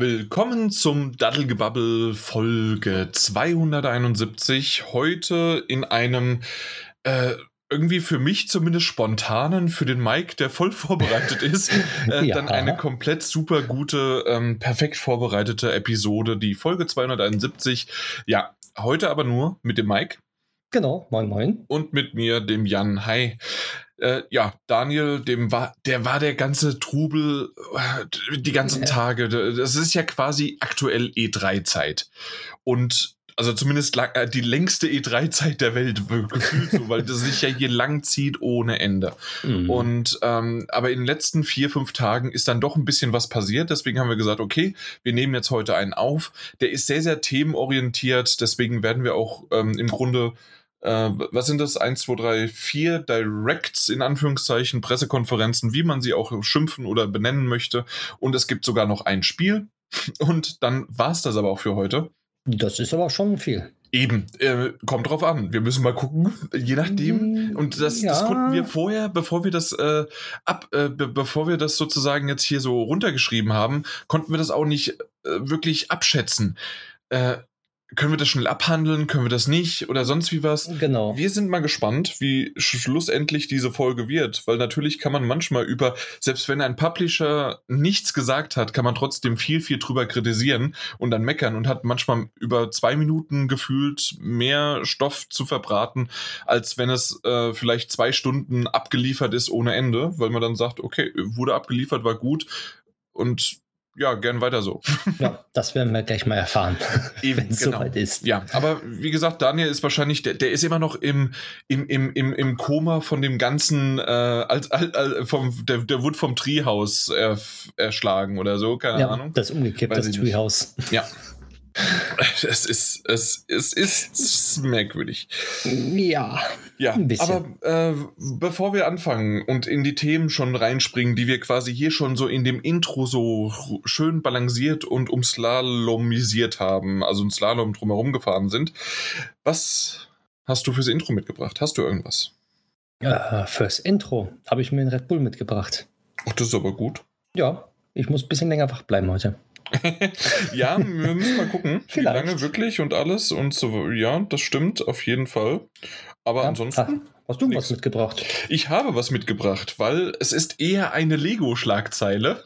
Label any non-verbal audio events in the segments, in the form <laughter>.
Willkommen zum Daddelgebabbel Folge 271. Heute in einem äh, irgendwie für mich zumindest spontanen, für den Mike, der voll vorbereitet ist, <laughs> äh, ja. dann eine komplett super gute, ähm, perfekt vorbereitete Episode, die Folge 271. Ja, heute aber nur mit dem Mike. Genau, moin moin. Und mit mir, dem Jan. Hi. Äh, ja, Daniel, dem war, der war der ganze Trubel äh, die ganzen. Tage. Das ist ja quasi aktuell E3-Zeit. Und also zumindest lang, äh, die längste E3-Zeit der Welt gefühlt so, weil das sich ja hier lang zieht ohne Ende. Mhm. Und ähm, aber in den letzten vier, fünf Tagen ist dann doch ein bisschen was passiert. Deswegen haben wir gesagt, okay, wir nehmen jetzt heute einen auf. Der ist sehr, sehr themenorientiert. Deswegen werden wir auch ähm, im Grunde äh, was sind das? 1, 2, 3, 4 Directs in Anführungszeichen, Pressekonferenzen, wie man sie auch schimpfen oder benennen möchte. Und es gibt sogar noch ein Spiel. Und dann war es das aber auch für heute. Das ist aber schon viel. Eben, äh, kommt drauf an. Wir müssen mal gucken, je nachdem. Und das, ja. das konnten wir vorher, bevor wir das äh, ab, äh, be bevor wir das sozusagen jetzt hier so runtergeschrieben haben, konnten wir das auch nicht äh, wirklich abschätzen. Können wir das schnell abhandeln, können wir das nicht oder sonst wie was. Genau. Wir sind mal gespannt, wie schlussendlich diese Folge wird, weil natürlich kann man manchmal über, selbst wenn ein Publisher nichts gesagt hat, kann man trotzdem viel, viel drüber kritisieren und dann meckern und hat manchmal über zwei Minuten gefühlt mehr Stoff zu verbraten, als wenn es äh, vielleicht zwei Stunden abgeliefert ist ohne Ende, weil man dann sagt, okay, wurde abgeliefert, war gut und ja, gern weiter so. Ja, das werden wir gleich mal erfahren, <laughs> wenn es genau. soweit ist. Ja, aber wie gesagt, Daniel ist wahrscheinlich, der, der ist immer noch im, im, im, im, im Koma von dem ganzen, äh, als, als, vom, der, der wurde vom Treehouse er, erschlagen oder so, keine ja, Ahnung. Das umgekippt, Weiß das Treehouse. Ja, <laughs> es ist, es, es ist merkwürdig. Ja. Ja, aber äh, bevor wir anfangen und in die Themen schon reinspringen, die wir quasi hier schon so in dem Intro so schön balanciert und umslalomisiert haben, also ein Slalom drumherum gefahren sind, was hast du fürs Intro mitgebracht? Hast du irgendwas? Ja, fürs Intro habe ich mir einen Red Bull mitgebracht. Ach, das ist aber gut. Ja, ich muss ein bisschen länger wach bleiben heute. <laughs> ja, wir müssen mal gucken, wie lange wirklich und alles und so. Ja, das stimmt auf jeden Fall. Aber ja, ansonsten. Hast du nix. was mitgebracht? Ich habe was mitgebracht, weil es ist eher eine Lego-Schlagzeile.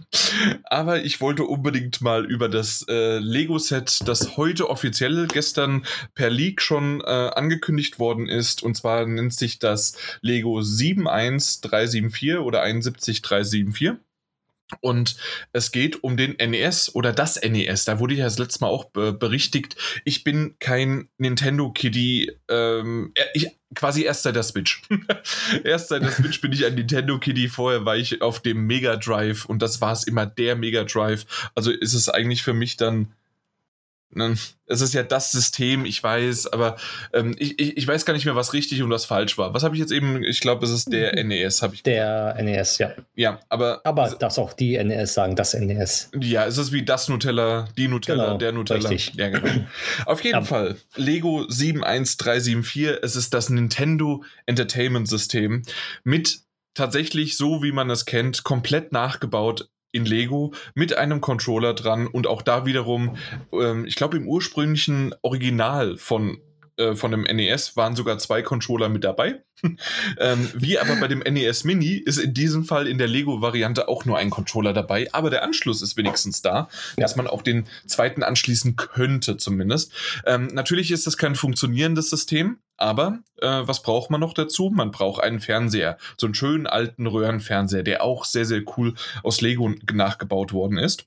Aber ich wollte unbedingt mal über das äh, Lego-Set, das heute offiziell gestern per Leak schon äh, angekündigt worden ist. Und zwar nennt sich das Lego 71374 oder 71374. Und es geht um den NES oder das NES. Da wurde ich ja das letzte Mal auch berichtigt. Ich bin kein Nintendo-Kiddie. Ähm, ich, quasi erst seit der Switch. <laughs> erst seit der Switch bin ich ein Nintendo-Kiddie. Vorher war ich auf dem Mega Drive und das war es immer der Mega Drive. Also ist es eigentlich für mich dann? Es ist ja das System, ich weiß, aber ähm, ich, ich, ich, weiß gar nicht mehr, was richtig und was falsch war. Was habe ich jetzt eben? Ich glaube, es ist der mhm. NES, habe ich. Der gesagt. NES, ja. Ja, aber. Aber das auch die NES sagen, das NES. Ja, es ist wie das Nutella, die Nutella, genau, der Nutella. Richtig. Ja, genau. Auf jeden aber. Fall. Lego 71374, es ist das Nintendo Entertainment System mit tatsächlich so, wie man es kennt, komplett nachgebaut in Lego mit einem Controller dran und auch da wiederum, ähm, ich glaube im ursprünglichen Original von äh, von dem NES waren sogar zwei Controller mit dabei. <laughs> ähm, wie aber bei dem NES Mini ist in diesem Fall in der Lego-Variante auch nur ein Controller dabei, aber der Anschluss ist wenigstens da, ja. dass man auch den zweiten anschließen könnte zumindest. Ähm, natürlich ist das kein funktionierendes System, aber äh, was braucht man noch dazu? Man braucht einen Fernseher, so einen schönen alten Röhrenfernseher, der auch sehr, sehr cool aus Lego nachgebaut worden ist.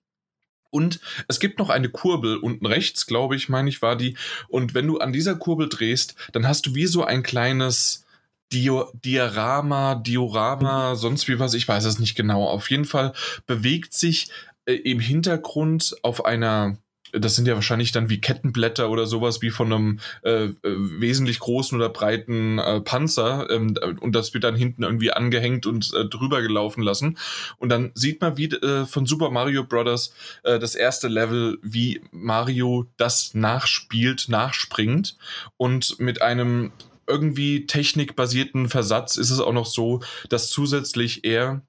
Und es gibt noch eine Kurbel unten rechts, glaube ich, meine ich, war die. Und wenn du an dieser Kurbel drehst, dann hast du wie so ein kleines Dio Diorama, Diorama, sonst wie was, ich weiß es nicht genau. Auf jeden Fall bewegt sich äh, im Hintergrund auf einer das sind ja wahrscheinlich dann wie Kettenblätter oder sowas wie von einem äh, äh, wesentlich großen oder breiten äh, Panzer ähm, und das wird dann hinten irgendwie angehängt und äh, drüber gelaufen lassen. Und dann sieht man wie äh, von Super Mario Brothers äh, das erste Level, wie Mario das nachspielt, nachspringt. Und mit einem irgendwie technikbasierten Versatz ist es auch noch so, dass zusätzlich er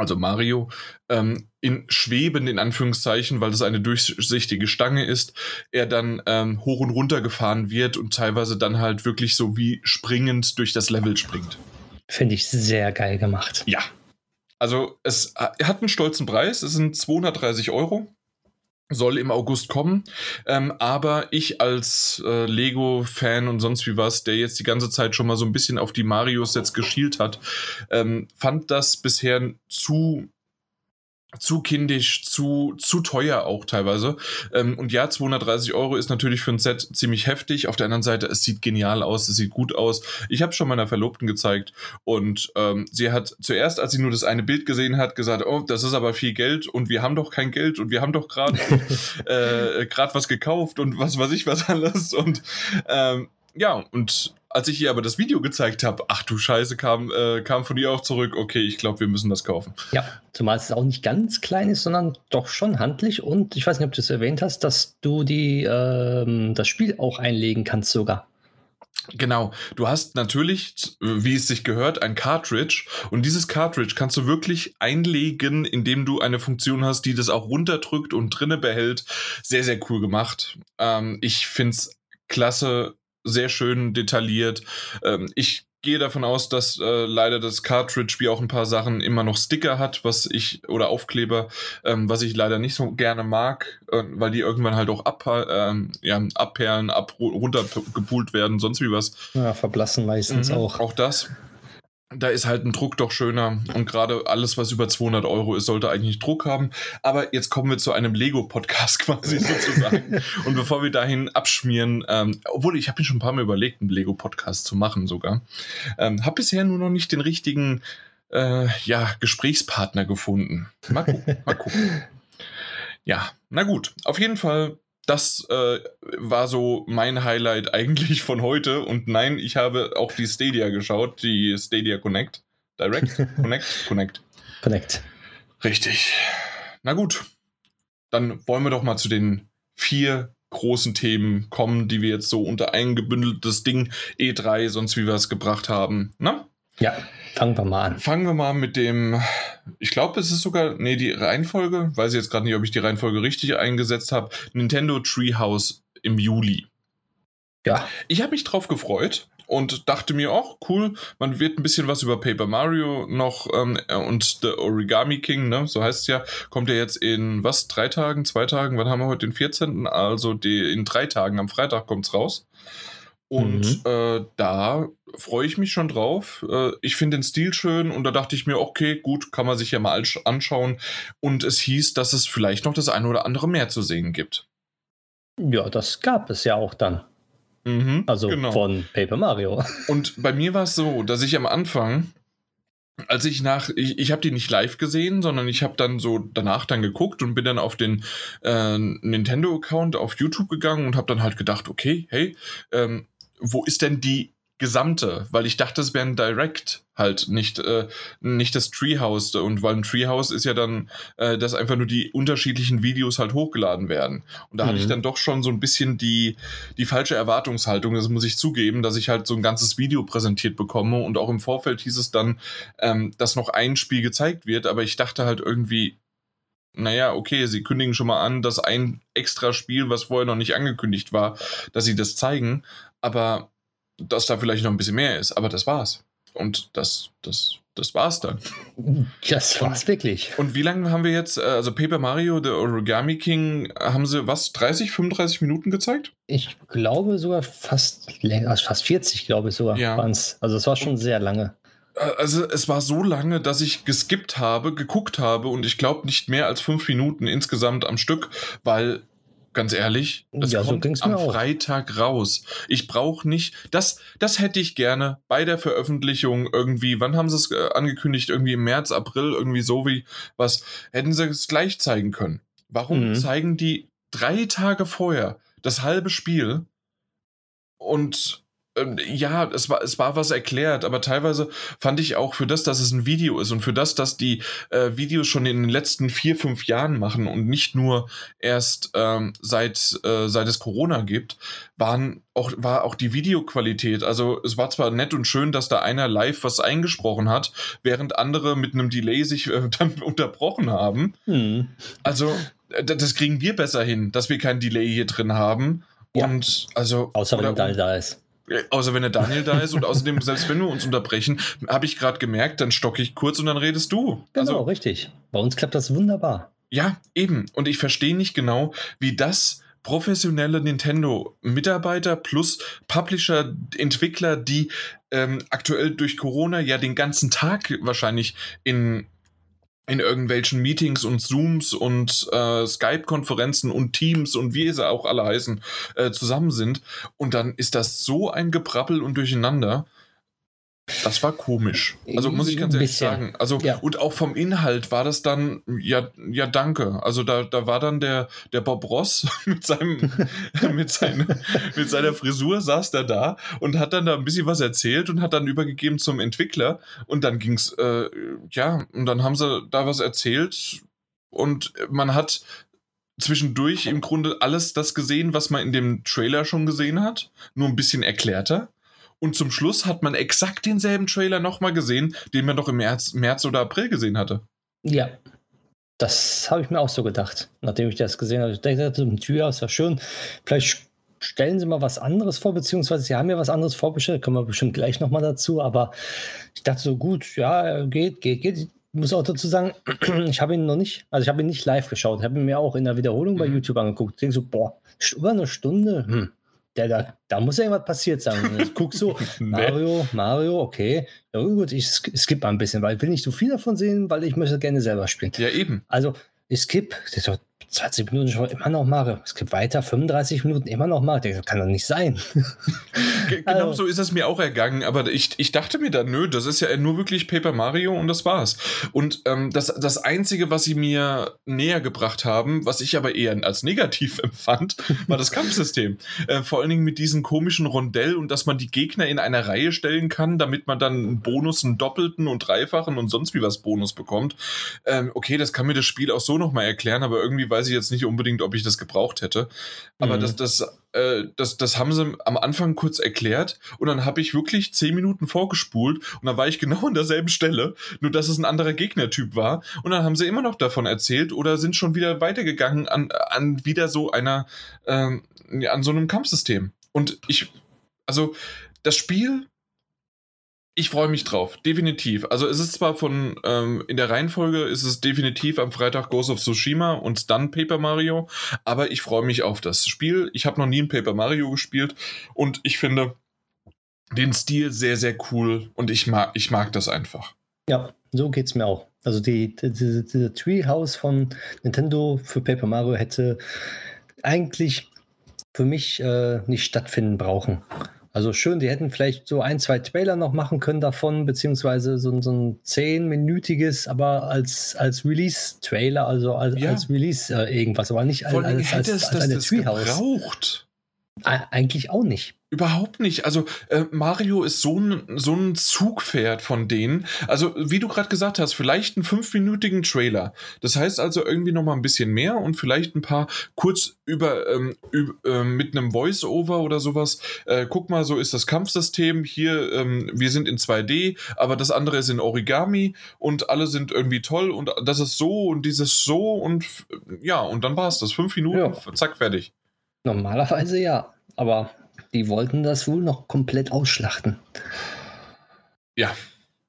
also Mario, ähm, in Schweben in Anführungszeichen, weil es eine durchsichtige Stange ist, er dann ähm, hoch und runter gefahren wird und teilweise dann halt wirklich so wie springend durch das Level springt. Finde ich sehr geil gemacht. Ja. Also es hat einen stolzen Preis, es sind 230 Euro soll im August kommen. Ähm, aber ich als äh, Lego-Fan und sonst wie was, der jetzt die ganze Zeit schon mal so ein bisschen auf die Mario-Sets geschielt hat, ähm, fand das bisher zu zu kindisch, zu, zu teuer auch teilweise. Ähm, und ja, 230 Euro ist natürlich für ein Set ziemlich heftig. Auf der anderen Seite, es sieht genial aus, es sieht gut aus. Ich habe schon meiner Verlobten gezeigt und ähm, sie hat zuerst, als sie nur das eine Bild gesehen hat, gesagt, oh, das ist aber viel Geld und wir haben doch kein Geld und wir haben doch gerade <laughs> äh, gerade was gekauft und was weiß ich was <laughs> alles. Und ähm, ja, und als ich ihr aber das Video gezeigt habe, ach du Scheiße, kam, äh, kam von ihr auch zurück, okay, ich glaube, wir müssen das kaufen. Ja, zumal es auch nicht ganz klein ist, sondern doch schon handlich. Und ich weiß nicht, ob du es erwähnt hast, dass du die, ähm, das Spiel auch einlegen kannst sogar. Genau, du hast natürlich, wie es sich gehört, ein Cartridge und dieses Cartridge kannst du wirklich einlegen, indem du eine Funktion hast, die das auch runterdrückt und drinne behält. Sehr, sehr cool gemacht. Ähm, ich finde es klasse, sehr schön detailliert. Ähm, ich gehe davon aus, dass äh, leider das Cartridge wie auch ein paar Sachen immer noch Sticker hat, was ich oder Aufkleber, ähm, was ich leider nicht so gerne mag, äh, weil die irgendwann halt auch ab, äh, ja, abperlen, ab runtergepult werden, sonst wie was. Ja, verblassen meistens mhm, auch. Auch das da ist halt ein Druck doch schöner und gerade alles, was über 200 Euro ist, sollte eigentlich Druck haben. Aber jetzt kommen wir zu einem Lego-Podcast <laughs> quasi sozusagen. und bevor wir dahin abschmieren, ähm, obwohl ich habe mir schon ein paar Mal überlegt, einen Lego-Podcast zu machen sogar, ähm, habe bisher nur noch nicht den richtigen äh, ja, Gesprächspartner gefunden. Mal gucken, mal gucken. <laughs> Ja, na gut. Auf jeden Fall das äh, war so mein Highlight eigentlich von heute. Und nein, ich habe auch die Stadia geschaut, die Stadia Connect. Direct? <laughs> Connect? Connect. Connect. Richtig. Na gut. Dann wollen wir doch mal zu den vier großen Themen kommen, die wir jetzt so unter ein gebündeltes Ding E3, sonst wie wir es gebracht haben. Na? Ja. Fangen wir mal an. Fangen wir mal mit dem, ich glaube, es ist sogar, nee, die Reihenfolge, weiß ich jetzt gerade nicht, ob ich die Reihenfolge richtig eingesetzt habe. Nintendo Treehouse im Juli. Ja. Ich habe mich drauf gefreut und dachte mir auch, cool, man wird ein bisschen was über Paper Mario noch ähm, und The Origami King, ne, so heißt es ja, kommt ja jetzt in was, drei Tagen, zwei Tagen, wann haben wir heute den 14.? Also die, in drei Tagen, am Freitag kommt es raus. Und mhm. äh, da freue ich mich schon drauf. Äh, ich finde den Stil schön und da dachte ich mir, okay, gut, kann man sich ja mal anschauen. Und es hieß, dass es vielleicht noch das eine oder andere mehr zu sehen gibt. Ja, das gab es ja auch dann. Mhm, also genau. von Paper Mario. Und bei mir war es so, dass ich am Anfang, als ich nach, ich, ich habe die nicht live gesehen, sondern ich habe dann so danach dann geguckt und bin dann auf den äh, Nintendo-Account auf YouTube gegangen und habe dann halt gedacht, okay, hey, ähm, wo ist denn die gesamte? Weil ich dachte, es wäre ein Direct halt, nicht, äh, nicht das Treehouse. Und weil ein Treehouse ist ja dann, äh, dass einfach nur die unterschiedlichen Videos halt hochgeladen werden. Und da mhm. hatte ich mhm. dann doch schon so ein bisschen die, die falsche Erwartungshaltung, das muss ich zugeben, dass ich halt so ein ganzes Video präsentiert bekomme. Und auch im Vorfeld hieß es dann, ähm, dass noch ein Spiel gezeigt wird. Aber ich dachte halt irgendwie, naja, okay, sie kündigen schon mal an, dass ein extra Spiel, was vorher noch nicht angekündigt war, dass sie das zeigen aber dass da vielleicht noch ein bisschen mehr ist. Aber das war's. Und das, das, das war's dann. Das war's und, wirklich. Und wie lange haben wir jetzt, äh, also Paper Mario, The Origami King, haben sie was, 30, 35 Minuten gezeigt? Ich glaube sogar fast länger, also fast 40, glaube ich sogar ja. waren's. Also es war schon sehr lange. Äh, also es war so lange, dass ich geskippt habe, geguckt habe und ich glaube nicht mehr als fünf Minuten insgesamt am Stück, weil Ganz ehrlich, das ja, kommt so am auch. Freitag raus. Ich brauche nicht, das, das hätte ich gerne bei der Veröffentlichung irgendwie, wann haben sie es äh, angekündigt? Irgendwie im März, April, irgendwie so wie was, hätten sie es gleich zeigen können. Warum mhm. zeigen die drei Tage vorher das halbe Spiel und ähm, ja, es war, es war was erklärt, aber teilweise fand ich auch für das, dass es ein Video ist und für das, dass die äh, Videos schon in den letzten vier, fünf Jahren machen und nicht nur erst ähm, seit, äh, seit es Corona gibt, waren auch, war auch die Videoqualität. Also es war zwar nett und schön, dass da einer live was eingesprochen hat, während andere mit einem Delay sich äh, <laughs> dann unterbrochen haben. Hm. Also äh, das kriegen wir besser hin, dass wir kein Delay hier drin haben. Ja. Und also. Außer wenn Daniel da ist. Außer wenn der Daniel da ist und außerdem, selbst wenn wir uns unterbrechen, habe ich gerade gemerkt, dann stocke ich kurz und dann redest du. Genau, also, richtig. Bei uns klappt das wunderbar. Ja, eben. Und ich verstehe nicht genau, wie das professionelle Nintendo-Mitarbeiter plus Publisher, Entwickler, die ähm, aktuell durch Corona ja den ganzen Tag wahrscheinlich in in irgendwelchen Meetings und Zooms und äh, Skype-Konferenzen und Teams und wie sie auch alle heißen, äh, zusammen sind. Und dann ist das so ein Geprappel und Durcheinander. Das war komisch. Also muss ich ganz ehrlich sagen. Also ja. und auch vom Inhalt war das dann ja ja danke. Also da, da war dann der der Bob Ross <laughs> mit seinem <laughs> mit seine, mit seiner Frisur saß da da und hat dann da ein bisschen was erzählt und hat dann übergegeben zum Entwickler und dann ging's äh, ja und dann haben sie da was erzählt und man hat zwischendurch im Grunde alles das gesehen, was man in dem Trailer schon gesehen hat, nur ein bisschen erklärter. Und zum Schluss hat man exakt denselben Trailer nochmal gesehen, den man doch im März, März oder April gesehen hatte. Ja. Das habe ich mir auch so gedacht, nachdem ich das gesehen habe. Ich dachte, Tür ist ja schön. Vielleicht stellen Sie mal was anderes vor, beziehungsweise Sie haben ja was anderes vorgestellt, kommen wir bestimmt gleich nochmal dazu. Aber ich dachte so, gut, ja, geht, geht, geht. Ich muss auch dazu sagen, <clears throat> ich habe ihn noch nicht, also ich habe ihn nicht live geschaut, ich habe ihn mir auch in der Wiederholung bei mhm. YouTube angeguckt. Ich denke so, boah, über eine Stunde, hm, der, da, da muss irgendwas passiert sein. Und ich guck so, <laughs> Mario, Mario, okay. Ja gut, ich skippe mal ein bisschen, weil ich will nicht so viel davon sehen, weil ich möchte gerne selber spielen. Ja, eben. Also, ich skippe, 20 Minuten schon immer noch Mario. Es gibt weiter 35 Minuten immer noch Mario. Das kann doch nicht sein. <laughs> genau also. so ist es mir auch ergangen. Aber ich, ich dachte mir dann, nö, das ist ja nur wirklich Paper Mario und das war's. Und ähm, das, das Einzige, was sie mir näher gebracht haben, was ich aber eher als negativ <laughs> empfand, war das Kampfsystem. Äh, vor allen Dingen mit diesem komischen Rondell und dass man die Gegner in einer Reihe stellen kann, damit man dann einen Bonus, einen doppelten und dreifachen und sonst wie was Bonus bekommt. Ähm, okay, das kann mir das Spiel auch so nochmal erklären, aber irgendwie weiß ich jetzt nicht unbedingt, ob ich das gebraucht hätte. Aber mhm. das, das, äh, das, das haben sie am Anfang kurz erklärt und dann habe ich wirklich zehn Minuten vorgespult und dann war ich genau an derselben Stelle, nur dass es ein anderer Gegnertyp war. Und dann haben sie immer noch davon erzählt oder sind schon wieder weitergegangen an, an wieder so einer, ähm, an so einem Kampfsystem. Und ich, also das Spiel ich freue mich drauf, definitiv. Also es ist zwar von, ähm, in der Reihenfolge ist es definitiv am Freitag Ghost of Tsushima und dann Paper Mario, aber ich freue mich auf das Spiel. Ich habe noch nie ein Paper Mario gespielt und ich finde den Stil sehr, sehr cool und ich mag, ich mag das einfach. Ja, so geht es mir auch. Also die, die, diese Treehouse von Nintendo für Paper Mario hätte eigentlich für mich äh, nicht stattfinden brauchen. Also schön, die hätten vielleicht so ein, zwei Trailer noch machen können davon, beziehungsweise so, so ein zehnminütiges, aber als, als Release-Trailer, also als, ja. als Release äh, irgendwas, aber nicht als, als, als, als, als eine Treehouse. Gebraucht. Eigentlich auch nicht. Überhaupt nicht. Also äh, Mario ist so ein, so ein Zugpferd von denen. Also wie du gerade gesagt hast, vielleicht einen fünfminütigen Trailer. Das heißt also irgendwie noch mal ein bisschen mehr und vielleicht ein paar kurz über, ähm, über äh, mit einem Voice-Over oder sowas. Äh, guck mal, so ist das Kampfsystem hier. Ähm, wir sind in 2D, aber das andere ist in Origami und alle sind irgendwie toll und das ist so und dieses so und ja und dann war es das. Fünf Minuten, ja. zack fertig. Normalerweise ja, aber die wollten das wohl noch komplett ausschlachten. Ja.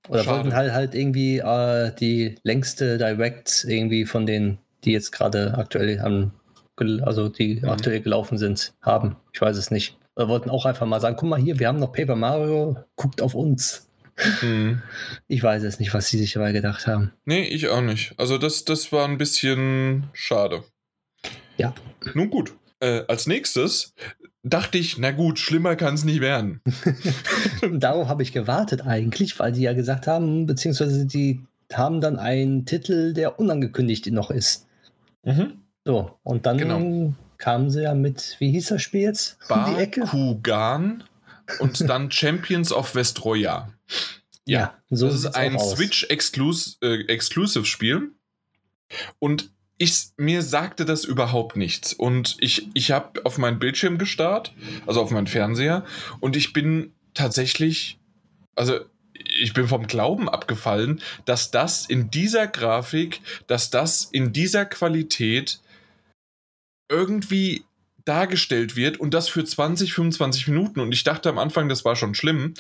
Oder Schade. wollten halt halt irgendwie äh, die längste Direct irgendwie von denen, die jetzt gerade aktuell haben, also die mhm. aktuell gelaufen sind, haben. Ich weiß es nicht. Oder wollten auch einfach mal sagen, guck mal hier, wir haben noch Paper Mario, guckt auf uns. Mhm. <laughs> Ich weiß es nicht, was sie sich dabei gedacht haben. Nee, ich auch nicht. Also das, das war ein bisschen schade. Ja. Nun gut. Äh, als nächstes dachte ich, na gut, schlimmer kann es nicht werden. <laughs> Darauf habe ich gewartet eigentlich, weil die ja gesagt haben, beziehungsweise die haben dann einen Titel, der unangekündigt noch ist. Mhm. So, und dann genau. kamen sie ja mit, wie hieß das Spiel jetzt? Bakugan und dann Champions of Vestroya. Ja, ja so das ist ein Switch-Exclusive-Spiel. Äh, und ich, mir sagte das überhaupt nichts. Und ich, ich habe auf meinen Bildschirm gestarrt, also auf meinen Fernseher, und ich bin tatsächlich, also ich bin vom Glauben abgefallen, dass das in dieser Grafik, dass das in dieser Qualität irgendwie dargestellt wird und das für 20, 25 Minuten. Und ich dachte am Anfang, das war schon schlimm.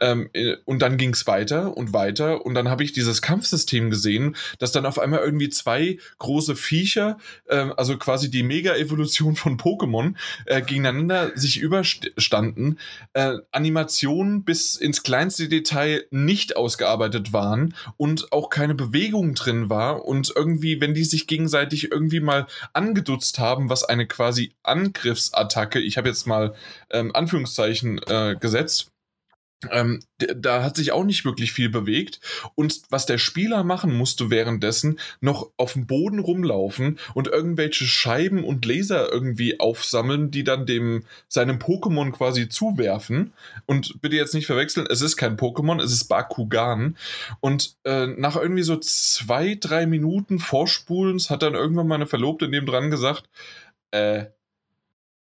Ähm, äh, und dann ging es weiter und weiter. Und dann habe ich dieses Kampfsystem gesehen, dass dann auf einmal irgendwie zwei große Viecher, äh, also quasi die Mega-Evolution von Pokémon, äh, gegeneinander sich überstanden. Äh, Animationen bis ins kleinste Detail nicht ausgearbeitet waren und auch keine Bewegung drin war. Und irgendwie, wenn die sich gegenseitig irgendwie mal angedutzt haben, was eine quasi an Angriffsattacke, ich habe jetzt mal ähm, Anführungszeichen äh, gesetzt, ähm, da hat sich auch nicht wirklich viel bewegt. Und was der Spieler machen musste währenddessen, noch auf dem Boden rumlaufen und irgendwelche Scheiben und Laser irgendwie aufsammeln, die dann dem seinem Pokémon quasi zuwerfen. Und bitte jetzt nicht verwechseln, es ist kein Pokémon, es ist Bakugan. Und äh, nach irgendwie so zwei, drei Minuten Vorspulens hat dann irgendwann meine Verlobte neben dran gesagt, äh,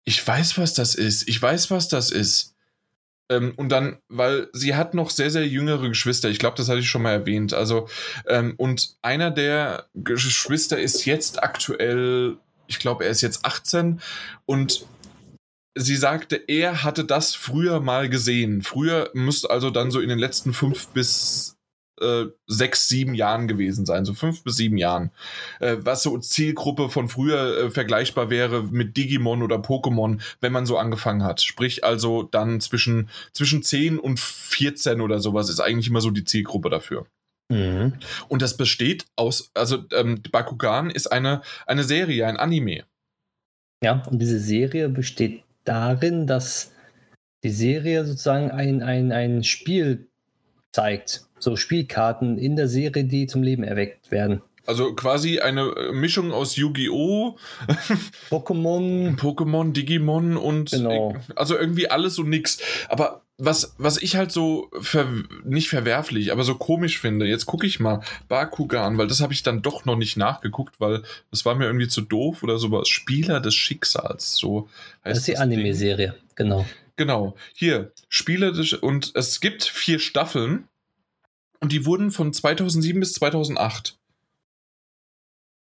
ich weiß, was das ist. Ich weiß, was das ist. Ähm, und dann, weil sie hat noch sehr, sehr jüngere Geschwister. Ich glaube, das hatte ich schon mal erwähnt. Also, ähm, und einer der Geschwister ist jetzt aktuell, ich glaube, er ist jetzt 18 und sie sagte, er hatte das früher mal gesehen. Früher müsste also dann so in den letzten fünf bis äh, sechs, sieben Jahren gewesen sein, so fünf bis sieben Jahren. Äh, was so Zielgruppe von früher äh, vergleichbar wäre mit Digimon oder Pokémon, wenn man so angefangen hat. Sprich also dann zwischen, zwischen 10 und 14 oder sowas ist eigentlich immer so die Zielgruppe dafür. Mhm. Und das besteht aus, also ähm, Bakugan ist eine, eine Serie, ein Anime. Ja, und diese Serie besteht darin, dass die Serie sozusagen ein, ein, ein Spiel zeigt so Spielkarten in der Serie, die zum Leben erweckt werden. Also quasi eine äh, Mischung aus Yu-Gi-Oh!, <laughs> Pokémon, Pokémon, Digimon und genau. also irgendwie alles und nix. Aber was, was ich halt so ver nicht verwerflich, aber so komisch finde, jetzt gucke ich mal Bakugan, weil das habe ich dann doch noch nicht nachgeguckt, weil das war mir irgendwie zu doof oder sowas. Spieler des Schicksals, so heißt das. ist die Anime-Serie, genau. Genau. Hier, Spieler des und es gibt vier Staffeln und die wurden von 2007 bis 2008.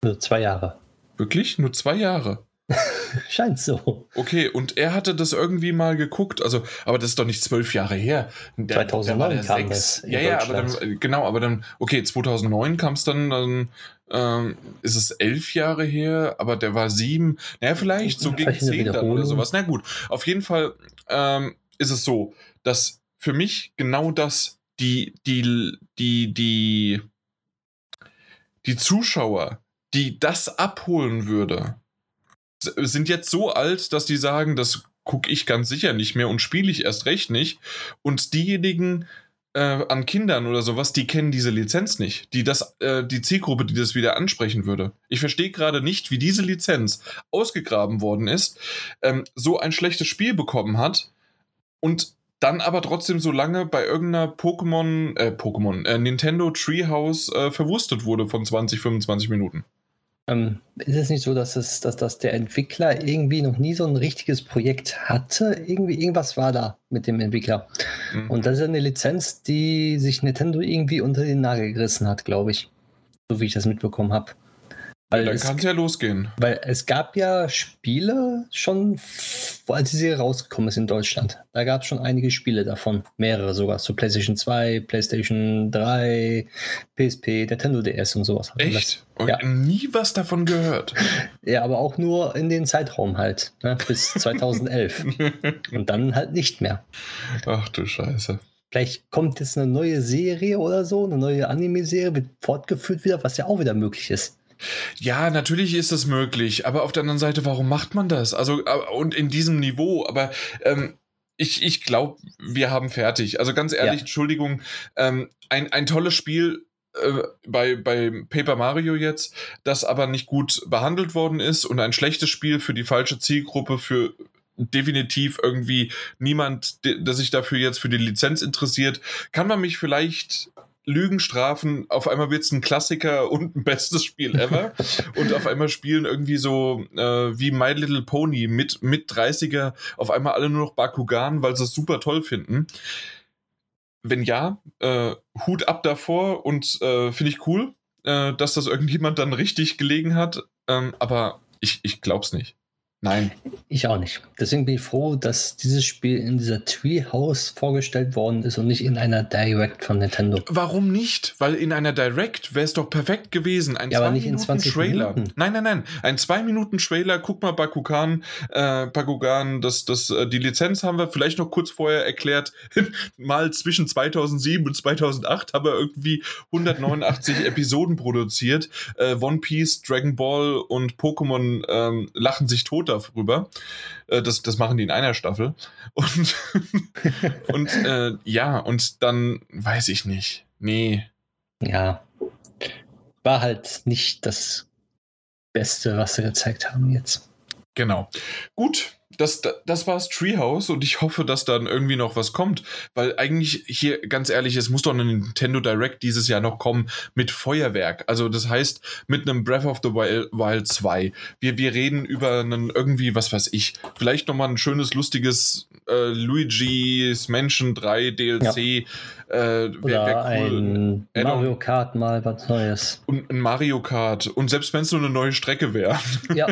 Nur zwei Jahre. Wirklich? Nur zwei Jahre? <laughs> Scheint so. Okay, und er hatte das irgendwie mal geguckt, also, aber das ist doch nicht zwölf Jahre her. Der, 2009 der kam das. Ja, ja, aber dann, genau, aber dann, okay, 2009 kam es dann, dann ähm, ist es elf Jahre her, aber der war sieben, naja, vielleicht so gegen zehn dann oder sowas. Na gut, auf jeden Fall ähm, ist es so, dass für mich genau das die, die, die, die, die Zuschauer, die das abholen würde, sind jetzt so alt, dass die sagen, das gucke ich ganz sicher nicht mehr und spiele ich erst recht nicht. Und diejenigen äh, an Kindern oder sowas, die kennen diese Lizenz nicht. Die das, äh, die Zielgruppe, die das wieder ansprechen würde. Ich verstehe gerade nicht, wie diese Lizenz ausgegraben worden ist, ähm, so ein schlechtes Spiel bekommen hat und dann aber trotzdem so lange bei irgendeiner Pokémon, äh, Pokémon, äh, Nintendo Treehouse äh, verwurstet wurde von 20, 25 Minuten. Ähm, ist es nicht so, dass, es, dass, dass der Entwickler irgendwie noch nie so ein richtiges Projekt hatte? Irgendwie, irgendwas war da mit dem Entwickler. Mhm. Und das ist eine Lizenz, die sich Nintendo irgendwie unter den Nagel gerissen hat, glaube ich. So wie ich das mitbekommen habe. Weil dann kann es ja losgehen. Weil es gab ja Spiele schon, als die Serie rausgekommen ist in Deutschland. Da gab es schon einige Spiele davon. Mehrere sogar. So PlayStation 2, PlayStation 3, PSP, Nintendo DS und sowas. Echt? Und ja. nie was davon gehört. <laughs> ja, aber auch nur in den Zeitraum halt. Ne? Bis <laughs> 2011. und dann halt nicht mehr. Ach du Scheiße. Vielleicht kommt jetzt eine neue Serie oder so, eine neue Anime-Serie, wird fortgeführt wieder, was ja auch wieder möglich ist. Ja, natürlich ist das möglich, aber auf der anderen Seite, warum macht man das? Also, und in diesem Niveau, aber ähm, ich, ich glaube, wir haben fertig. Also ganz ehrlich, ja. Entschuldigung, ähm, ein, ein tolles Spiel äh, bei, bei Paper Mario jetzt, das aber nicht gut behandelt worden ist und ein schlechtes Spiel für die falsche Zielgruppe, für definitiv irgendwie niemand, der sich dafür jetzt für die Lizenz interessiert. Kann man mich vielleicht Lügen strafen, auf einmal wird es ein Klassiker und ein bestes Spiel ever. <laughs> und auf einmal spielen irgendwie so äh, wie My Little Pony mit, mit 30er auf einmal alle nur noch Bakugan, weil sie es super toll finden. Wenn ja, äh, Hut ab davor und äh, finde ich cool, äh, dass das irgendjemand dann richtig gelegen hat. Ähm, aber ich, ich glaub's nicht. Nein. Ich auch nicht. Deswegen bin ich froh, dass dieses Spiel in dieser Treehouse vorgestellt worden ist und nicht in einer Direct von Nintendo. Warum nicht? Weil in einer Direct wäre es doch perfekt gewesen. Ein ja, aber nicht in 20 Trailer. Minuten. Nein, nein, nein. Ein 2-Minuten-Trailer. Guck mal, Bakugan, äh, Bakugan, das, das, äh, die Lizenz haben wir vielleicht noch kurz vorher erklärt. <laughs> Mal zwischen 2007 und 2008 haben wir irgendwie 189 <laughs> Episoden produziert. Äh, One Piece, Dragon Ball und Pokémon ähm, lachen sich tot darüber. Äh, das, das machen die in einer Staffel. <laughs> Und, und äh, ja, und dann weiß ich nicht. Nee. Ja. War halt nicht das Beste, was sie gezeigt haben jetzt. Genau. Gut, das, das war's Treehouse und ich hoffe, dass dann irgendwie noch was kommt, weil eigentlich hier, ganz ehrlich, es muss doch ein Nintendo Direct dieses Jahr noch kommen mit Feuerwerk. Also das heißt, mit einem Breath of the Wild, Wild 2. Wir, wir reden über einen irgendwie, was weiß ich, vielleicht nochmal ein schönes, lustiges äh, Luigi's Mansion 3 DLC. Ja. Äh, wär, wär cool. ein Mario Kart mal was Neues. Und ein Mario Kart. Und selbst wenn es nur eine neue Strecke wäre. Ja.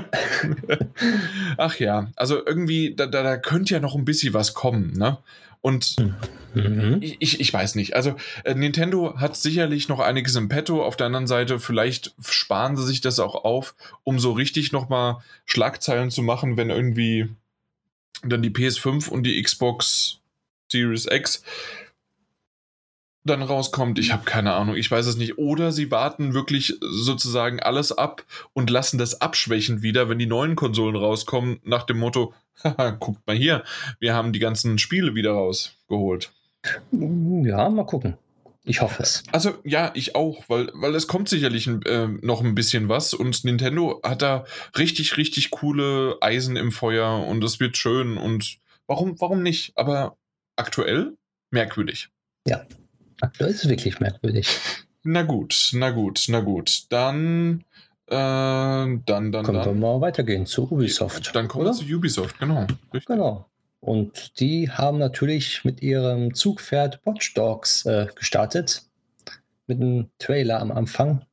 <laughs> Ach ja, also irgendwie, da, da, da könnte ja noch ein bisschen was kommen, ne? Und mhm. ich, ich weiß nicht. Also äh, Nintendo hat sicherlich noch einiges im Petto. Auf der anderen Seite, vielleicht sparen sie sich das auch auf, um so richtig nochmal Schlagzeilen zu machen, wenn irgendwie dann die PS5 und die Xbox Series X dann rauskommt. Ich habe keine Ahnung, ich weiß es nicht. Oder sie warten wirklich sozusagen alles ab und lassen das abschwächen wieder, wenn die neuen Konsolen rauskommen, nach dem Motto, haha, guckt mal hier, wir haben die ganzen Spiele wieder rausgeholt. Ja, mal gucken. Ich hoffe es. Also ja, ich auch, weil, weil es kommt sicherlich äh, noch ein bisschen was und Nintendo hat da richtig, richtig coole Eisen im Feuer und es wird schön und warum, warum nicht? Aber aktuell merkwürdig. Ja, Aktuell ist es wirklich merkwürdig. Na gut, na gut, na gut. Dann, äh, dann, dann, Können dann. wir mal weitergehen zu Ubisoft. Dann kommen oder? wir zu Ubisoft, genau. Richtig. Genau. Und die haben natürlich mit ihrem Zugpferd Watch Dogs äh, gestartet. Mit einem Trailer am Anfang.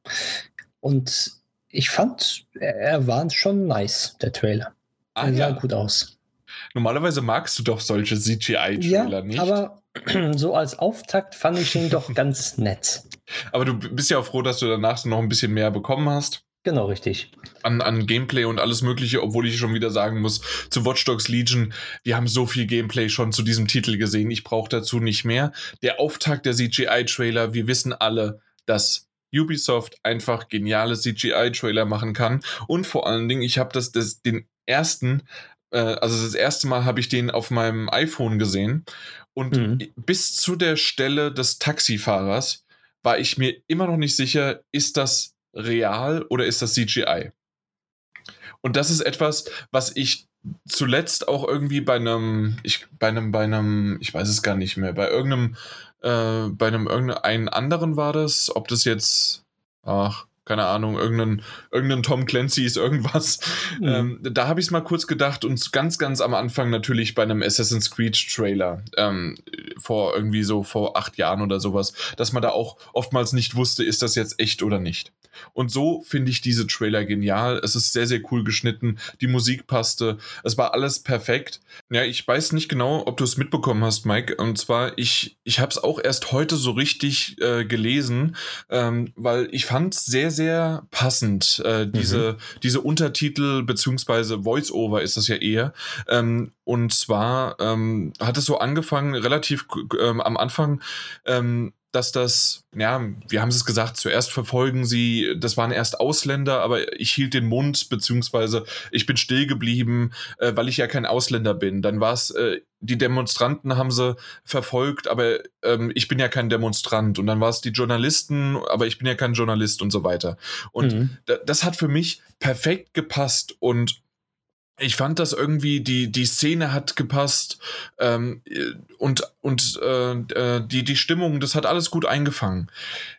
Und ich fand, er war schon nice, der Trailer. Ah, er sah ja. gut aus. Normalerweise magst du doch solche CGI-Trailer ja, nicht. Aber <clears throat> so als Auftakt fand ich ihn doch <laughs> ganz nett. Aber du bist ja auch froh, dass du danach so noch ein bisschen mehr bekommen hast. Genau, richtig. An, an Gameplay und alles Mögliche, obwohl ich schon wieder sagen muss, zu Watch Dogs Legion, wir haben so viel Gameplay schon zu diesem Titel gesehen, ich brauche dazu nicht mehr. Der Auftakt der CGI-Trailer, wir wissen alle, dass Ubisoft einfach geniale CGI-Trailer machen kann. Und vor allen Dingen, ich habe das, das, den ersten äh, also das erste Mal habe ich den auf meinem iPhone gesehen und mhm. bis zu der Stelle des Taxifahrers war ich mir immer noch nicht sicher, ist das real oder ist das CGI? Und das ist etwas, was ich zuletzt auch irgendwie bei einem, ich, bei einem, bei einem, ich weiß es gar nicht mehr, bei irgendeinem, äh, bei einem irgendeinen anderen war das, ob das jetzt, ach, keine Ahnung, irgendein, irgendein Tom Clancy's irgendwas. Mhm. Ähm, da habe ich es mal kurz gedacht und ganz, ganz am Anfang natürlich bei einem Assassin's Creed Trailer ähm, vor irgendwie so vor acht Jahren oder sowas, dass man da auch oftmals nicht wusste, ist das jetzt echt oder nicht. Und so finde ich diese Trailer genial. Es ist sehr, sehr cool geschnitten. Die Musik passte. Es war alles perfekt. Ja, ich weiß nicht genau, ob du es mitbekommen hast, Mike. Und zwar, ich, ich habe es auch erst heute so richtig äh, gelesen, ähm, weil ich fand es sehr, sehr passend. Äh, diese, mhm. diese Untertitel beziehungsweise Voice-Over ist das ja eher. Ähm, und zwar ähm, hat es so angefangen, relativ ähm, am Anfang ähm, dass das, ja, wir haben es gesagt, zuerst verfolgen sie, das waren erst Ausländer, aber ich hielt den Mund, beziehungsweise ich bin still geblieben, äh, weil ich ja kein Ausländer bin. Dann war es, äh, die Demonstranten haben sie verfolgt, aber ähm, ich bin ja kein Demonstrant. Und dann war es die Journalisten, aber ich bin ja kein Journalist und so weiter. Und mhm. das hat für mich perfekt gepasst und ich fand das irgendwie, die, die Szene hat gepasst ähm, und, und äh, äh, die, die Stimmung, das hat alles gut eingefangen.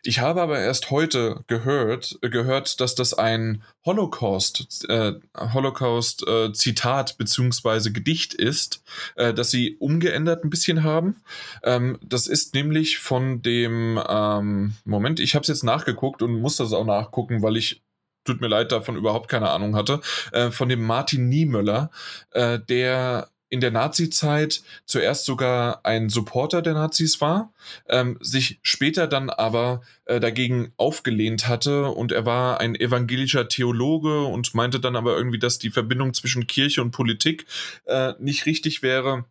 Ich habe aber erst heute gehört, gehört, dass das ein Holocaust, äh, Holocaust äh, Zitat beziehungsweise Gedicht ist, äh, das sie umgeändert ein bisschen haben. Ähm, das ist nämlich von dem ähm, Moment, ich habe es jetzt nachgeguckt und muss das auch nachgucken, weil ich tut mir leid, davon überhaupt keine Ahnung hatte, äh, von dem Martin Niemöller, äh, der in der Nazi-Zeit zuerst sogar ein Supporter der Nazis war, ähm, sich später dann aber äh, dagegen aufgelehnt hatte und er war ein evangelischer Theologe und meinte dann aber irgendwie, dass die Verbindung zwischen Kirche und Politik äh, nicht richtig wäre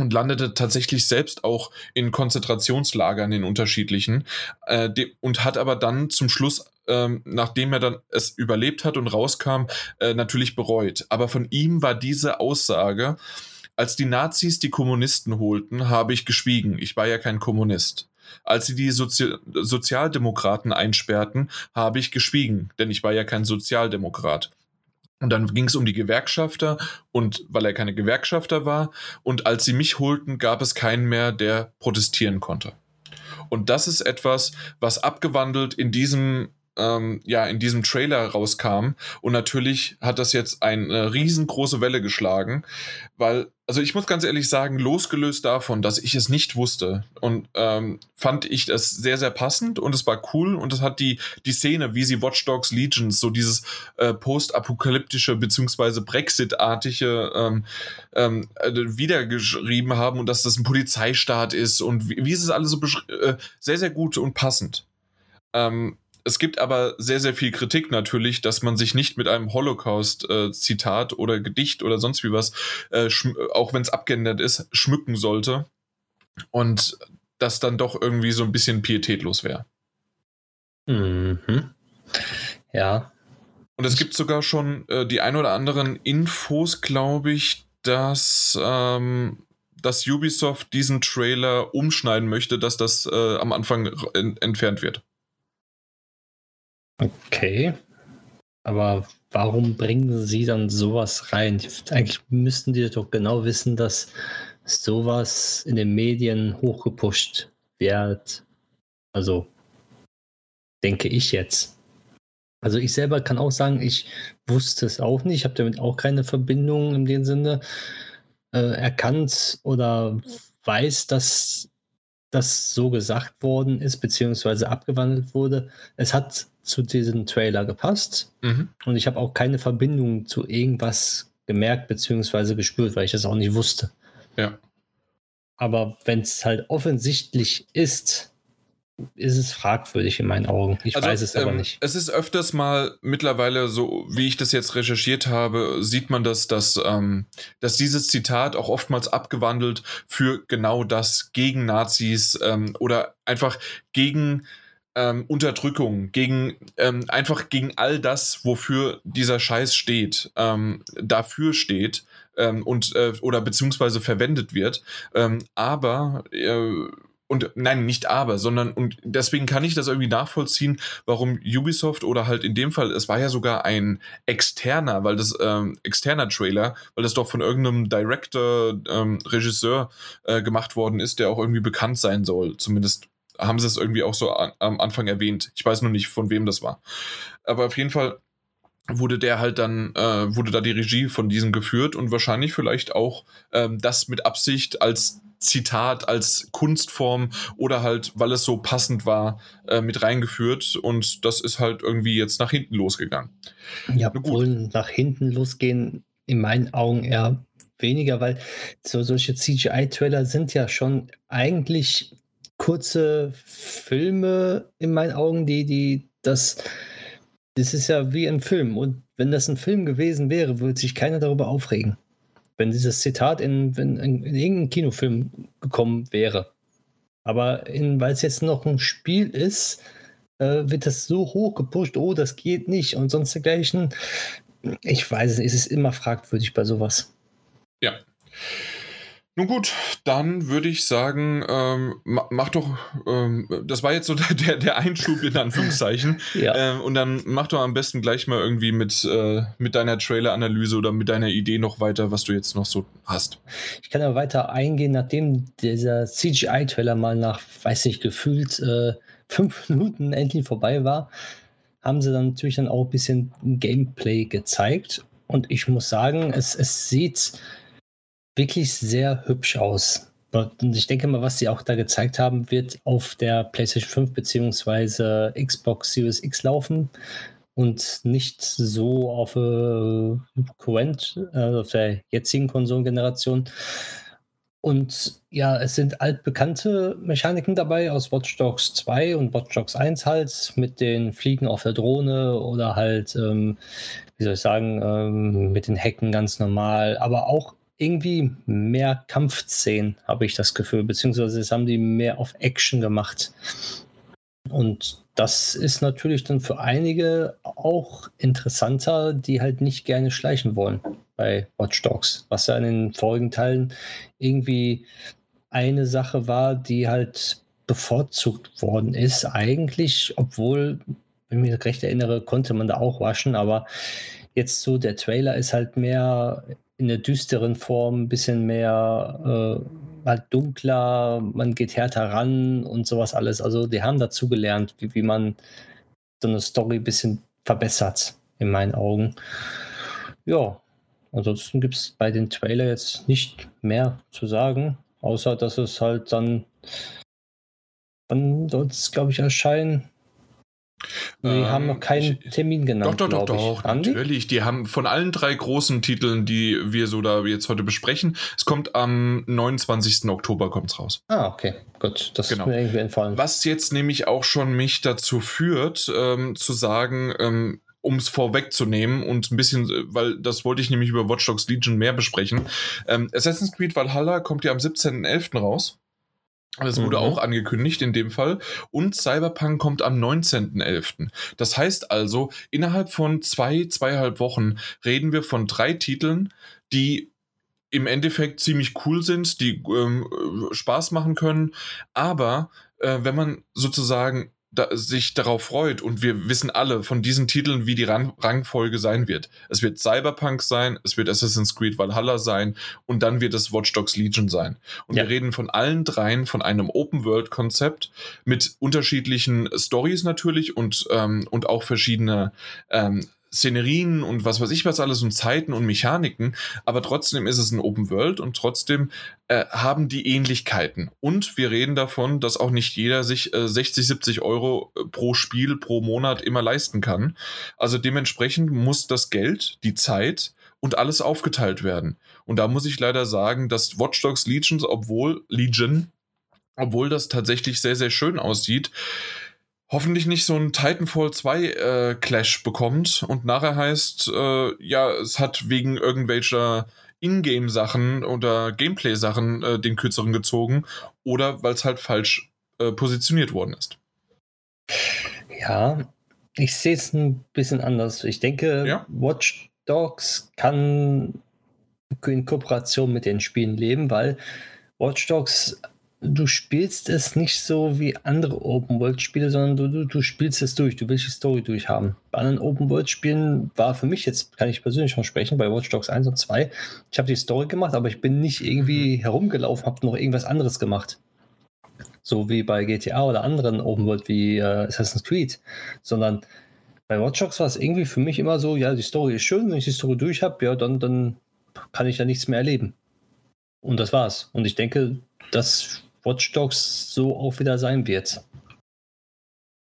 und landete tatsächlich selbst auch in Konzentrationslagern in unterschiedlichen äh, und hat aber dann zum Schluss ähm, nachdem er dann es überlebt hat und rauskam, äh, natürlich bereut. Aber von ihm war diese Aussage, als die Nazis die Kommunisten holten, habe ich geschwiegen. Ich war ja kein Kommunist. Als sie die Sozi Sozialdemokraten einsperrten, habe ich geschwiegen, denn ich war ja kein Sozialdemokrat. Und dann ging es um die Gewerkschafter und weil er keine Gewerkschafter war. Und als sie mich holten, gab es keinen mehr, der protestieren konnte. Und das ist etwas, was abgewandelt in diesem ähm, ja in diesem Trailer rauskam. Und natürlich hat das jetzt eine riesengroße Welle geschlagen, weil, also ich muss ganz ehrlich sagen, losgelöst davon, dass ich es nicht wusste und ähm, fand ich das sehr, sehr passend und es war cool und es hat die, die Szene, wie sie Watch Dogs Legions, so dieses äh, postapokalyptische beziehungsweise Brexit-artige ähm, ähm, äh, wiedergeschrieben haben und dass das ein Polizeistaat ist und wie, wie ist es alles so äh, sehr, sehr gut und passend. Ähm, es gibt aber sehr, sehr viel Kritik natürlich, dass man sich nicht mit einem Holocaust-Zitat äh, oder Gedicht oder sonst wie was, äh, auch wenn es abgeändert ist, schmücken sollte. Und das dann doch irgendwie so ein bisschen pietätlos wäre. Mhm. Ja. Und es gibt sogar schon äh, die ein oder anderen Infos, glaube ich, dass, ähm, dass Ubisoft diesen Trailer umschneiden möchte, dass das äh, am Anfang entfernt wird. Okay. Aber warum bringen sie dann sowas rein? Eigentlich müssten die doch genau wissen, dass sowas in den Medien hochgepusht wird. Also, denke ich jetzt. Also ich selber kann auch sagen, ich wusste es auch nicht. Ich habe damit auch keine Verbindung in dem Sinne äh, erkannt oder weiß, dass das so gesagt worden ist, beziehungsweise abgewandelt wurde. Es hat zu diesem Trailer gepasst. Mhm. Und ich habe auch keine Verbindung zu irgendwas gemerkt bzw. gespürt, weil ich das auch nicht wusste. Ja. Aber wenn es halt offensichtlich ist, ist es fragwürdig in meinen Augen. Ich also, weiß es aber ähm, nicht. Es ist öfters mal mittlerweile so, wie ich das jetzt recherchiert habe, sieht man, dass, dass, ähm, dass dieses Zitat auch oftmals abgewandelt für genau das gegen Nazis ähm, oder einfach gegen ähm, Unterdrückung, gegen ähm, einfach gegen all das, wofür dieser Scheiß steht, ähm, dafür steht ähm, und äh, oder beziehungsweise verwendet wird. Ähm, aber äh, und nein, nicht aber, sondern und deswegen kann ich das irgendwie nachvollziehen, warum Ubisoft oder halt in dem Fall, es war ja sogar ein externer, weil das ähm, externer Trailer, weil das doch von irgendeinem Director, ähm, Regisseur äh, gemacht worden ist, der auch irgendwie bekannt sein soll. Zumindest haben sie es irgendwie auch so an, am Anfang erwähnt. Ich weiß nur nicht, von wem das war. Aber auf jeden Fall wurde der halt dann, äh, wurde da die Regie von diesem geführt und wahrscheinlich vielleicht auch ähm, das mit Absicht als Zitat, als Kunstform oder halt, weil es so passend war, äh, mit reingeführt und das ist halt irgendwie jetzt nach hinten losgegangen. Ja, wohl nach hinten losgehen in meinen Augen eher weniger, weil so solche CGI-Trailer sind ja schon eigentlich kurze Filme in meinen Augen, die, die, das, das ist ja wie ein Film. Und wenn das ein Film gewesen wäre, würde sich keiner darüber aufregen. Wenn dieses Zitat in, in, in, in irgendeinen Kinofilm gekommen wäre. Aber weil es jetzt noch ein Spiel ist, äh, wird das so hoch gepusht, oh, das geht nicht und sonst dergleichen. Ich weiß es es ist immer fragwürdig bei sowas. Ja. Nun gut, dann würde ich sagen, ähm, mach doch, ähm, das war jetzt so <laughs> der, der Einschub in Anführungszeichen. <laughs> ja. ähm, und dann mach doch am besten gleich mal irgendwie mit, äh, mit deiner Trailer-Analyse oder mit deiner Idee noch weiter, was du jetzt noch so hast. Ich kann ja weiter eingehen, nachdem dieser CGI-Trailer mal nach, weiß ich, gefühlt äh, fünf <laughs> Minuten endlich vorbei war, haben sie dann natürlich dann auch ein bisschen Gameplay gezeigt. Und ich muss sagen, es, es sieht wirklich sehr hübsch aus. Und ich denke mal, was sie auch da gezeigt haben, wird auf der PlayStation 5 bzw. Xbox Series X laufen und nicht so auf, äh, Current, äh, auf der jetzigen Konsolengeneration. Und ja, es sind altbekannte Mechaniken dabei aus Watch Dogs 2 und Watch Dogs 1 halt, mit den Fliegen auf der Drohne oder halt, ähm, wie soll ich sagen, ähm, mit den Hecken ganz normal, aber auch irgendwie mehr Kampfszenen, habe ich das Gefühl, beziehungsweise es haben die mehr auf Action gemacht. Und das ist natürlich dann für einige auch interessanter, die halt nicht gerne schleichen wollen bei Watch Dogs, was ja in den vorigen Teilen irgendwie eine Sache war, die halt bevorzugt worden ist, eigentlich, obwohl, wenn ich mich recht erinnere, konnte man da auch waschen, aber jetzt so der Trailer ist halt mehr in der düsteren Form, ein bisschen mehr äh, halt dunkler, man geht härter ran und sowas alles. Also die haben dazu gelernt, wie, wie man so eine Story ein bisschen verbessert, in meinen Augen. Ja, ansonsten gibt es bei den Trailer jetzt nicht mehr zu sagen, außer dass es halt dann, wann soll es, glaube ich, erscheinen? Die ähm, haben noch keinen ich, Termin genannt. Doch, doch, doch, doch, natürlich. Die? die haben von allen drei großen Titeln, die wir so da jetzt heute besprechen, es kommt am 29. Oktober kommt's raus. Ah, okay, gut. Das genau. ist mir irgendwie entfallen. Was jetzt nämlich auch schon mich dazu führt, ähm, zu sagen, ähm, um es vorwegzunehmen und ein bisschen, weil das wollte ich nämlich über Watch Dogs Legion mehr besprechen. Ähm, Assassin's Creed Valhalla kommt ja am 17.11. raus. Das wurde mhm. auch angekündigt in dem Fall. Und Cyberpunk kommt am 19.11. Das heißt also, innerhalb von zwei, zweieinhalb Wochen reden wir von drei Titeln, die im Endeffekt ziemlich cool sind, die ähm, Spaß machen können. Aber äh, wenn man sozusagen da, sich darauf freut und wir wissen alle von diesen Titeln, wie die Rang Rangfolge sein wird. Es wird Cyberpunk sein, es wird Assassin's Creed Valhalla sein und dann wird es Watch Dogs Legion sein. Und ja. wir reden von allen dreien von einem Open-World-Konzept mit unterschiedlichen Stories natürlich und, ähm, und auch verschiedene ähm, Szenerien und was weiß ich was alles und Zeiten und Mechaniken, aber trotzdem ist es ein Open World und trotzdem äh, haben die Ähnlichkeiten. Und wir reden davon, dass auch nicht jeder sich äh, 60, 70 Euro äh, pro Spiel pro Monat immer leisten kann. Also dementsprechend muss das Geld, die Zeit und alles aufgeteilt werden. Und da muss ich leider sagen, dass Watch Dogs Legions, obwohl Legion, obwohl das tatsächlich sehr, sehr schön aussieht, hoffentlich nicht so ein Titanfall 2 äh, Clash bekommt und nachher heißt, äh, ja, es hat wegen irgendwelcher Ingame-Sachen oder Gameplay-Sachen äh, den kürzeren gezogen oder weil es halt falsch äh, positioniert worden ist. Ja, ich sehe es ein bisschen anders. Ich denke, ja? Watch Dogs kann in Kooperation mit den Spielen leben, weil Watch Dogs du spielst es nicht so wie andere Open-World-Spiele, sondern du, du, du spielst es durch, du willst die Story durchhaben. Bei anderen Open-World-Spielen war für mich jetzt, kann ich persönlich schon sprechen, bei Watch Dogs 1 und 2, ich habe die Story gemacht, aber ich bin nicht irgendwie mhm. herumgelaufen, habe noch irgendwas anderes gemacht. So wie bei GTA oder anderen Open-World wie äh, Assassin's Creed, sondern bei Watch Dogs war es irgendwie für mich immer so, ja, die Story ist schön, wenn ich die Story durch habe, ja, dann, dann kann ich ja nichts mehr erleben. Und das war's. Und ich denke, das Watch Dogs so auch wieder sein wird.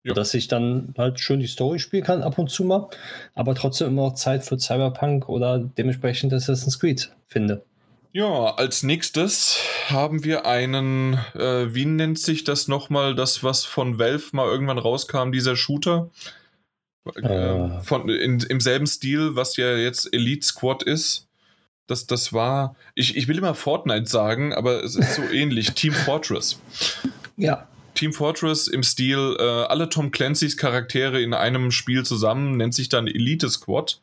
Ja. Dass ich dann halt schön die Story spielen kann, ab und zu mal, aber trotzdem immer noch Zeit für Cyberpunk oder dementsprechend Assassin's Creed finde. Ja, als nächstes haben wir einen, äh, wie nennt sich das nochmal, das, was von Valve mal irgendwann rauskam, dieser Shooter? Äh, äh. Von, in, Im selben Stil, was ja jetzt Elite Squad ist. Das, das war, ich, ich will immer Fortnite sagen, aber es ist so <laughs> ähnlich. Team Fortress. Ja. Team Fortress im Stil, äh, alle Tom Clancy's Charaktere in einem Spiel zusammen, nennt sich dann Elite Squad.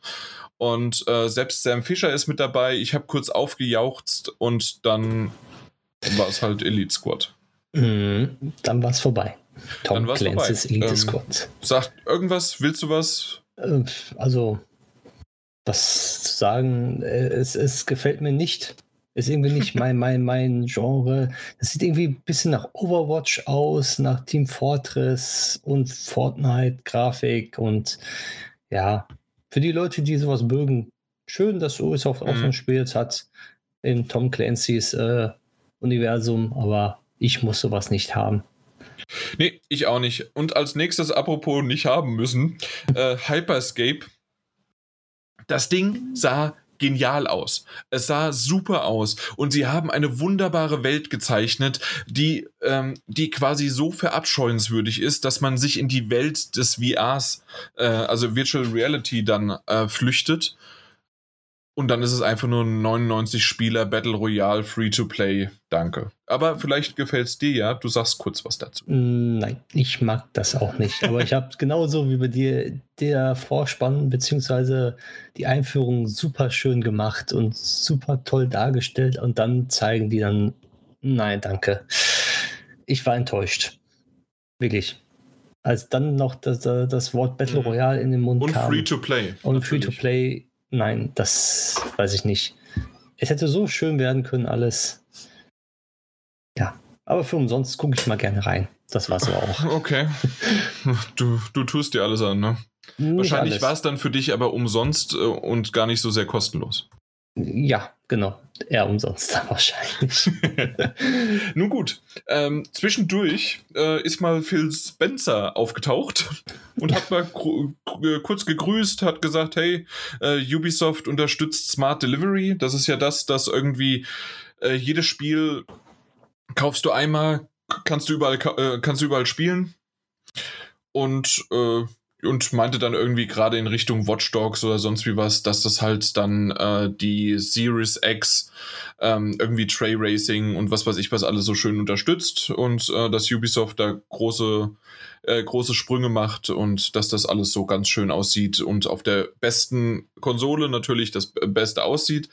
Und äh, selbst Sam Fischer ist mit dabei. Ich habe kurz aufgejauchzt und dann war es halt Elite Squad. Mhm, dann war es vorbei. Tom Clancy's Elite ähm, Squad. Sagt irgendwas, willst du was? Äh, also, was zu sagen, äh, es, es gefällt mir nicht. Ist irgendwie nicht <laughs> mein, mein, mein Genre. Das sieht irgendwie ein bisschen nach Overwatch aus, nach Team Fortress und Fortnite-Grafik und ja, für die Leute, die sowas mögen, schön, dass Ubisoft mhm. auch so ein Spiel jetzt hat in Tom Clancy's äh, Universum, aber ich muss sowas nicht haben. Nee, ich auch nicht. Und als nächstes, apropos nicht haben müssen, äh, Hyperscape. Das Ding sah genial aus. Es sah super aus und sie haben eine wunderbare Welt gezeichnet, die, ähm, die quasi so verabscheuenswürdig ist, dass man sich in die Welt des VRs, äh, also Virtual Reality, dann äh, flüchtet und dann ist es einfach nur ein 99 Spieler Battle Royale Free to Play. Danke. Aber vielleicht gefällt es dir ja. Du sagst kurz was dazu. Nein, ich mag das auch nicht. Aber ich habe genauso wie bei dir der Vorspann bzw. die Einführung super schön gemacht und super toll dargestellt. Und dann zeigen die dann, nein, danke. Ich war enttäuscht. Wirklich als dann noch das, das Wort Battle mhm. Royale in den Mund und kam. Und Free to Play. Und Free to Play nein, das weiß ich nicht. Es hätte so schön werden können, alles. Ja, aber für umsonst gucke ich mal gerne rein. Das war so auch. <laughs> Okay. Du, du tust dir alles an, ne? Nicht Wahrscheinlich war es dann für dich aber umsonst äh, und gar nicht so sehr kostenlos. Ja, genau. Eher umsonst <laughs> wahrscheinlich. <laughs> Nun gut. Ähm, zwischendurch äh, ist mal Phil Spencer aufgetaucht und hat mal kurz gegrüßt, hat gesagt, hey, äh, Ubisoft unterstützt Smart Delivery. Das ist ja das, dass irgendwie äh, jedes Spiel kaufst du einmal, kannst du überall, äh, kannst du überall spielen. Und äh, und meinte dann irgendwie gerade in Richtung Watch Dogs oder sonst wie was, dass das halt dann äh, die Series X ähm, irgendwie Tray Racing und was weiß ich was alles so schön unterstützt und äh, dass Ubisoft da große äh, große Sprünge macht und dass das alles so ganz schön aussieht und auf der besten Konsole natürlich das Beste aussieht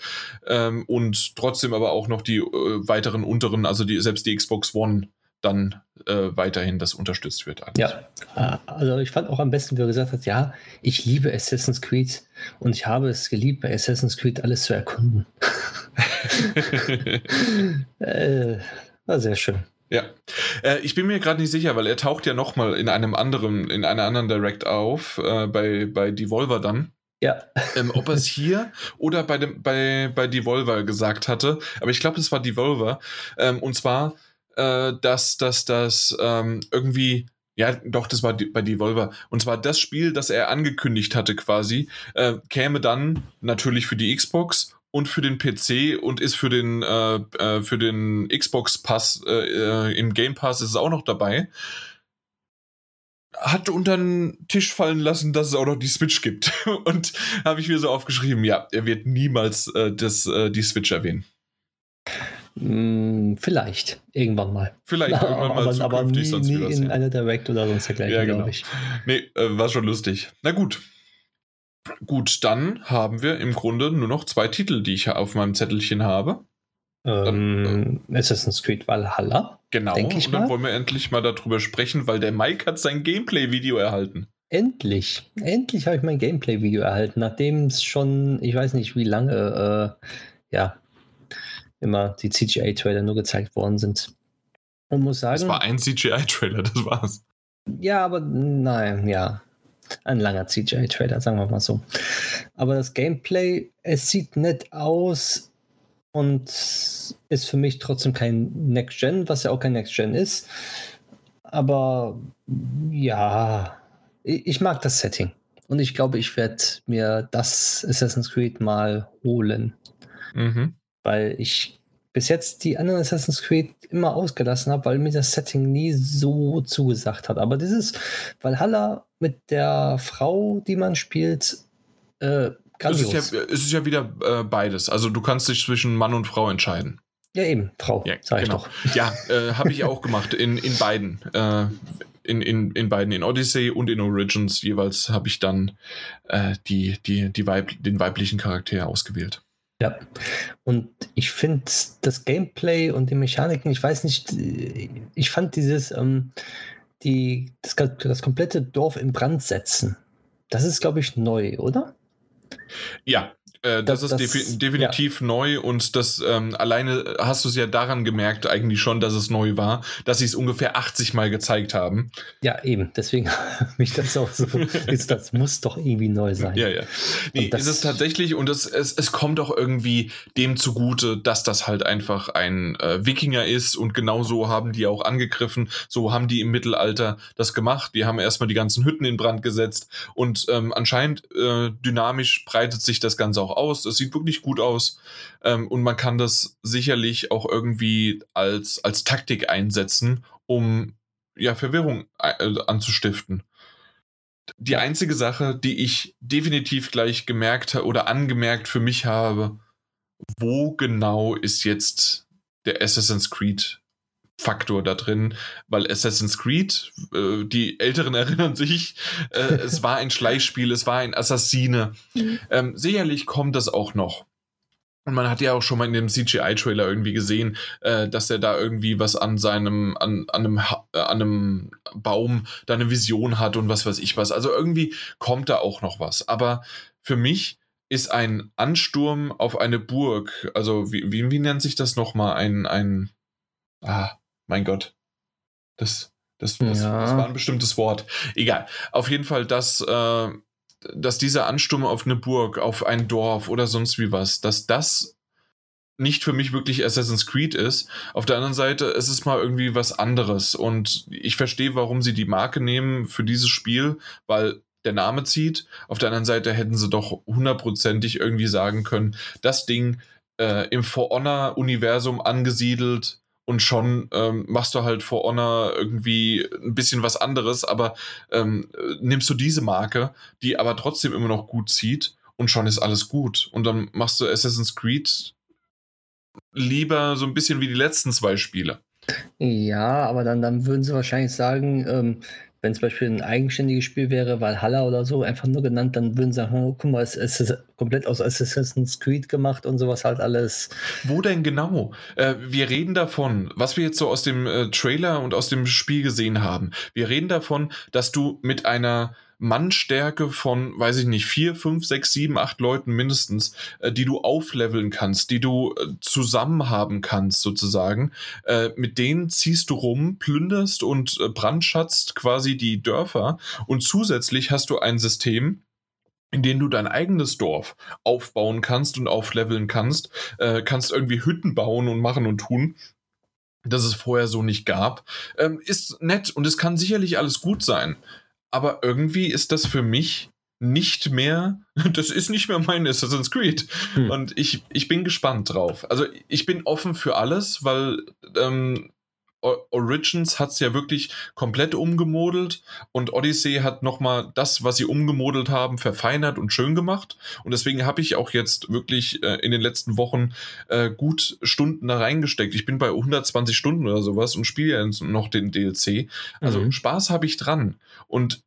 ähm, und trotzdem aber auch noch die äh, weiteren unteren, also die selbst die Xbox One dann äh, weiterhin das unterstützt wird. Alles. Ja, äh, also ich fand auch am besten, wie er gesagt hat, ja, ich liebe Assassin's Creed und ich habe es geliebt, bei Assassin's Creed alles zu erkunden. <laughs> <laughs> äh, war sehr schön. Ja, äh, ich bin mir gerade nicht sicher, weil er taucht ja nochmal in einem anderen, in einer anderen Direct auf, äh, bei, bei Devolver dann. Ja. Ähm, ob er es <laughs> hier oder bei, dem, bei, bei Devolver gesagt hatte, aber ich glaube, es war Devolver. Ähm, und zwar äh, dass das dass, ähm, irgendwie ja, doch, das war bei Devolver. Und zwar das Spiel, das er angekündigt hatte quasi, äh, käme dann natürlich für die Xbox und für den PC und ist für den, äh, äh, für den Xbox Pass, äh, äh, im Game Pass ist es auch noch dabei. Hat unter den Tisch fallen lassen, dass es auch noch die Switch gibt. <laughs> und habe ich mir so aufgeschrieben, ja, er wird niemals äh, das, die Switch erwähnen. Hm, vielleicht, irgendwann mal. Vielleicht <laughs> irgendwann mal aber, aber nie, sonst nie in einer Direct oder sonst dergleichen, ja, genau. glaube ich. Nee, äh, war schon lustig. Na gut. Gut, dann haben wir im Grunde nur noch zwei Titel, die ich auf meinem Zettelchen habe. Ähm, dann, äh, Assassin's Creed Valhalla. Genau, und dann mal. wollen wir endlich mal darüber sprechen, weil der Mike hat sein Gameplay-Video erhalten. Endlich, endlich habe ich mein Gameplay-Video erhalten, nachdem es schon, ich weiß nicht wie lange, äh, ja, immer die CGI-Trailer nur gezeigt worden sind. Und muss sagen. Das war ein CGI-Trailer, das war's. Ja, aber nein, ja. Ein langer CGI-Trailer, sagen wir mal so. Aber das Gameplay, es sieht nett aus und ist für mich trotzdem kein Next-Gen, was ja auch kein Next-Gen ist. Aber ja, ich mag das Setting. Und ich glaube, ich werde mir das Assassin's Creed mal holen. Mhm weil ich bis jetzt die anderen Assassin's Creed immer ausgelassen habe, weil mir das Setting nie so zugesagt hat. Aber dieses Valhalla mit der Frau, die man spielt, äh, Es ist ja, es ist ja wieder äh, beides. Also du kannst dich zwischen Mann und Frau entscheiden. Ja, eben, Frau, ja, sag genau. ich doch. <laughs> Ja, äh, habe ich auch gemacht, in, in beiden. Äh, in, in, in beiden, in Odyssey und in Origins jeweils habe ich dann äh, die, die, die Weib, den weiblichen Charakter ausgewählt. Ja, und Ich finde das Gameplay und die Mechaniken, ich weiß nicht, ich fand dieses, ähm, die, das, das komplette Dorf in Brand setzen. Das ist, glaube ich, neu, oder? Ja, äh, das, das, ist defi definitiv ja. neu und das ähm, alleine hast du es ja daran gemerkt, eigentlich schon, dass es neu war, dass sie es ungefähr 80 Mal gezeigt haben. Ja, eben. Deswegen <laughs> mich das auch so. ist, das muss doch irgendwie neu sein. Ja, ja. Nee, ist es tatsächlich und es, es, es kommt auch irgendwie dem zugute, dass das halt einfach ein äh, Wikinger ist und genau so haben die auch angegriffen. So haben die im Mittelalter das gemacht. Die haben erstmal die ganzen Hütten in Brand gesetzt und ähm, anscheinend äh, dynamisch breitet sich das Ganze auch auch aus. Es sieht wirklich gut aus. Ähm, und man kann das sicherlich auch irgendwie als, als Taktik einsetzen, um ja, Verwirrung äh, anzustiften. Die einzige Sache, die ich definitiv gleich gemerkt habe oder angemerkt für mich habe, wo genau ist jetzt der Assassin's Creed Faktor da drin, weil Assassin's Creed, äh, die Älteren <laughs> erinnern sich, äh, es war ein Schleichspiel, es war ein Assassine. Mhm. Ähm, sicherlich kommt das auch noch. Und man hat ja auch schon mal in dem CGI-Trailer irgendwie gesehen, äh, dass er da irgendwie was an seinem, an, an, einem, äh, an einem Baum da eine Vision hat und was weiß ich was. Also irgendwie kommt da auch noch was. Aber für mich ist ein Ansturm auf eine Burg, also wie, wie, wie nennt sich das nochmal? Ein, ein, ah, mein Gott. Das, das, das, ja. das war ein bestimmtes Wort. Egal. Auf jeden Fall, dass, äh, dass dieser Ansturm auf eine Burg, auf ein Dorf oder sonst wie was, dass das nicht für mich wirklich Assassin's Creed ist. Auf der anderen Seite ist es mal irgendwie was anderes. Und ich verstehe, warum sie die Marke nehmen für dieses Spiel, weil der Name zieht. Auf der anderen Seite hätten sie doch hundertprozentig irgendwie sagen können, das Ding äh, im For Honor-Universum angesiedelt, und schon ähm, machst du halt For Honor irgendwie ein bisschen was anderes, aber ähm, nimmst du diese Marke, die aber trotzdem immer noch gut zieht und schon ist alles gut. Und dann machst du Assassin's Creed lieber so ein bisschen wie die letzten zwei Spiele. Ja, aber dann, dann würden sie wahrscheinlich sagen, ähm, wenn zum Beispiel ein eigenständiges Spiel wäre, Valhalla oder so, einfach nur genannt, dann würden sie sagen, oh, guck mal, es ist komplett aus Assassin's Creed gemacht und sowas halt alles. Wo denn genau? Äh, wir reden davon, was wir jetzt so aus dem äh, Trailer und aus dem Spiel gesehen haben. Wir reden davon, dass du mit einer Mannstärke von, weiß ich nicht, vier, fünf, sechs, sieben, acht Leuten mindestens, äh, die du aufleveln kannst, die du äh, zusammen haben kannst, sozusagen. Äh, mit denen ziehst du rum, plünderst und äh, brandschatzt quasi die Dörfer und zusätzlich hast du ein System, in dem du dein eigenes Dorf aufbauen kannst und aufleveln kannst, äh, kannst irgendwie Hütten bauen und machen und tun dass es vorher so nicht gab, ähm, ist nett und es kann sicherlich alles gut sein aber irgendwie ist das für mich nicht mehr, <laughs> das ist nicht mehr mein Assassin's Creed. Hm. Und ich, ich bin gespannt drauf. Also ich bin offen für alles, weil ähm, Origins hat es ja wirklich komplett umgemodelt und Odyssey hat nochmal das, was sie umgemodelt haben, verfeinert und schön gemacht. Und deswegen habe ich auch jetzt wirklich äh, in den letzten Wochen äh, gut Stunden da reingesteckt. Ich bin bei 120 Stunden oder sowas und spiele ja noch den DLC. Also mhm. Spaß habe ich dran. Und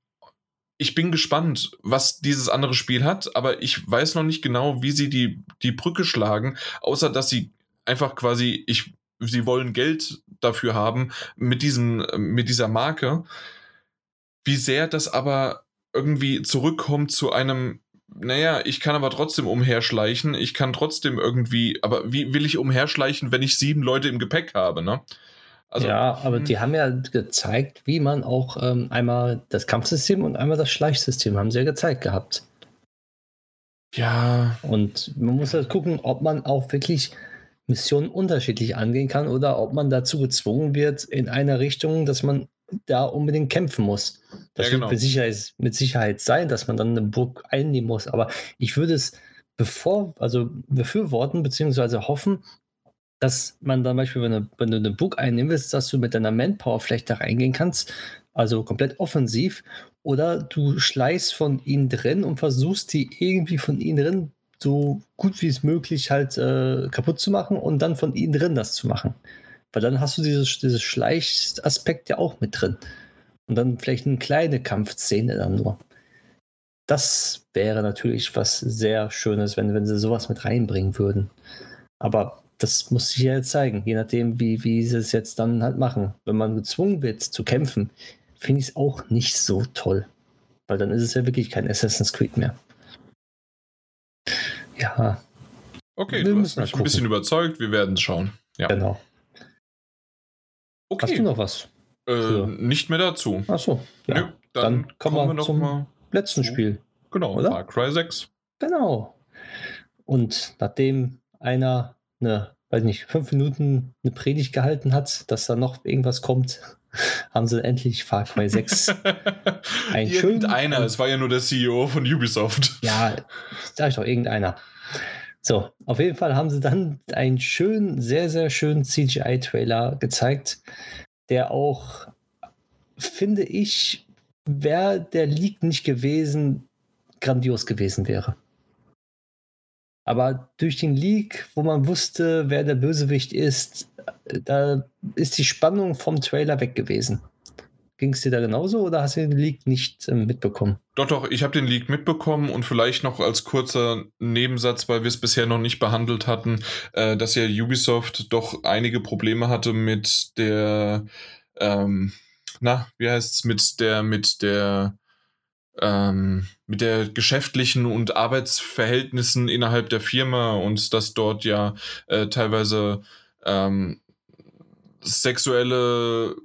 ich bin gespannt, was dieses andere Spiel hat, aber ich weiß noch nicht genau, wie sie die, die Brücke schlagen, außer dass sie einfach quasi, ich, sie wollen Geld dafür haben mit, diesem, mit dieser Marke. Wie sehr das aber irgendwie zurückkommt zu einem, naja, ich kann aber trotzdem umherschleichen, ich kann trotzdem irgendwie, aber wie will ich umherschleichen, wenn ich sieben Leute im Gepäck habe, ne? Also, ja, aber hm. die haben ja gezeigt, wie man auch ähm, einmal das Kampfsystem und einmal das Schleichsystem haben sie ja gezeigt gehabt. Ja. Und man muss halt gucken, ob man auch wirklich Missionen unterschiedlich angehen kann oder ob man dazu gezwungen wird in einer Richtung, dass man da unbedingt kämpfen muss. Das ja, genau. wird mit Sicherheit, mit Sicherheit sein, dass man dann eine Burg einnehmen muss. Aber ich würde es bevor, also befürworten bzw. hoffen, dass man zum Beispiel, wenn du, wenn du eine Book einnehmen willst, dass du mit deiner Manpower vielleicht da reingehen kannst, also komplett offensiv, oder du schleichst von ihnen drin und versuchst die irgendwie von ihnen drin so gut wie es möglich halt äh, kaputt zu machen und dann von ihnen drin das zu machen. Weil dann hast du dieses, dieses Schleichaspekt ja auch mit drin. Und dann vielleicht eine kleine Kampfszene dann nur. Das wäre natürlich was sehr Schönes, wenn, wenn sie sowas mit reinbringen würden. Aber das muss sich ja jetzt zeigen, je nachdem, wie, wie sie es jetzt dann halt machen. Wenn man gezwungen wird zu kämpfen, finde ich es auch nicht so toll. Weil dann ist es ja wirklich kein Assassin's Creed mehr. Ja. Okay, wir du hast mich ein bisschen überzeugt, wir werden schauen. Ja. Genau. Okay. Hast du noch was? Äh, nicht mehr dazu. Ach so. Ja. Nö, dann, dann kommen wir, wir noch zum mal letzten Spiel. Genau, oder? Far Cry 6. Genau. Und nachdem einer eine, weiß nicht, fünf Minuten eine Predigt gehalten hat, dass da noch irgendwas kommt, haben sie endlich Far Cry 6. <laughs> Ein irgendeiner, es war ja nur der CEO von Ubisoft. <laughs> Ja, sag ich doch, irgendeiner. So, auf jeden Fall haben sie dann einen schönen, sehr, sehr schönen CGI-Trailer gezeigt, der auch, finde ich, wäre der Leak nicht gewesen, grandios gewesen wäre. Aber durch den Leak, wo man wusste, wer der Bösewicht ist, da ist die Spannung vom Trailer weg gewesen. Ging es dir da genauso oder hast du den Leak nicht äh, mitbekommen? Doch, doch, ich habe den Leak mitbekommen und vielleicht noch als kurzer Nebensatz, weil wir es bisher noch nicht behandelt hatten, äh, dass ja Ubisoft doch einige Probleme hatte mit der, ähm, na, wie heißt es, mit der, mit der, ähm, mit der geschäftlichen und Arbeitsverhältnissen innerhalb der Firma und dass dort ja äh, teilweise ähm, sexuelle,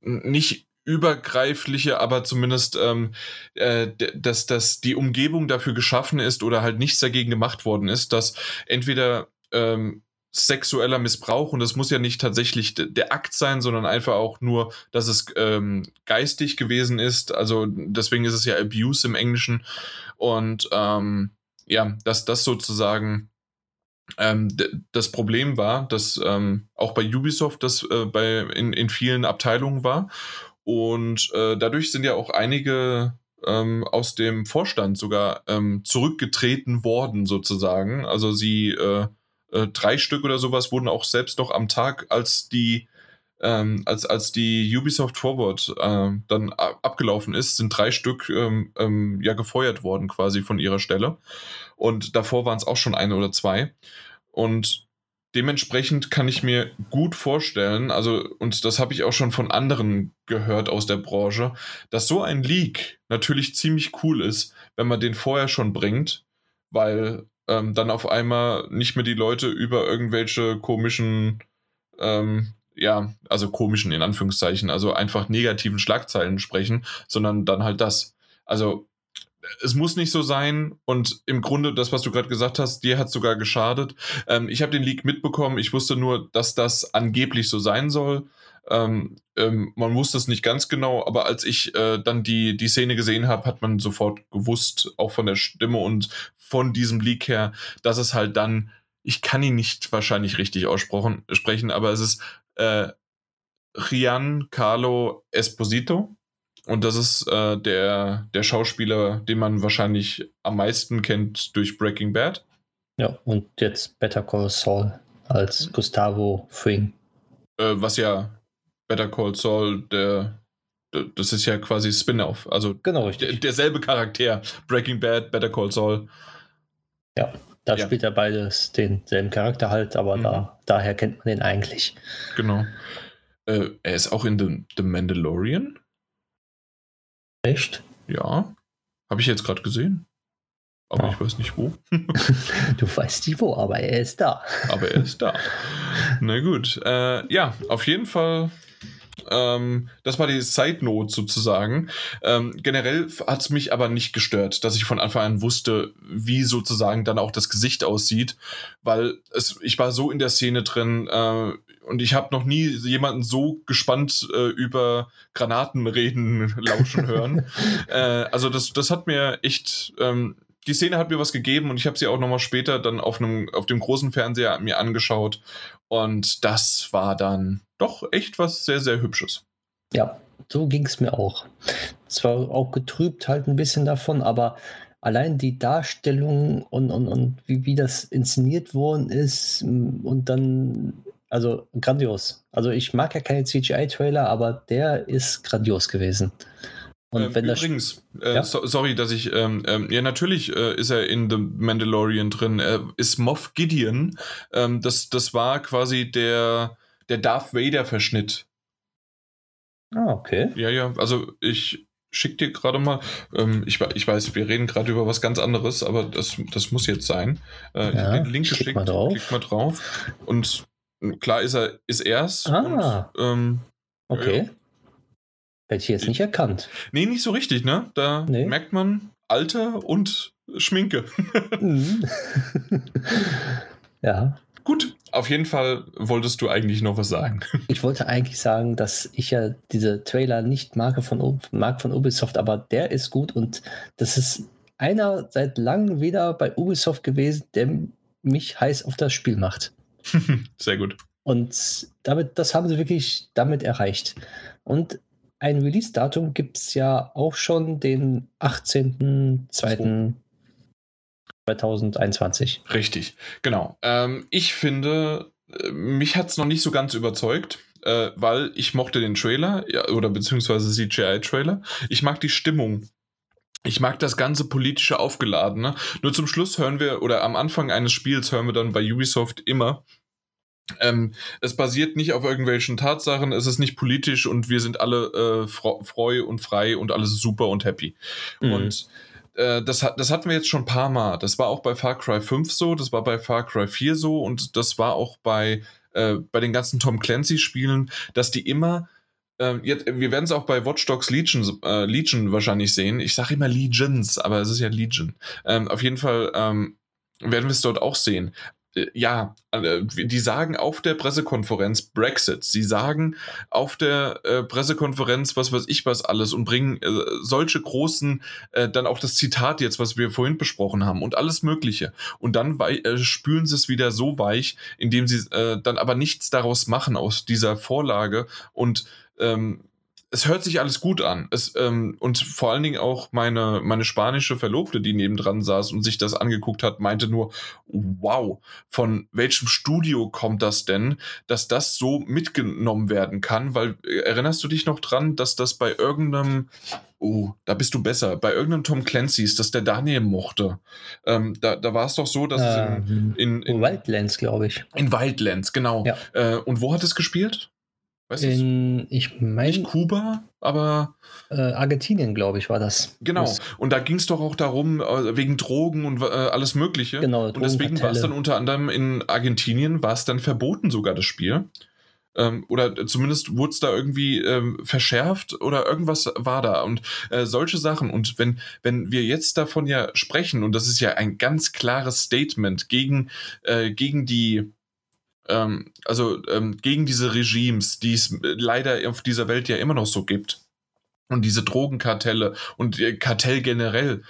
nicht übergreifliche, aber zumindest, ähm, äh, dass, dass die Umgebung dafür geschaffen ist oder halt nichts dagegen gemacht worden ist, dass entweder ähm, sexueller Missbrauch und das muss ja nicht tatsächlich der Akt sein, sondern einfach auch nur, dass es ähm, geistig gewesen ist. Also deswegen ist es ja Abuse im Englischen und ähm, ja, dass das sozusagen ähm, das Problem war, dass ähm, auch bei Ubisoft das äh, bei in, in vielen Abteilungen war und äh, dadurch sind ja auch einige ähm, aus dem Vorstand sogar ähm, zurückgetreten worden sozusagen. Also sie äh, äh, drei Stück oder sowas wurden auch selbst noch am Tag, als die ähm, als, als die Ubisoft Forward äh, dann abgelaufen ist, sind drei Stück ähm, ähm, ja gefeuert worden quasi von ihrer Stelle. Und davor waren es auch schon eine oder zwei. Und dementsprechend kann ich mir gut vorstellen, also, und das habe ich auch schon von anderen gehört aus der Branche, dass so ein Leak natürlich ziemlich cool ist, wenn man den vorher schon bringt, weil ähm, dann auf einmal nicht mehr die Leute über irgendwelche komischen, ähm, ja, also komischen in Anführungszeichen, also einfach negativen Schlagzeilen sprechen, sondern dann halt das. Also es muss nicht so sein und im Grunde das, was du gerade gesagt hast, dir hat sogar geschadet. Ähm, ich habe den Leak mitbekommen, ich wusste nur, dass das angeblich so sein soll. Ähm, ähm, man wusste es nicht ganz genau, aber als ich äh, dann die, die Szene gesehen habe, hat man sofort gewusst, auch von der Stimme und von diesem Leak her, dass es halt dann, ich kann ihn nicht wahrscheinlich richtig aussprechen, aber es ist äh, Carlo Esposito. Und das ist äh, der, der Schauspieler, den man wahrscheinlich am meisten kennt durch Breaking Bad. Ja, und jetzt Better Call Saul als mhm. Gustavo Fring. Äh, was ja Better Call Saul, der, der das ist ja quasi Spin-off. Also genau, richtig. Der, derselbe Charakter. Breaking Bad, Better Call Saul. Ja, da ja. spielt er beides denselben Charakter halt, aber mhm. da, daher kennt man den eigentlich. Genau. Äh, er ist auch in The, The Mandalorian. Echt? Ja. Habe ich jetzt gerade gesehen. Aber oh. ich weiß nicht wo. <laughs> du weißt nicht wo, aber er ist da. aber er ist da. <laughs> Na gut. Äh, ja, auf jeden Fall ähm, das war die Note sozusagen. Ähm, generell hat es mich aber nicht gestört, dass ich von Anfang an wusste, wie sozusagen dann auch das Gesicht aussieht, weil es, ich war so in der Szene drin äh, und ich habe noch nie jemanden so gespannt äh, über Granaten reden, <laughs> lauschen hören. <laughs> äh, also das, das hat mir echt ähm, die Szene hat mir was gegeben und ich habe sie auch nochmal später dann auf, einem, auf dem großen Fernseher mir angeschaut. Und das war dann doch echt was sehr, sehr Hübsches. Ja, so ging es mir auch. Zwar auch getrübt halt ein bisschen davon, aber allein die Darstellung und, und, und wie, wie das inszeniert worden ist und dann, also grandios. Also ich mag ja keine CGI-Trailer, aber der ist grandios gewesen. Und ähm, wenn das übrigens, äh, Ja? so, sorry, dass ich, ähm, ähm, ja, natürlich äh, ist er in The Mandalorian drin. Er ist Moff Gideon. Ähm, das, das war quasi der, der Darth Vader-Verschnitt. Ah, okay. Ja, ja, also ich schick dir gerade mal, ähm, ich, ich weiß, wir reden gerade über was ganz anderes, aber das, das muss jetzt sein. Äh, ich Ja, den Link klick geschickt, mal drauf. klick mal drauf. Und klar ist er, ist er's. Ah. Und, ähm, Okay. Hätte ich jetzt nicht erkannt. nee, nicht so richtig, ne? Da Nee. merkt man Alter und Schminke. <laughs> Mhm. <laughs> ja. Gut, auf jeden Fall wolltest du eigentlich noch was sagen. <laughs> Ich wollte eigentlich sagen, dass ich ja diese Trailer nicht mag von, U- mag von Ubisoft, aber der ist gut und das ist einer seit langem wieder bei Ubisoft gewesen, der mich heiß auf das Spiel macht. <laughs> Sehr gut. Und damit, das haben sie wirklich damit erreicht. Und ein Release-Datum gibt es ja auch schon den 18.02.2021. Richtig, genau. Ähm, ich finde, äh, mich hat es noch nicht so ganz überzeugt, äh, weil ich mochte den Trailer ja, oder beziehungsweise CGI-Trailer. Ich mag die Stimmung. Ich mag das ganze politische Aufgeladene. Nur zum Schluss hören wir, oder am Anfang eines Spiels hören wir dann bei Ubisoft immer, ähm, es basiert nicht auf irgendwelchen Tatsachen, es ist nicht politisch und wir sind alle äh, fro freu und frei und alles super und happy. Mhm. Und äh, das, das hatten wir jetzt schon ein paar Mal. Das war auch bei Far Cry 5 so, das war bei Far Cry 4 so und das war auch bei, äh, bei den ganzen Tom Clancy-Spielen, dass die immer. äh, Jetzt, wir werden es auch bei Watch Dogs Legion, äh, Legion wahrscheinlich sehen. Ich sage immer Legions, aber es ist ja Legion. Ähm, auf jeden Fall ähm, werden wir es dort auch sehen. Äh, Ja, die sagen auf der Pressekonferenz Brexit. Sie sagen auf der äh, Pressekonferenz was weiß ich was alles und bringen äh, solche großen, äh, dann auch das Zitat jetzt, was wir vorhin besprochen haben und alles Mögliche. Und dann äh, spülen sie es wieder so weich, indem sie äh, dann aber nichts daraus machen aus dieser Vorlage und ähm, es hört sich alles gut an. Es, ähm, und vor allen Dingen auch meine, meine spanische Verlobte, die nebendran saß und sich das angeguckt hat, meinte nur, wow, von welchem Studio kommt das denn, dass das so mitgenommen werden kann? Weil äh, erinnerst du dich noch dran, dass das bei irgendeinem, oh, da bist du besser, bei irgendeinem Tom Clancy's, dass der Daniel mochte. Ähm, da da war es doch so, dass es Ähm, in, in, in, Wildlands, glaube ich. in Wildlands, genau. Ja. Äh, und wo hat es gespielt? Weißt? In, ich Nicht meine, Kuba, aber äh, Argentinien, glaube ich, war das. genau. Das, Und da ging es doch auch darum, äh, wegen Drogen und äh, alles Mögliche. genau, Und deswegen war es dann unter anderem in Argentinien, war es dann verboten sogar das Spiel. Ähm, oder zumindest wurde es da irgendwie ähm, verschärft oder irgendwas war da. Und äh, solche Sachen. Und wenn, wenn wir jetzt davon ja sprechen, und das ist ja ein ganz klares Statement gegen, äh, gegen die, ähm, also ähm, gegen diese Regimes, die es leider auf dieser Welt ja immer noch so gibt. Und diese Drogenkartelle und äh, Kartell generell.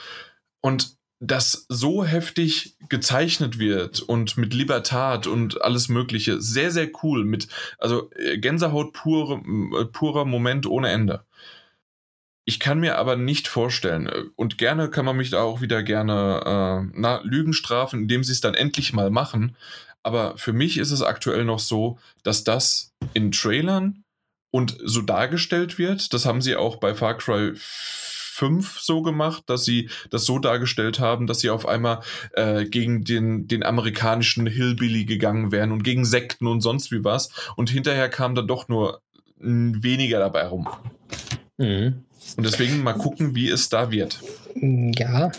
Und das so heftig gezeichnet wird und mit Libertat und alles Mögliche. Sehr, sehr cool. Mit, also äh, Gänsehaut pure, äh, purer Moment ohne Ende. Ich kann mir aber nicht vorstellen, äh, und gerne kann man mich da auch wieder gerne äh, na, Lügen strafen, indem sie es dann endlich mal machen. Aber für mich ist es aktuell noch so, dass das in Trailern und so dargestellt wird. Das haben sie auch bei Far Cry 5 so gemacht, dass sie das so dargestellt haben, dass sie auf einmal äh, gegen den, den amerikanischen Hillbilly gegangen wären und gegen Sekten und sonst wie was. Und hinterher kam dann doch nur weniger dabei rum. Mhm. Und deswegen mal gucken, wie es da wird. Ja,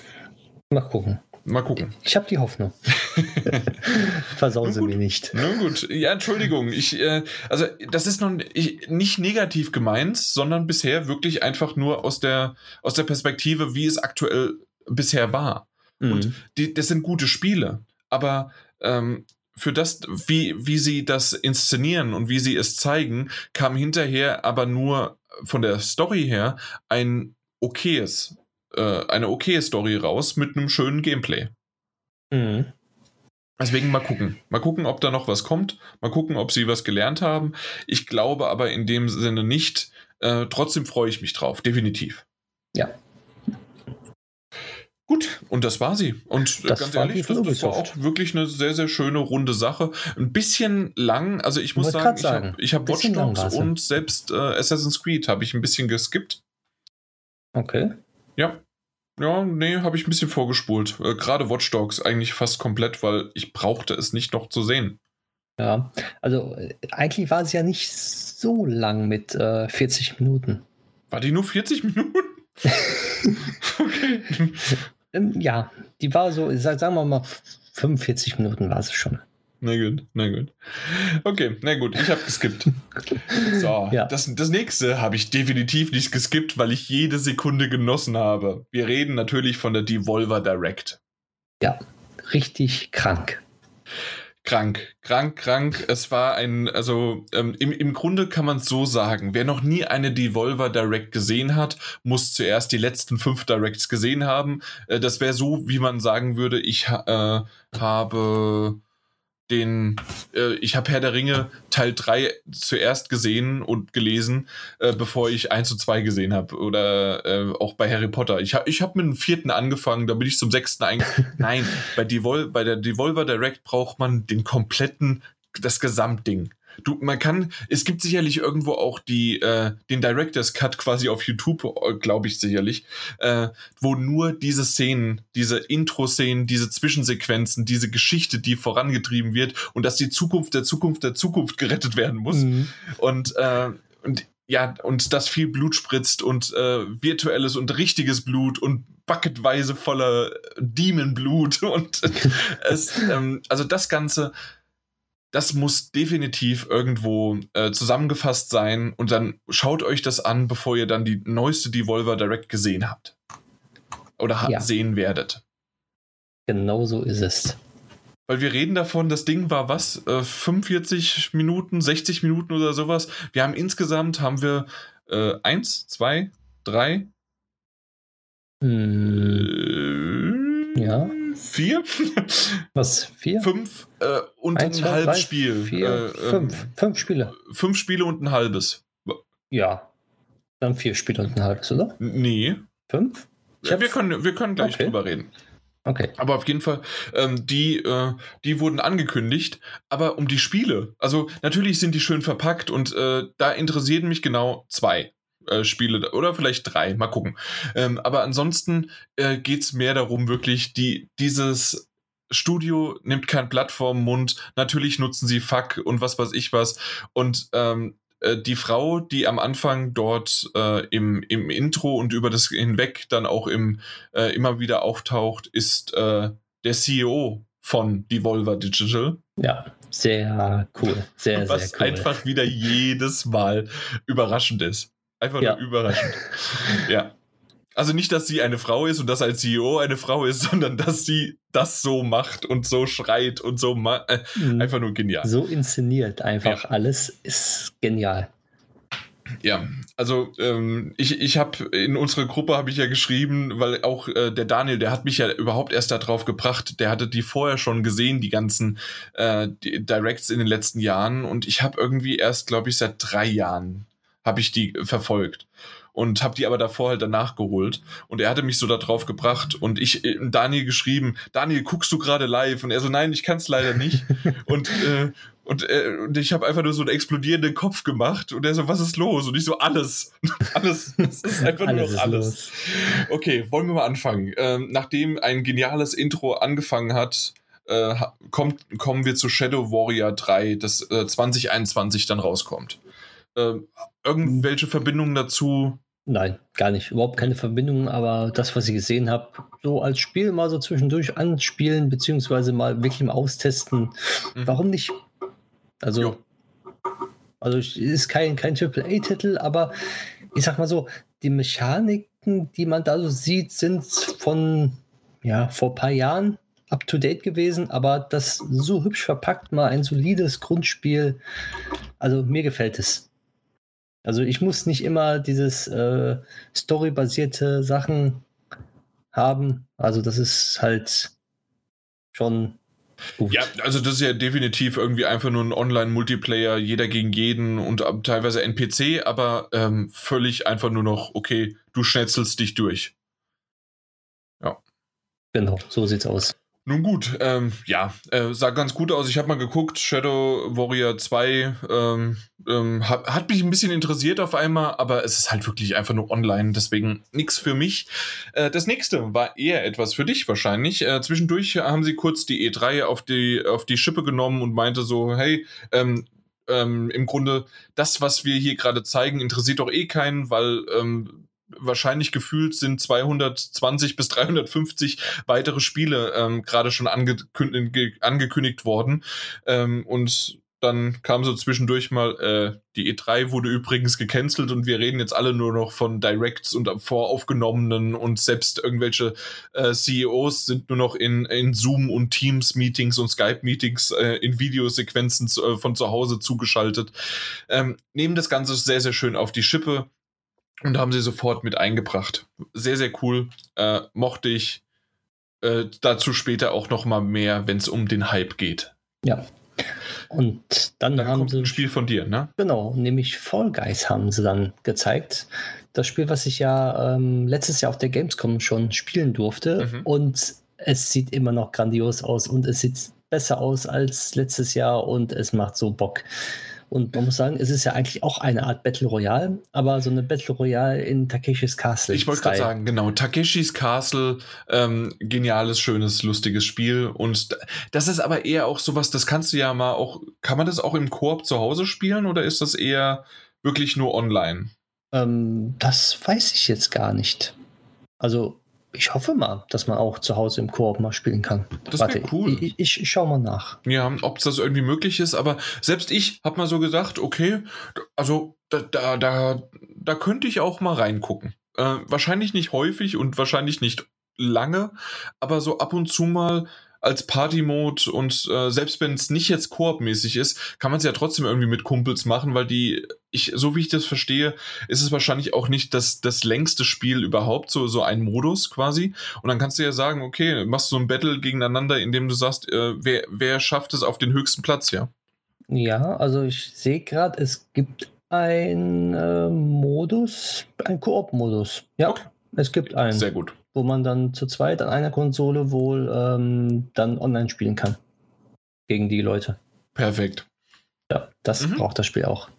mal gucken. Mal gucken. Ich habe die Hoffnung. <laughs> Versauen Nun sie mir nicht. Na gut, ja, Entschuldigung. Ich, äh, also das ist nun ich, nicht negativ gemeint, sondern bisher wirklich einfach nur aus der, aus der Perspektive, wie es aktuell bisher war. Und Mhm. die, das sind gute Spiele, aber ähm, für das, wie, wie sie das inszenieren und wie sie es zeigen, kam hinterher aber nur von der Story her ein okayes, äh, eine okaye Story raus mit einem schönen Gameplay. Mhm. Deswegen mal gucken. Mal gucken, ob da noch was kommt. Mal gucken, ob sie was gelernt haben. Ich glaube aber in dem Sinne nicht. Äh, trotzdem freue ich mich drauf, definitiv. Ja. Gut, und das war sie. Und äh, Das ganz ehrlich, das, das war auch wirklich eine sehr, sehr schöne runde Sache. Ein bisschen lang, also ich muss sagen, grad ich sagen, habe hab Watch Dogs und selbst äh, Assassin's Creed habe ich ein bisschen geskippt. Okay. Ja. Ja, nee, habe ich ein bisschen vorgespult. Äh, Gerade Watch Dogs eigentlich fast komplett, weil ich brauchte es nicht noch zu sehen. Ja, also äh, eigentlich war es ja nicht so lang mit äh, 40 Minuten. War die nur 40 <laughs> Minuten? <laughs> okay. Ähm, ja, die war so, sagen wir mal, 45 Minuten war sie schon. Na gut, na gut. Okay, na gut, ich habe geskippt. <laughs> So, ja. das, das nächste habe ich definitiv nicht geskippt, weil ich jede Sekunde genossen habe. Wir reden natürlich von der Devolver Direct. Ja, richtig krank. Krank, krank, krank. Es war ein, also ähm, im, im Grunde kann man es so sagen, wer noch nie eine Devolver Direct gesehen hat, muss zuerst die letzten fünf Directs gesehen haben. Äh, das wäre so, wie man sagen würde, ich äh, habe den, äh, ich habe Herr der Ringe Teil 3 zuerst gesehen und gelesen, äh, bevor ich 1 zu 2 gesehen habe. Oder äh, auch bei Harry Potter. Ich habe ich hab mit dem vierten angefangen, da bin ich zum sechsten eingegangen. <laughs> Nein, bei, Devol bei der Devolver Direct braucht man den kompletten, das Gesamtding. Du, man kann, es gibt sicherlich irgendwo auch die, äh, den Director's Cut quasi auf YouTube, äh, glaube ich sicherlich, äh, wo nur diese Szenen, diese Intro-Szenen, diese Zwischensequenzen, diese Geschichte, die vorangetrieben wird und dass die Zukunft der Zukunft der Zukunft gerettet werden muss. Mhm. Und, äh, und ja, und dass viel Blut spritzt und äh, virtuelles und richtiges Blut und bucketweise voller Demon-Blut <laughs> und es, ähm, also das Ganze das muss definitiv irgendwo äh, zusammengefasst sein und dann schaut euch das an, bevor ihr dann die neueste Devolver Direct gesehen habt. Oder ja. sehen werdet. Genau so ist es. Weil wir reden davon, das Ding war was? Äh, 45 Minuten, 60 Minuten oder sowas. Wir haben insgesamt haben wir äh, eins, zwei, drei. Hm. Äh, ja vier? Was? Vier? Fünf äh, und ein, ein halbes Spiel. Vier, äh, fünf. Ähm, fünf Spiele. Fünf Spiele und ein halbes. Ja. Dann vier Spiele und ein halbes, oder? Nee. Fünf? Ja, wir, können, wir können gleich okay. drüber reden. Okay. Aber auf jeden Fall, ähm, die, äh, die wurden angekündigt, aber um die Spiele. Also natürlich sind die schön verpackt und äh, da interessieren mich genau zwei. Äh, Spiele oder vielleicht drei, mal gucken. Ähm, aber ansonsten äh, geht es mehr darum, wirklich, die, dieses Studio nimmt kein Blatt vorm Mund. Natürlich nutzen sie Fuck und was weiß ich was. Und ähm, äh, die Frau, die am Anfang dort äh, im, im Intro und über das hinweg dann auch im, äh, immer wieder auftaucht, ist äh, der CEO von Devolver Digital. Ja, sehr cool. Sehr, <laughs> was sehr cool. einfach wieder jedes Mal überraschend ist. Einfach ja. nur überraschend. ja. Also nicht, dass sie eine Frau ist und dass als CEO eine Frau ist, sondern dass sie das so macht und so schreit und so äh, mhm. einfach nur genial. So inszeniert einfach ja. alles ist genial. Ja, also ähm, ich, ich habe in unserer Gruppe habe ich ja geschrieben, weil auch äh, der Daniel, der hat mich ja überhaupt erst darauf gebracht, der hatte die vorher schon gesehen, die ganzen äh, die Directs in den letzten Jahren und ich habe irgendwie erst, glaube ich, seit drei Jahren habe ich die verfolgt und habe die aber davor halt danach geholt und er hatte mich so da drauf gebracht und ich äh, Daniel geschrieben, Daniel, guckst du gerade live? Und er so, nein, ich kann es leider nicht <laughs> und äh, und, äh, und ich habe einfach nur so einen explodierenden Kopf gemacht und er so, was ist los? Und ich so, alles. <laughs> alles. Es ist einfach alles nur noch alles. Okay, wollen wir mal anfangen. Ähm, nachdem ein geniales Intro angefangen hat, äh, kommt, kommen wir zu Shadow Warrior 3, das äh, 2021 dann rauskommt. Ähm, irgendwelche Verbindungen dazu? Nein, gar nicht. Überhaupt keine Verbindungen, aber das, was ich gesehen habe, so als Spiel mal so zwischendurch anspielen, beziehungsweise mal wirklich mal austesten. Mhm. Warum nicht? Also, jo. also ist kein, kein AAA-Titel, aber ich sag mal so, die Mechaniken, die man da so sieht, sind von ja, vor ein paar Jahren up to date gewesen, aber das so hübsch verpackt, mal ein solides Grundspiel. Also mir gefällt es. Also ich muss nicht immer dieses äh, storybasierte Sachen haben. Also das ist halt schon gut. Ja, also das ist ja definitiv irgendwie einfach nur ein Online-Multiplayer, jeder gegen jeden und teilweise NPC, aber ähm, völlig einfach nur noch, okay, du schnetzelst dich durch. Ja. Genau, so sieht's aus. Nun gut, ähm, ja, äh, sah ganz gut aus. Ich habe mal geguckt, Shadow Warrior 2 ähm, ähm, hat, hat, mich ein bisschen interessiert auf einmal, aber es ist halt wirklich einfach nur online, deswegen nichts für mich. Äh, das nächste war eher etwas für dich wahrscheinlich. Äh, zwischendurch haben sie kurz die E3 auf die, auf die Schippe genommen und meinte so, hey, ähm, ähm, im Grunde das, was wir hier gerade zeigen, interessiert doch eh keinen, weil ähm, wahrscheinlich gefühlt sind 220 bis 350 weitere Spiele ähm, gerade schon angekündigt, angekündigt worden. Ähm, und dann kam so zwischendurch mal, äh, die E3 wurde übrigens gecancelt und wir reden jetzt alle nur noch von Directs und voraufgenommenen und selbst irgendwelche äh, CEOs sind nur noch in, in Zoom und Teams-Meetings und Skype-Meetings äh, in Videosequenzen zu, äh, von zu Hause zugeschaltet. Ähm, nehmen das Ganze sehr, sehr schön auf die Schippe und haben sie sofort mit eingebracht. Sehr, sehr cool. Äh, mochte ich. Äh, dazu später auch noch mal mehr, wenn es um den Hype geht. Ja. Und dann, dann haben sie ein Spiel von dir, ne? Genau, nämlich Fall Guys haben sie dann gezeigt. Das Spiel, was ich ja ähm, letztes Jahr auf der Gamescom schon spielen durfte. Mhm. Und es sieht immer noch grandios aus und es sieht besser aus als letztes Jahr und es macht so Bock. Und man muss sagen, es ist ja eigentlich auch eine Art Battle Royale, aber so eine Battle Royale in Takeshis Castle. Ich wollte gerade sagen, genau, Takeshis Castle, ähm, geniales, schönes, lustiges Spiel. Und das ist aber eher auch sowas, das kannst du ja mal auch, kann man das auch im Koop zu Hause spielen oder ist das eher wirklich nur online? Ähm, das weiß ich jetzt gar nicht. Also ich hoffe mal, dass man auch zu Hause im Koop mal spielen kann. Das wäre cool. Ich, ich, ich schaue mal nach. Ja, ob das irgendwie möglich ist, aber selbst ich habe mal so gedacht, okay, also da, da, da, da könnte ich auch mal reingucken. Äh, wahrscheinlich nicht häufig und wahrscheinlich nicht lange, aber so ab und zu mal als Party-Mode und äh, selbst wenn es nicht jetzt Koop-mäßig ist, kann man es ja trotzdem irgendwie mit Kumpels machen, weil die, ich, so wie ich das verstehe, ist es wahrscheinlich auch nicht das, das längste Spiel überhaupt, so, so ein Modus quasi. Und dann kannst du ja sagen, okay, machst du so ein Battle gegeneinander, indem du sagst, äh, wer, wer schafft es auf den höchsten Platz, ja? Ja, also ich sehe gerade, es gibt ein äh, Modus, ein Koop-Modus. Ja, okay. es gibt einen. Sehr gut wo man dann zu zweit an einer Konsole wohl ähm, dann online spielen kann. Gegen die Leute. Perfekt. Ja, das mhm. braucht das Spiel auch.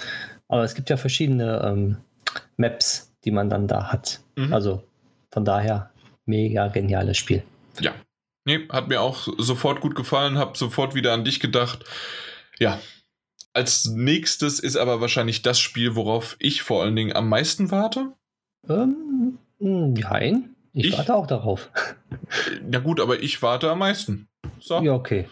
Aber es gibt ja verschiedene ähm, Maps, die man dann da hat. Mhm. Also von daher mega geniales Spiel. Ja. Nee, hat mir auch sofort gut gefallen, hab sofort wieder an dich gedacht. Ja. Als nächstes ist aber wahrscheinlich das Spiel, worauf ich vor allen Dingen am meisten warte. Ähm, nein. Ich, ich warte auch darauf. <laughs> Na gut, aber ich warte am meisten. So. Ja, okay.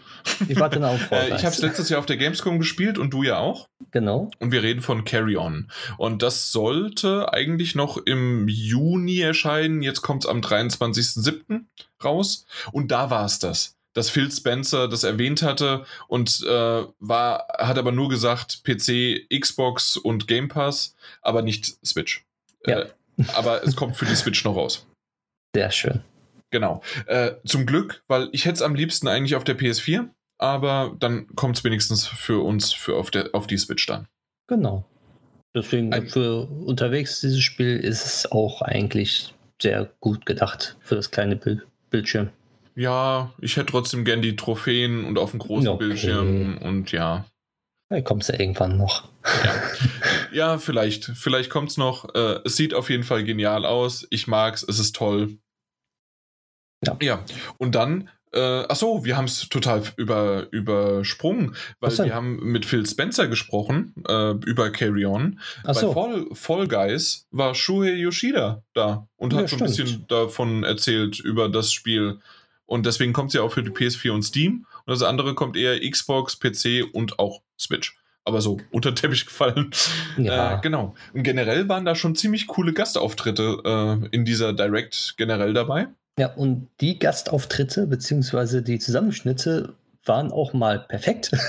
Ich warte dann auf <laughs> äh, Ich habe es letztes Jahr auf der Gamescom gespielt und du ja auch. Genau. Und wir reden von Carry On. Und das sollte eigentlich noch im Juni erscheinen. Jetzt kommt es am 23.07. raus. Und da war es das dass Phil Spencer das erwähnt hatte und äh, war, hat aber nur gesagt PC, Xbox und Game Pass, aber nicht Switch. Ja. Äh, aber es kommt für die Switch noch raus. Sehr schön. Genau. Äh, zum Glück, weil ich hätte es am liebsten eigentlich auf der PS4, aber dann kommt es wenigstens für uns für auf, der, auf die Switch dann. Genau. Deswegen Ein, für unterwegs dieses Spiel ist es auch eigentlich sehr gut gedacht für das kleine Bild Bildschirm. Ja, ich hätte trotzdem gern die Trophäen und auf dem großen okay. Bildschirm und ja. Da kommst du irgendwann noch. Ja, <laughs> ja vielleicht. Vielleicht kommt es noch. Äh, es sieht auf jeden Fall genial aus. Ich mag es. Es ist toll. Ja. ja. Und dann, äh, ach so, wir haben es total über, übersprungen, weil wir haben mit Phil Spencer gesprochen äh, über Carry On. Ach Bei so. Fall, Fall Guys war Shuhei Yoshida da und ja, hat so ein bisschen davon erzählt über das Spiel. Und deswegen kommt es ja auch für die PS4 und Steam. Und das andere kommt eher Xbox, PC und auch Switch aber so <laughs> unter den Teppich gefallen. Ja. Äh, genau. Und generell waren da schon ziemlich coole Gastauftritte äh, in dieser Direct generell dabei. Ja, und die Gastauftritte bzw. die Zusammenschnitte waren auch mal perfekt. <laughs>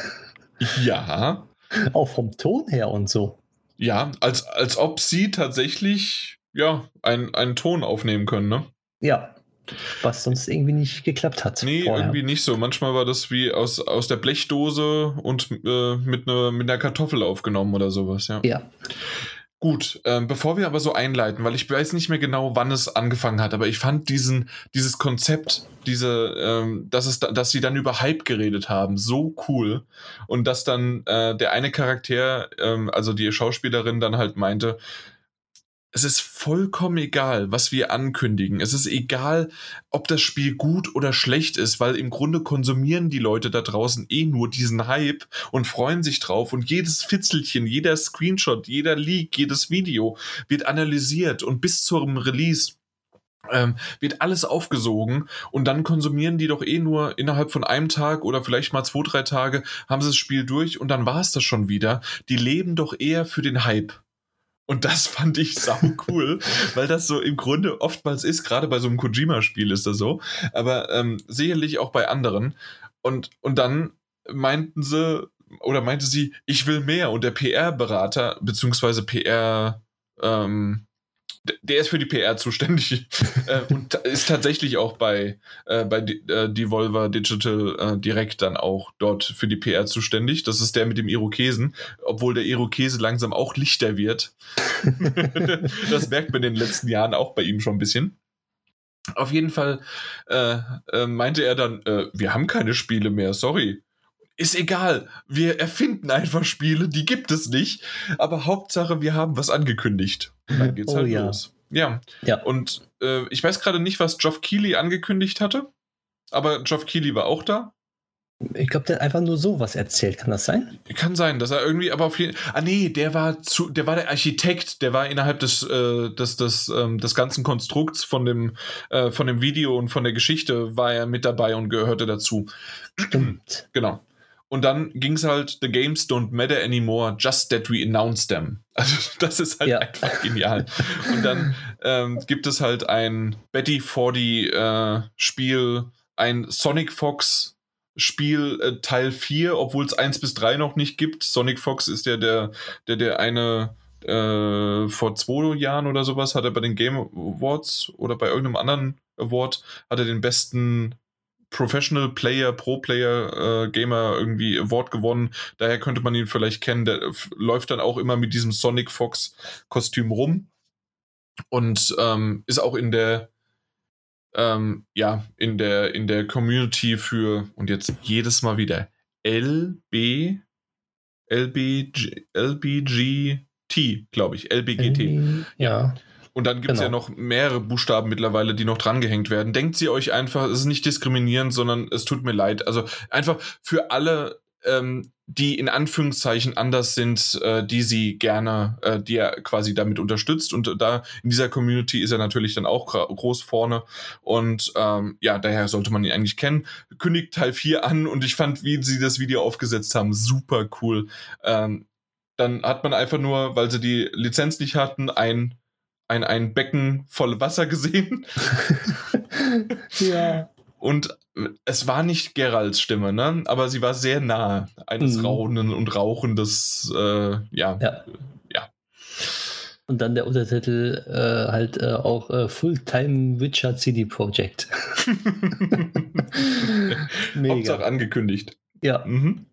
Ja. auch vom Ton her und so. Ja, als, als ob sie tatsächlich ja, ein, einen Ton aufnehmen können, ne? Ja. Was sonst irgendwie nicht geklappt hat. Nee, vorher. irgendwie nicht so. Manchmal war das wie aus, aus der Blechdose und äh, mit, ne, mit einer Kartoffel aufgenommen oder sowas, ja. Ja. Gut, ähm, bevor wir aber so einleiten, weil ich weiß nicht mehr genau, wann es angefangen hat, aber ich fand diesen, dieses Konzept, diese, ähm, dass es, dass sie dann über Hype geredet haben, so cool. Und dass dann äh, der eine Charakter, ähm, also die Schauspielerin, dann halt meinte, es ist vollkommen egal, was wir ankündigen. Es ist egal, ob das Spiel gut oder schlecht ist, weil im Grunde konsumieren die Leute da draußen eh nur diesen Hype und freuen sich drauf. Und jedes Fitzelchen, jeder Screenshot, jeder Leak, jedes Video wird analysiert und bis zum Release ähm, wird alles aufgesogen und dann konsumieren die doch eh nur innerhalb von einem Tag oder vielleicht mal zwei, drei Tage, haben sie das Spiel durch und dann war es das schon wieder. Die leben doch eher für den Hype. Und das fand ich sau cool, <laughs> weil das so im Grunde oftmals ist, gerade bei so einem Kojima-Spiel ist das so, aber ähm, sicherlich auch bei anderen. Und, und dann meinten sie, oder meinte sie, ich will mehr. Und der PR-Berater, beziehungsweise PR, ähm, der ist für die PR zuständig <laughs> äh, und ist tatsächlich auch bei, äh, bei äh, Devolver Digital äh, direkt dann auch dort für die PR zuständig. Das ist der mit dem Irokesen, obwohl der Irokese langsam auch lichter wird. <laughs> das merkt man in den letzten Jahren auch bei ihm schon ein bisschen. Auf jeden Fall äh, äh, meinte er dann, wir haben keine Spiele mehr, sorry ist egal. Wir erfinden einfach Spiele, die gibt es nicht. Aber Hauptsache, wir haben was angekündigt. Dann geht's oh, halt ja. los. Ja. ja. Und äh, ich weiß gerade nicht, was Geoff Keighley angekündigt hatte, aber Geoff Keighley war auch da. Ich glaube, der hat einfach nur so was erzählt. Kann das sein? Kann sein, dass er irgendwie, aber auf jeden Ah, nee, der war zu, der war der Architekt, der war innerhalb des, äh, des, des, ähm, des ganzen Konstrukts von dem, äh, von dem Video und von der Geschichte war er mit dabei und gehörte dazu. Stimmt. genau. Und dann ging es halt, the games don't matter anymore, just that we announce them. <laughs> Also das ist halt ja. einfach genial. Und dann ähm, gibt es halt ein Betty 40 äh, Spiel, ein Sonic Fox Spiel äh, Teil 4, obwohl es 1 bis 3 noch nicht gibt. Sonic Fox ist ja der, der, der eine äh, vor zwei Jahren oder sowas hat er bei den Game Awards oder bei irgendeinem anderen Award hat er den besten Professional Player, Pro Player äh, Gamer irgendwie Award gewonnen. Daher könnte man ihn vielleicht kennen. Der läuft dann auch immer mit diesem Sonic Fox Kostüm rum und ähm, ist auch in der ähm, ja in der in der Community für und jetzt jedes Mal wieder LB LBG LBGT glaube ich LBGT ja und dann gibt es genau. ja noch mehrere Buchstaben mittlerweile, die noch drangehängt werden. Denkt sie euch einfach, es ist nicht diskriminierend, sondern es tut mir leid. Also einfach für alle, ähm, die in Anführungszeichen anders sind, äh, die sie gerne, äh, die er quasi damit unterstützt. Und da in dieser Community ist er natürlich dann auch groß vorne. Und ähm, ja, daher sollte man ihn eigentlich kennen. Kündigt Teil 4 an und ich fand, wie sie das Video aufgesetzt haben, super cool. Ähm, dann hat man einfach nur, weil sie die Lizenz nicht hatten, ein ein, ein Becken voll Wasser gesehen. <laughs> ja. Und es war nicht Geralds Stimme, ne? aber sie war sehr nah eines mhm. rauchenden und rauchendes, äh, ja, ja. ja. Und dann der Untertitel äh, halt äh, auch äh, Fulltime Witcher CD Projekt. <laughs> Hauptsache angekündigt. Ja. Mhm.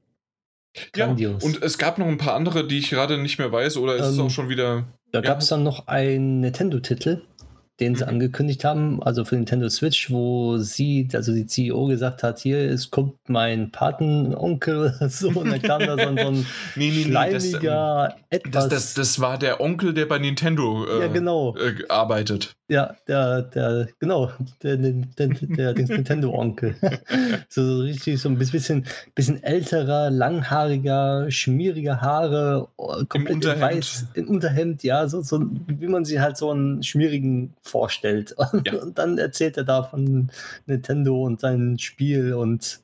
Grandios. Ja, und es gab noch ein paar andere, die ich gerade nicht mehr weiß, oder ist ähm, es auch schon wieder. Da ja. gab es dann noch einen Nintendo-Titel, den sie mhm. angekündigt haben, also für Nintendo Switch, wo sie, also die CEO gesagt hat, hier ist, kommt mein Patenonkel, <laughs> so, und dann kam da so ein, so ein <laughs> nee, nee, schleimiger, nee, das, etwas... Das, das, das, war der Onkel, der bei Nintendo äh, ja, genau. äh, arbeitet. Ja, der, der, genau, der, der, der, <laughs> Nintendo-Onkel. <laughs> so, so richtig, so ein bisschen, bisschen älterer, langhaariger, schmieriger Haare, komplett Im weiß, im Unterhemd, ja, so, so wie man sich halt so einen schmierigen vorstellt. <laughs> Ja. Und dann erzählt er da von Nintendo und seinem Spiel und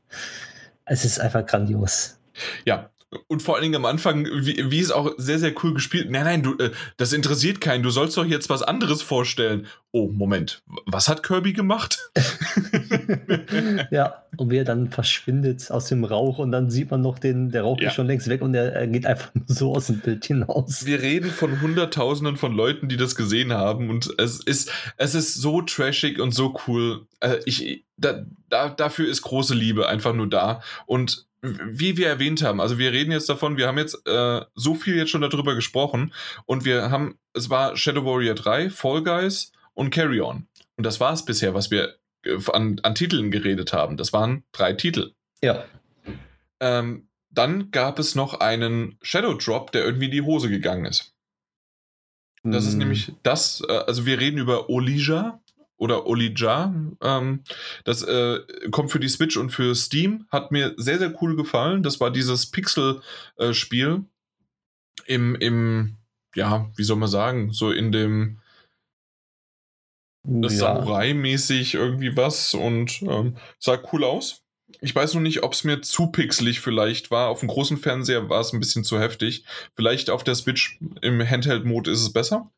es ist einfach grandios. Ja, und vor allen Dingen am Anfang, wie, wie es auch sehr, sehr cool gespielt. Nein, nein, du, äh, das interessiert keinen. Du sollst doch jetzt was anderes vorstellen. Oh, Moment. Was hat Kirby gemacht? <laughs> ja, und wie er dann verschwindet aus dem Rauch und dann sieht man noch den, der Rauch ja. ist schon längst weg und er, er geht einfach so aus dem Bild hinaus. Wir reden von Hunderttausenden von Leuten, die das gesehen haben und es ist, es ist so trashig und so cool. Äh, ich, da, da, dafür ist große Liebe einfach nur da und wie wir erwähnt haben, also wir reden jetzt davon, wir haben jetzt äh, so viel jetzt schon darüber gesprochen und wir haben, es war Shadow Warrior 3, Fall Guys und Carry On. Und das war es bisher, was wir äh, an, an Titeln geredet haben. Das waren drei Titel. Ja. Ähm, dann gab es noch einen Shadow Drop, der irgendwie in die Hose gegangen ist. Das ist Hm, nämlich das, äh, also wir reden über Olija oder Olija. Ähm, das äh, kommt für die Switch und für Steam. Hat mir sehr, sehr cool gefallen. Das war dieses Pixel-Spiel im, im, ja, wie soll man sagen, so in dem ja. Samurai-mäßig irgendwie was und ähm, sah cool aus. Ich weiß noch nicht, ob es mir zu pixelig vielleicht war. Auf dem großen Fernseher war es ein bisschen zu heftig. Vielleicht auf der Switch im Handheld-Mode ist es besser.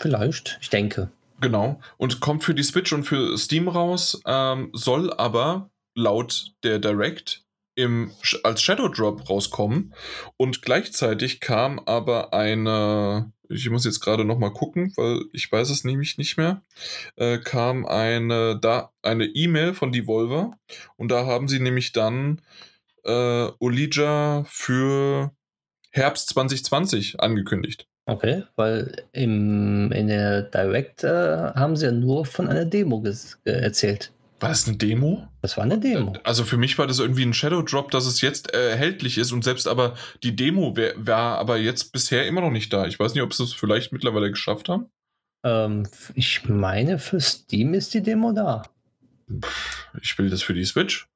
Vielleicht, ich denke. Genau. Und kommt für die Switch und für Steam raus, ähm, soll aber laut der Direct im, als Shadow Drop rauskommen. Und gleichzeitig kam aber eine, ich muss jetzt gerade nochmal gucken, weil ich weiß es nämlich nicht mehr, äh, kam eine da eine E-Mail von Devolver und da haben sie nämlich dann äh, Olija für Herbst 2020 angekündigt. Okay, weil im, in der Direct äh, haben sie ja nur von einer Demo äh, erzählt. War das eine Demo? Das war eine Demo. Also für mich war das irgendwie ein Shadow Drop, dass es jetzt äh, erhältlich ist und selbst aber die Demo war aber jetzt bisher immer noch nicht da. Ich weiß nicht, ob sie es vielleicht mittlerweile geschafft haben. Ähm, ich meine, für Steam ist die Demo da, Ich will das für die Switch.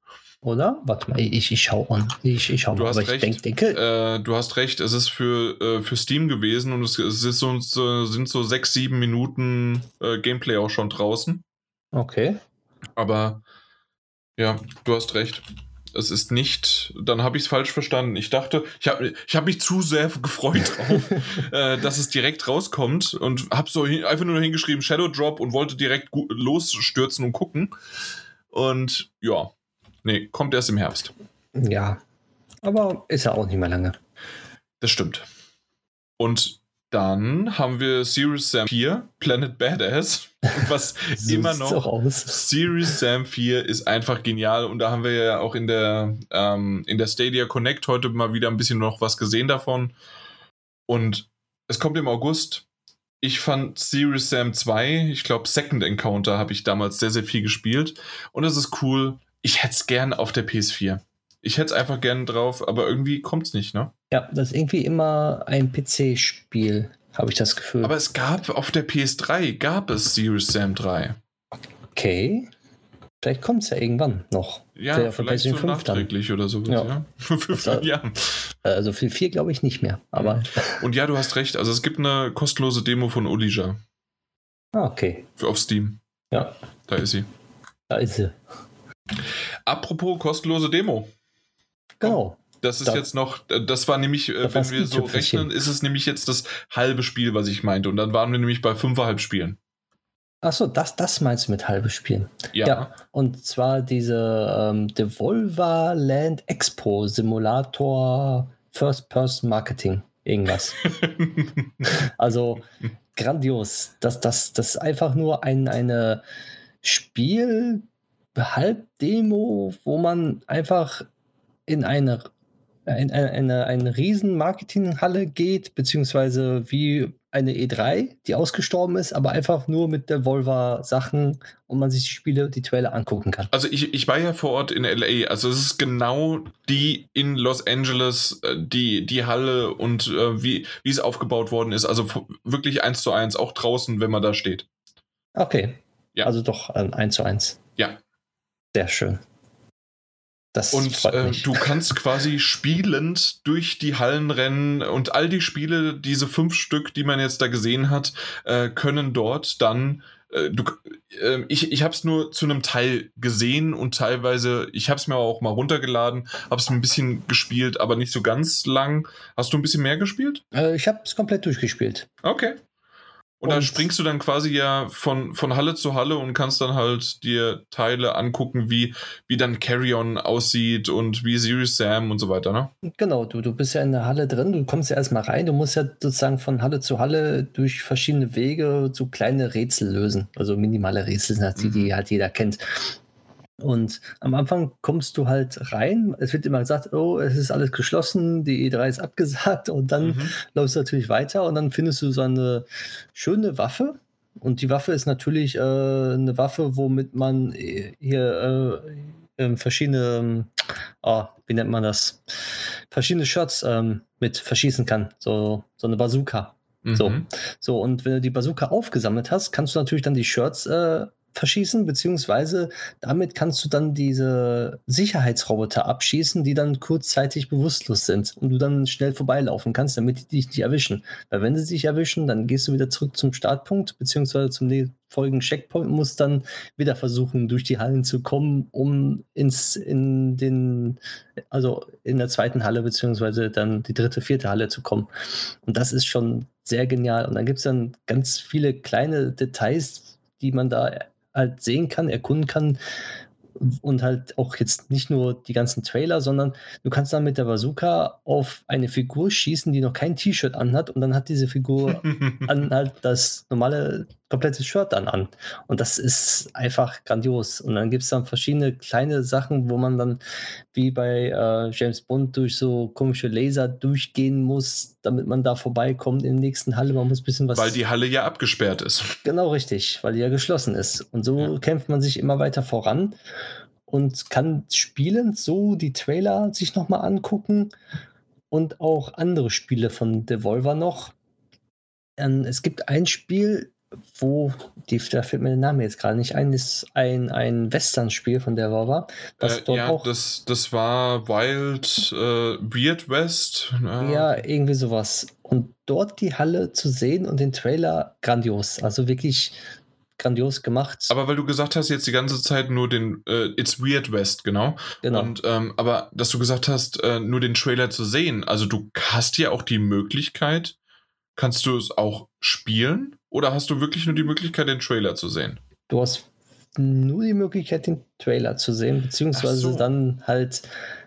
Oder? Warte mal, ich, ich schau an. Ich, ich schau Du mal. hast recht. denk, denke, Äh, du hast recht, es ist für, äh, für Steam gewesen und es, es ist so, so, sind so sechs, sieben Minuten äh, Gameplay auch schon draußen. okay. Aber ja, du hast recht. Es ist nicht, dann habe ich es falsch verstanden. Ich dachte, ich habe ich hab mich zu sehr gefreut drauf, <laughs> äh, dass es direkt rauskommt und habe so hin, einfach nur hingeschrieben Shadow Drop und wollte direkt losstürzen und gucken. Und ja, nee, kommt erst im Herbst. Ja. Aber ist ja auch nicht mehr lange. Das stimmt. Und dann haben wir Serious Sam 4, Planet Badass, <laughs> was So immer noch aus. Series Sam 4 ist einfach genial und da haben wir ja auch in der, ähm, in der Stadia Connect heute mal wieder ein bisschen noch was gesehen davon. Und es kommt im August. Ich fand Serious Sam 2, ich glaube Second Encounter habe ich damals sehr, sehr viel gespielt und das ist cool. Ich hätte es gern auf der PS4. Ich hätte es einfach gern drauf, aber irgendwie kommt es nicht, ne? Ja, das ist irgendwie immer ein PC-Spiel, habe ich das Gefühl. Aber es gab auf der PS3, gab es Serious Sam 3. okay. Vielleicht kommt es ja irgendwann noch. Ja, Vielleicht vielleicht so 5 dann. nachträglich oder so. Ja. Ja. <laughs> Für fünf Jahren. Also für 4 glaube ich nicht mehr. Aber Und ja, du hast recht. Also es gibt eine kostenlose Demo von Olija ah, okay. für- auf Steam. Ja, Da ist sie. da ist sie. Apropos kostenlose Demo. Genau. Das ist Da- jetzt noch, das war nämlich, äh, Da wenn wir so rechnen, ist es nämlich jetzt das halbe Spiel, was ich meinte. Und dann waren wir nämlich bei fünfeinhalb Spielen. Achso, das, das meinst du mit halbe Spielen. Ja. Ja. Und zwar diese ähm, Devolver Land Expo Simulator First Person Marketing. Irgendwas. <laughs> Also grandios. Das, das, das ist einfach nur ein eine Spiel, Halbdemo, wo man einfach in eine, in eine, eine, eine riesen Marketinghalle geht, beziehungsweise wie eine E3, die ausgestorben ist, aber einfach nur mit Devolver-Sachen und man sich die Spiele, die Trailer angucken kann. Also ich, ich war ja vor Ort in LA. Also es ist genau die in Los Angeles, äh, die, die Halle und äh, wie, wie es aufgebaut worden ist. Also wirklich eins zu eins, auch draußen, wenn man da steht. Okay. Ja. Also doch ein 1 zu 1. Ja. Sehr schön. Das Und freut äh, du kannst <laughs> quasi spielend durch die Hallen rennen und all die Spiele, diese fünf Stück, die man jetzt da gesehen hat, äh, können dort dann. Äh, du, äh, ich ich habe es nur zu einem Teil gesehen und teilweise, ich habe es mir auch mal runtergeladen, habe es ein bisschen gespielt, aber nicht so ganz lang. Hast du ein bisschen mehr gespielt? Äh, ich habe es komplett durchgespielt. Okay. Und, da Und- springst du dann quasi ja von, von Halle zu Halle und kannst dann halt dir Teile angucken, wie, wie dann Carrion aussieht und wie Serious Sam und so weiter, ne? Genau, du, du bist ja in der Halle drin, du kommst ja erstmal rein, du musst ja sozusagen von Halle zu Halle durch verschiedene Wege so kleine Rätsel lösen. Also minimale Rätsel sind halt die, Mhm. die halt jeder kennt. Und am Anfang kommst du halt rein. Es wird immer gesagt, oh, es ist alles geschlossen, die E3 ist abgesagt und dann mhm. läufst du natürlich weiter und dann findest du so eine schöne Waffe. Und die Waffe ist natürlich äh, eine Waffe, womit man äh, hier äh, ähm, verschiedene, oh, wie nennt man das? Verschiedene Shots ähm, mit verschießen kann. So, so eine Bazooka. Mhm. So. so, und wenn du die Bazooka aufgesammelt hast, kannst du natürlich dann die Shirts äh, verschießen, beziehungsweise damit kannst du dann diese Sicherheitsroboter abschießen, die dann kurzzeitig bewusstlos sind und du dann schnell vorbeilaufen kannst, damit die dich nicht erwischen. Weil wenn sie dich erwischen, dann gehst du wieder zurück zum Startpunkt, beziehungsweise zum folgenden Checkpoint musst dann wieder versuchen, durch die Hallen zu kommen, um ins, in den, also in der zweiten Halle, beziehungsweise dann die dritte, vierte Halle zu kommen. Und das ist schon sehr genial. Und dann gibt es dann ganz viele kleine Details, die man da halt sehen kann, erkunden kann. Und halt auch jetzt nicht nur die ganzen Trailer, sondern du kannst dann mit der Bazooka auf eine Figur schießen, die noch kein T-Shirt anhat, und dann hat diese Figur <laughs> an halt das normale komplette Shirt dann an. Und das ist einfach grandios. Und dann gibt es dann verschiedene kleine Sachen, wo man dann wie bei äh, James Bond durch so komische Laser durchgehen muss, damit man da vorbeikommt in der nächsten Halle. Man muss ein bisschen was. Weil die Halle ja abgesperrt ist. Genau richtig, weil die ja geschlossen ist. Und so ja. kämpft man sich immer weiter voran und kann spielend so die Trailer sich nochmal angucken und auch andere Spiele von Devolver noch. Ähm, es gibt ein Spiel, wo, die, da fällt mir der Name jetzt gerade nicht ein, ist ein, ein Western-Spiel von der war. Äh, ja, auch, das, das war Wild äh, Weird West. Ja. ja, irgendwie sowas. Und dort die Halle zu sehen und den Trailer grandios. Also wirklich grandios gemacht. Aber weil du gesagt hast, jetzt die ganze Zeit nur den äh, It's Weird West, genau. Genau. Und, ähm, aber dass du gesagt hast, äh, nur den Trailer zu sehen, also du hast ja auch die Möglichkeit, kannst du es auch spielen? Oder hast du wirklich nur die Möglichkeit, den Trailer zu sehen? Du hast nur die Möglichkeit, den Trailer zu sehen, beziehungsweise so. dann halt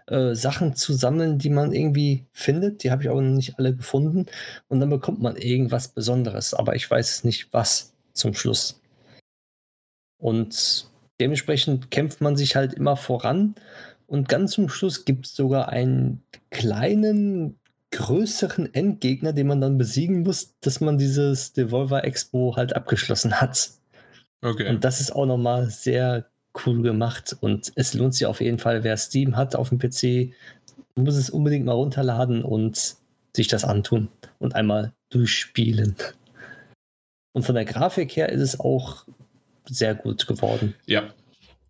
äh, Sachen zu sammeln, die man irgendwie findet. Die habe ich aber noch nicht alle gefunden. Und dann bekommt man irgendwas Besonderes, aber ich weiß nicht was zum Schluss. Und dementsprechend kämpft man sich halt immer voran. Und ganz zum Schluss gibt es sogar einen kleinen größeren Endgegner, den man dann besiegen muss, dass man dieses Devolver Expo halt abgeschlossen hat. Okay. Und das ist auch nochmal sehr cool gemacht und es lohnt sich auf jeden Fall, wer Steam hat auf dem PC, muss es unbedingt mal runterladen und sich das antun und einmal durchspielen. Und von der Grafik her ist es auch sehr gut geworden. Ja,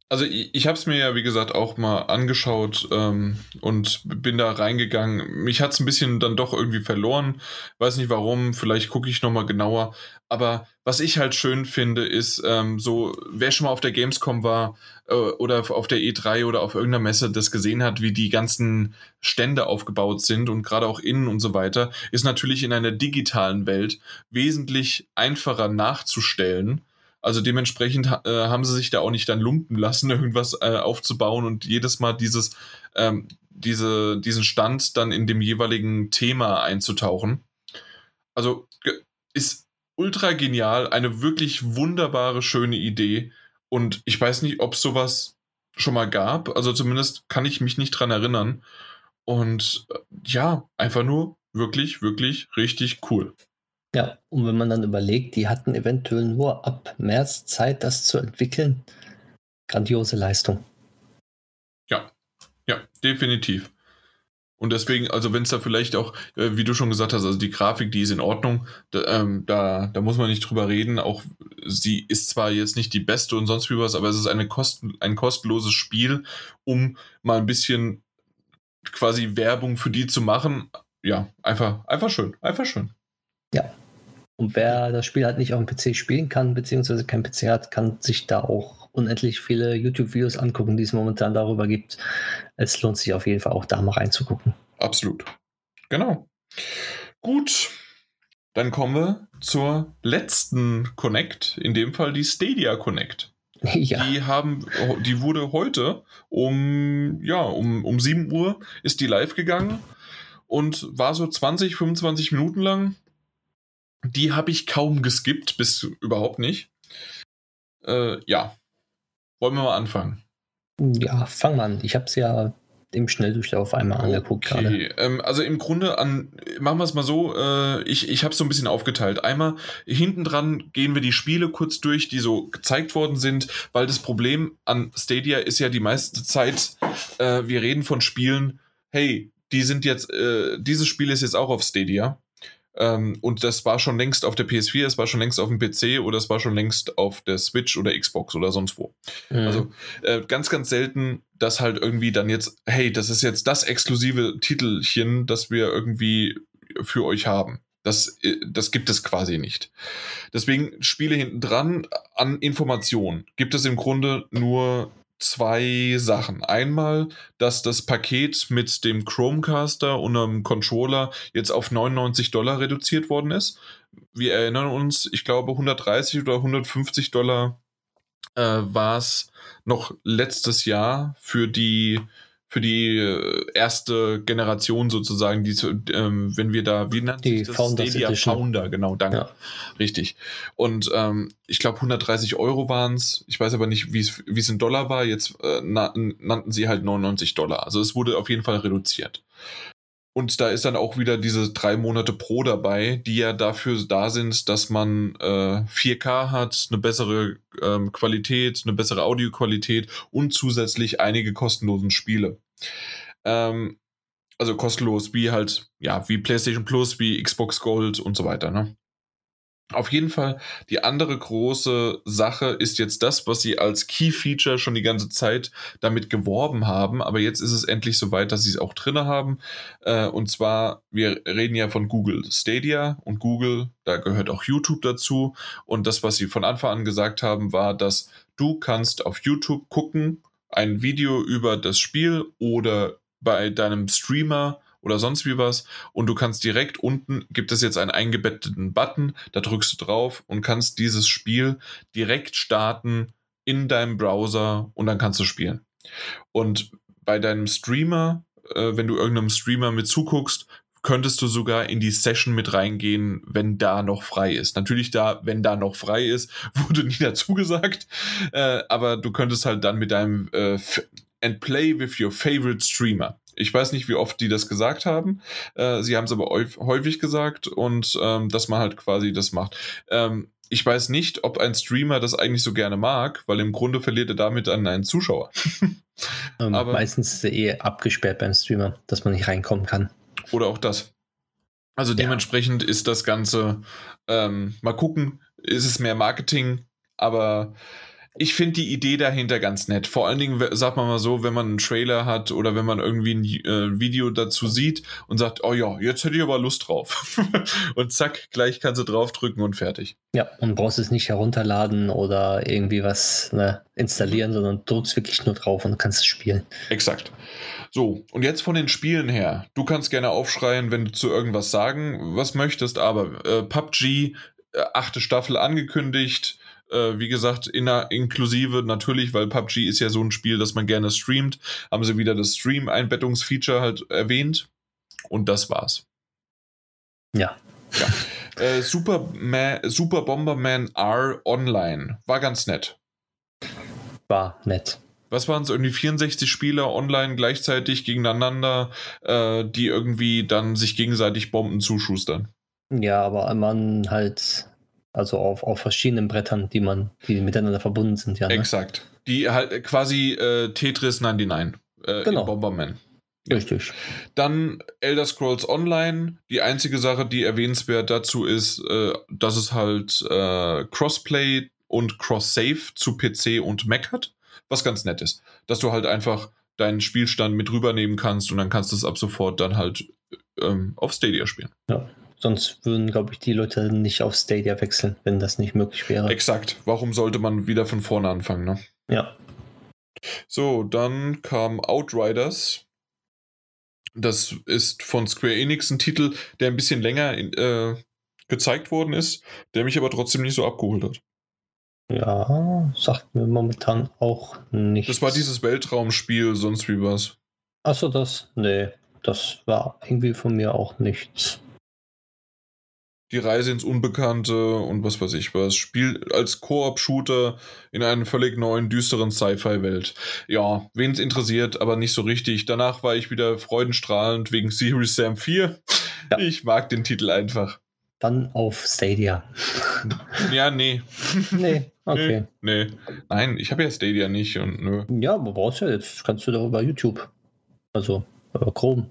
also ich, ich habe es mir ja, wie gesagt, auch mal angeschaut ähm, und bin da reingegangen. Mich hat es ein bisschen dann doch irgendwie verloren. Weiß nicht warum, vielleicht gucke ich nochmal genauer. Aber was ich halt schön finde, ist ähm, so, wer schon mal auf der Gamescom war äh, oder auf der E3 oder auf irgendeiner Messe das gesehen hat, wie die ganzen Stände aufgebaut sind und gerade auch innen und so weiter, ist natürlich in einer digitalen Welt wesentlich einfacher nachzustellen also dementsprechend äh, haben sie sich da auch nicht dann lumpen lassen, <laughs> irgendwas äh, aufzubauen und jedes Mal dieses, ähm, diese, diesen Stand dann in dem jeweiligen Thema einzutauchen. Also ist ultra genial, eine wirklich wunderbare, schöne Idee. Und ich weiß nicht, ob es sowas schon mal gab. Also zumindest kann ich mich nicht dran erinnern. Und äh, ja, einfach nur wirklich, wirklich richtig cool. Ja, und wenn man dann überlegt, die hatten eventuell nur ab März Zeit, das zu entwickeln, grandiose Leistung. Ja, ja, definitiv. Und deswegen, also wenn es da vielleicht auch, äh, wie du schon gesagt hast, also die Grafik, die ist in Ordnung, da, ähm, da, da, muss man nicht drüber reden. Auch sie ist zwar jetzt nicht die beste und sonst wie was, aber es ist eine kosten, ein kostenloses Spiel, um mal ein bisschen quasi Werbung für die zu machen. Ja, einfach, einfach schön, einfach schön. Ja, und wer das Spiel halt nicht auf dem PC spielen kann, beziehungsweise kein PC hat, kann sich da auch unendlich viele YouTube-Videos angucken, die es momentan darüber gibt. Es lohnt sich auf jeden Fall auch da mal reinzugucken. Absolut. Genau. Gut. Dann kommen wir zur letzten Connect, in dem Fall die Stadia Connect. <laughs> Ja. Die haben, die wurde heute um, ja, um, um 7 Uhr ist die live gegangen und war so 20, 25 Minuten lang. Die habe ich kaum geskippt, bis überhaupt nicht. Äh, ja. Wollen wir mal anfangen? Ja, fang mal an. Ich habe es ja im Schnelldurchlauf einmal angeguckt gerade. Ähm, also im Grunde an, machen wir es mal so, äh, ich, ich habe es so ein bisschen aufgeteilt. Einmal hinten dran gehen wir die Spiele kurz durch, die so gezeigt worden sind, weil das Problem an Stadia ist ja die meiste Zeit, äh, wir reden von Spielen, hey, die sind jetzt, äh, dieses Spiel ist jetzt auch auf Stadia. Ähm, und das war schon längst auf der PS4, es war schon längst auf dem PC oder es war schon längst auf der Switch oder Xbox oder sonst wo. Mhm. Also äh, ganz, ganz selten, dass halt irgendwie dann jetzt, hey, das ist jetzt das exklusive Titelchen, das wir irgendwie für euch haben. Das, äh, das gibt es quasi nicht. Deswegen Spiele hinten dran an Informationen gibt es im Grunde nur zwei Sachen. Einmal, dass das Paket mit dem Chromecaster und einem Controller jetzt auf 99 Dollar reduziert worden ist. Wir erinnern uns, ich glaube 130 oder 150 Dollar äh, war es noch letztes Jahr für die für die äh, erste Generation sozusagen, die, ähm, wenn wir da, wie nennt die das? Founders Stadia Edition. Founder, genau, danke. Ja. Richtig. Und ähm, ich glaube 130 Euro waren es. Ich weiß aber nicht, wie es in Dollar war. Jetzt äh, nannten sie halt 99 Dollar. Also es wurde auf jeden Fall reduziert. Und da ist dann auch wieder diese drei Monate Pro dabei, die ja dafür da sind, dass man äh, 4K hat, eine bessere ähm, Qualität, eine bessere Audioqualität und zusätzlich einige kostenlosen Spiele. Ähm, also kostenlos wie halt, ja, wie PlayStation Plus, wie Xbox Gold und so weiter, ne? Auf jeden Fall, die andere große Sache ist jetzt das, was sie als Key Feature schon die ganze Zeit damit geworben haben, aber jetzt ist es endlich soweit, dass sie es auch drin haben. Äh, und zwar, wir reden ja von Google Stadia und Google, da gehört auch YouTube dazu. Und das, was sie von Anfang an gesagt haben, war, dass du kannst auf YouTube gucken, ein Video über das Spiel oder bei deinem Streamer oder sonst wie was und du kannst direkt unten, gibt es jetzt einen eingebetteten Button, da drückst du drauf und kannst dieses Spiel direkt starten in deinem Browser und dann kannst du spielen. Und bei deinem Streamer, äh, wenn du irgendeinem Streamer mit zuguckst, könntest du sogar in die Session mit reingehen, wenn da noch frei ist. Natürlich da, wenn da noch frei ist, <laughs> wurde nie dazu gesagt, äh, aber du könntest halt dann mit deinem äh, and play with your favorite streamer. Ich weiß nicht, wie oft die das gesagt haben. Äh, sie haben es aber häufig gesagt und ähm, dass man halt quasi das macht. Ähm, ich weiß nicht, ob ein Streamer das eigentlich so gerne mag, weil im Grunde verliert er damit an einen Zuschauer. <laughs> ähm, aber, meistens ist er eh abgesperrt beim Streamer, dass man nicht reinkommen kann. Oder auch das. Also dementsprechend ja. ist das Ganze, ähm, mal gucken, ist es mehr Marketing, aber ich finde die Idee dahinter ganz nett. Vor allen Dingen, sagt man mal so, wenn man einen Trailer hat oder wenn man irgendwie ein äh, Video dazu sieht und sagt, oh ja, jetzt hätte ich aber Lust drauf. <laughs> und zack, gleich kannst du draufdrücken und fertig. Ja, und brauchst es nicht herunterladen oder irgendwie was ne, installieren, sondern drückst wirklich nur drauf und kannst es spielen. Exakt. So, und jetzt von den Spielen her. Du kannst gerne aufschreien, wenn du zu irgendwas sagen, was möchtest, aber äh, PUBG, äh, achte Staffel angekündigt, äh, wie gesagt, in, inklusive natürlich, weil PUBG ist ja so ein Spiel, das man gerne streamt, haben sie wieder das Stream-Einbettungsfeature halt erwähnt. Und das war's. Ja. ja. Äh, Super, Super Bomberman R Online war ganz nett. War nett. Was waren es? Irgendwie 64 Spieler online gleichzeitig gegeneinander, äh, die irgendwie dann sich gegenseitig Bomben zuschustern. Ja, aber man halt also auf, auf verschiedenen Brettern, die man, die miteinander verbunden sind, ja. Ne? Exakt. Die halt quasi äh, Tetris 99 äh, genau. Bomberman. Richtig. Dann Elder Scrolls Online. Die einzige Sache, die erwähnenswert dazu ist, äh, dass es halt äh, Crossplay und Cross-Save zu PC und Mac hat. Was ganz nett ist. Dass du halt einfach deinen Spielstand mit rübernehmen kannst und dann kannst du es ab sofort dann halt ähm, auf Stadia spielen. Ja. Sonst würden, glaube ich, die Leute nicht auf Stadia wechseln, wenn das nicht möglich wäre. Exakt. Warum sollte man wieder von vorne anfangen, ne? Ja. So, dann kam Outriders. Das ist von Square Enix ein Titel, der ein bisschen länger äh, gezeigt worden ist, der mich aber trotzdem nicht so abgeholt hat. Ja, sagt mir momentan auch nichts. Das war dieses Weltraumspiel, sonst wie was. Achso, das? Nee, das war irgendwie von mir auch nichts. Die Reise ins Unbekannte und was weiß ich was. Spiel als Koop-Shooter in einer völlig neuen, düsteren Sci-Fi-Welt. Ja, wen es interessiert, aber nicht so richtig. Danach war ich wieder freudenstrahlend wegen Series Sam 4. Ja. Ich mag den Titel einfach. Dann auf Stadia. Ja, nee. <laughs> Nee, okay. Nee, nee. Nein, ich habe ja Stadia nicht und nö. Ja, aber brauchst ja jetzt. Kannst du doch über YouTube. Also, über Chrome.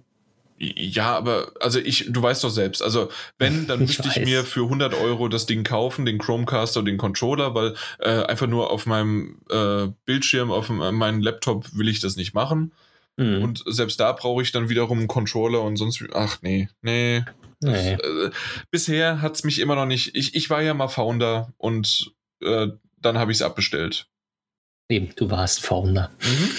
Ja, aber also ich, du weißt doch selbst, also wenn, dann <laughs> müsste ich, ich mir für 100 Euro das Ding kaufen, den Chromecaster und den Controller, weil äh, einfach nur auf meinem äh, Bildschirm, auf meinem Laptop will ich das nicht machen. Mhm. Und selbst da brauche ich dann wiederum einen Controller und sonst, ach nee, nee. nee. Äh, bisher hat es mich immer noch nicht, ich, ich war ja mal Founder und äh, dann habe ich es abbestellt. Eben, du warst Founder. Mhm.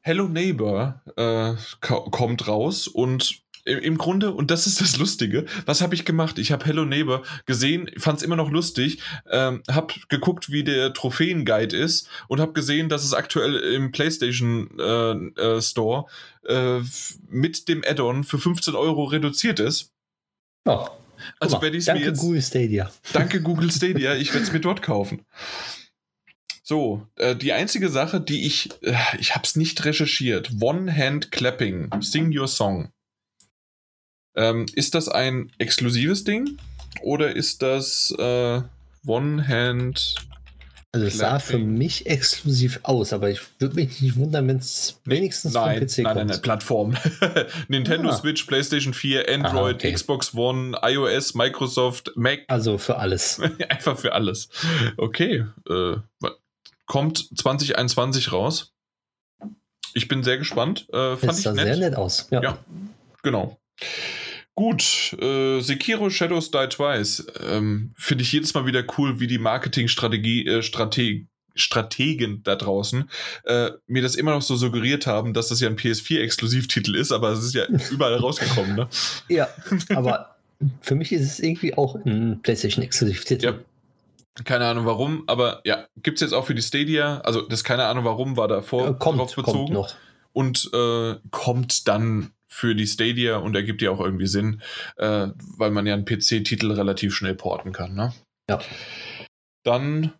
Hello Neighbor äh, kommt raus und im Grunde, und das ist das Lustige, was habe ich gemacht? Ich habe Hello Neighbor gesehen, fand es immer noch lustig, ähm, habe geguckt, wie der Trophäenguide ist und habe gesehen, dass es aktuell im PlayStation äh, äh, Store äh, mit dem Add-on für 15 Euro reduziert ist. Oh. Also werde ich es mir jetzt. Danke Google Stadia. Danke Google <laughs> Stadia, ich werde es mir dort kaufen. So, äh, die einzige Sache, die ich, äh, ich habe es nicht recherchiert, One-Hand-Clapping, Sing Your Song. Ähm, ist das ein exklusives Ding oder ist das äh, One-Hand? Also es sah für mich exklusiv aus, aber ich würde mich nicht wundern, wenn es wenigstens nein, vom PC nein, kommt. Nein, nein, Plattform. <laughs> Nintendo ah. Switch, PlayStation 4, Android, ah, okay. Xbox One, iOS, Microsoft, Mac. Also für alles. <laughs> Einfach für alles. Okay. Äh, kommt 2021 raus. Ich bin sehr gespannt. Äh, fand das sah sehr nett aus. Ja, ja genau. Gut, äh, Sekiro Shadows Die Twice. Ähm, Finde ich jedes Mal wieder cool, wie die Marketingstrategie, äh, Strateg Strategen da draußen äh, mir das immer noch so suggeriert haben, dass das ja ein PS4-Exklusivtitel ist, aber es ist ja <laughs> überall rausgekommen, ne? Ja, aber <laughs> für mich ist es irgendwie auch ein PlayStation-Exklusivtitel. Ja, keine Ahnung warum, aber ja, gibt es jetzt auch für die Stadia. Also, das keine Ahnung warum war davor äh, kommt, drauf bezogen. Kommt noch. Und äh, kommt dann für die Stadia und ergibt ja auch irgendwie Sinn, äh, weil man ja einen PC-Titel relativ schnell porten kann. Ne? Ja. Dann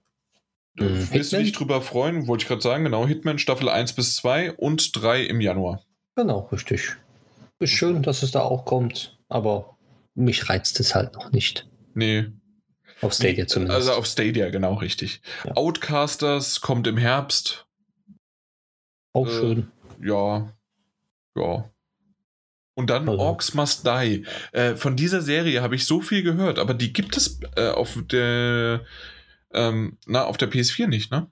äh, mhm. willst du dich drüber freuen, wollte ich gerade sagen, genau, Hitman Staffel 1 bis 2 und 3 im Januar. Genau, richtig. Ist schön, dass es da auch kommt, aber mich reizt es halt noch nicht. Nee, auf Stadia zumindest. Also auf Stadia, genau, richtig. Ja. Outcasters kommt im Herbst. Auch äh, schön. Ja. Ja. Und dann also. Orcs Must Die. Äh, von dieser Serie habe ich so viel gehört, aber die gibt es äh, auf der ähm, na, auf der PS4 nicht, ne?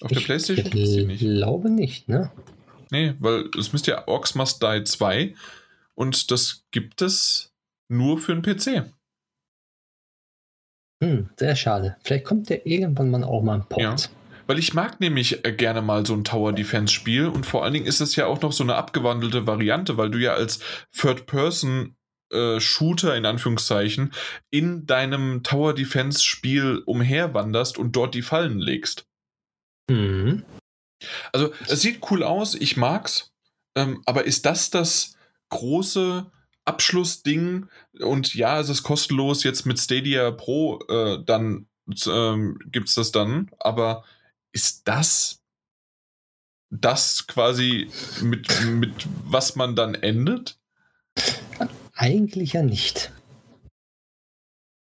Auf ich der Playstation gibt es die nicht. Ich glaube nicht, ne? Nee, weil es müsste ja Orcs Must Die 2 und das gibt es nur für den PC. Hm, sehr schade. Vielleicht kommt der irgendwann mal auch mal ein Port. Ja. Weil ich mag nämlich äh, gerne mal so ein Tower Defense Spiel und vor allen Dingen ist es ja auch noch so eine abgewandelte Variante, weil du ja als Third Person äh, Shooter in Anführungszeichen in deinem Tower Defense Spiel umherwanderst und dort die Fallen legst. Mhm. Also es sieht cool aus, ich mag's, ähm, aber ist das das große Abschlussding und ja, es ist kostenlos jetzt mit Stadia Pro, äh, dann ähm, gibt es das dann, aber ist das das quasi mit, mit was man dann endet? Eigentlich ja nicht.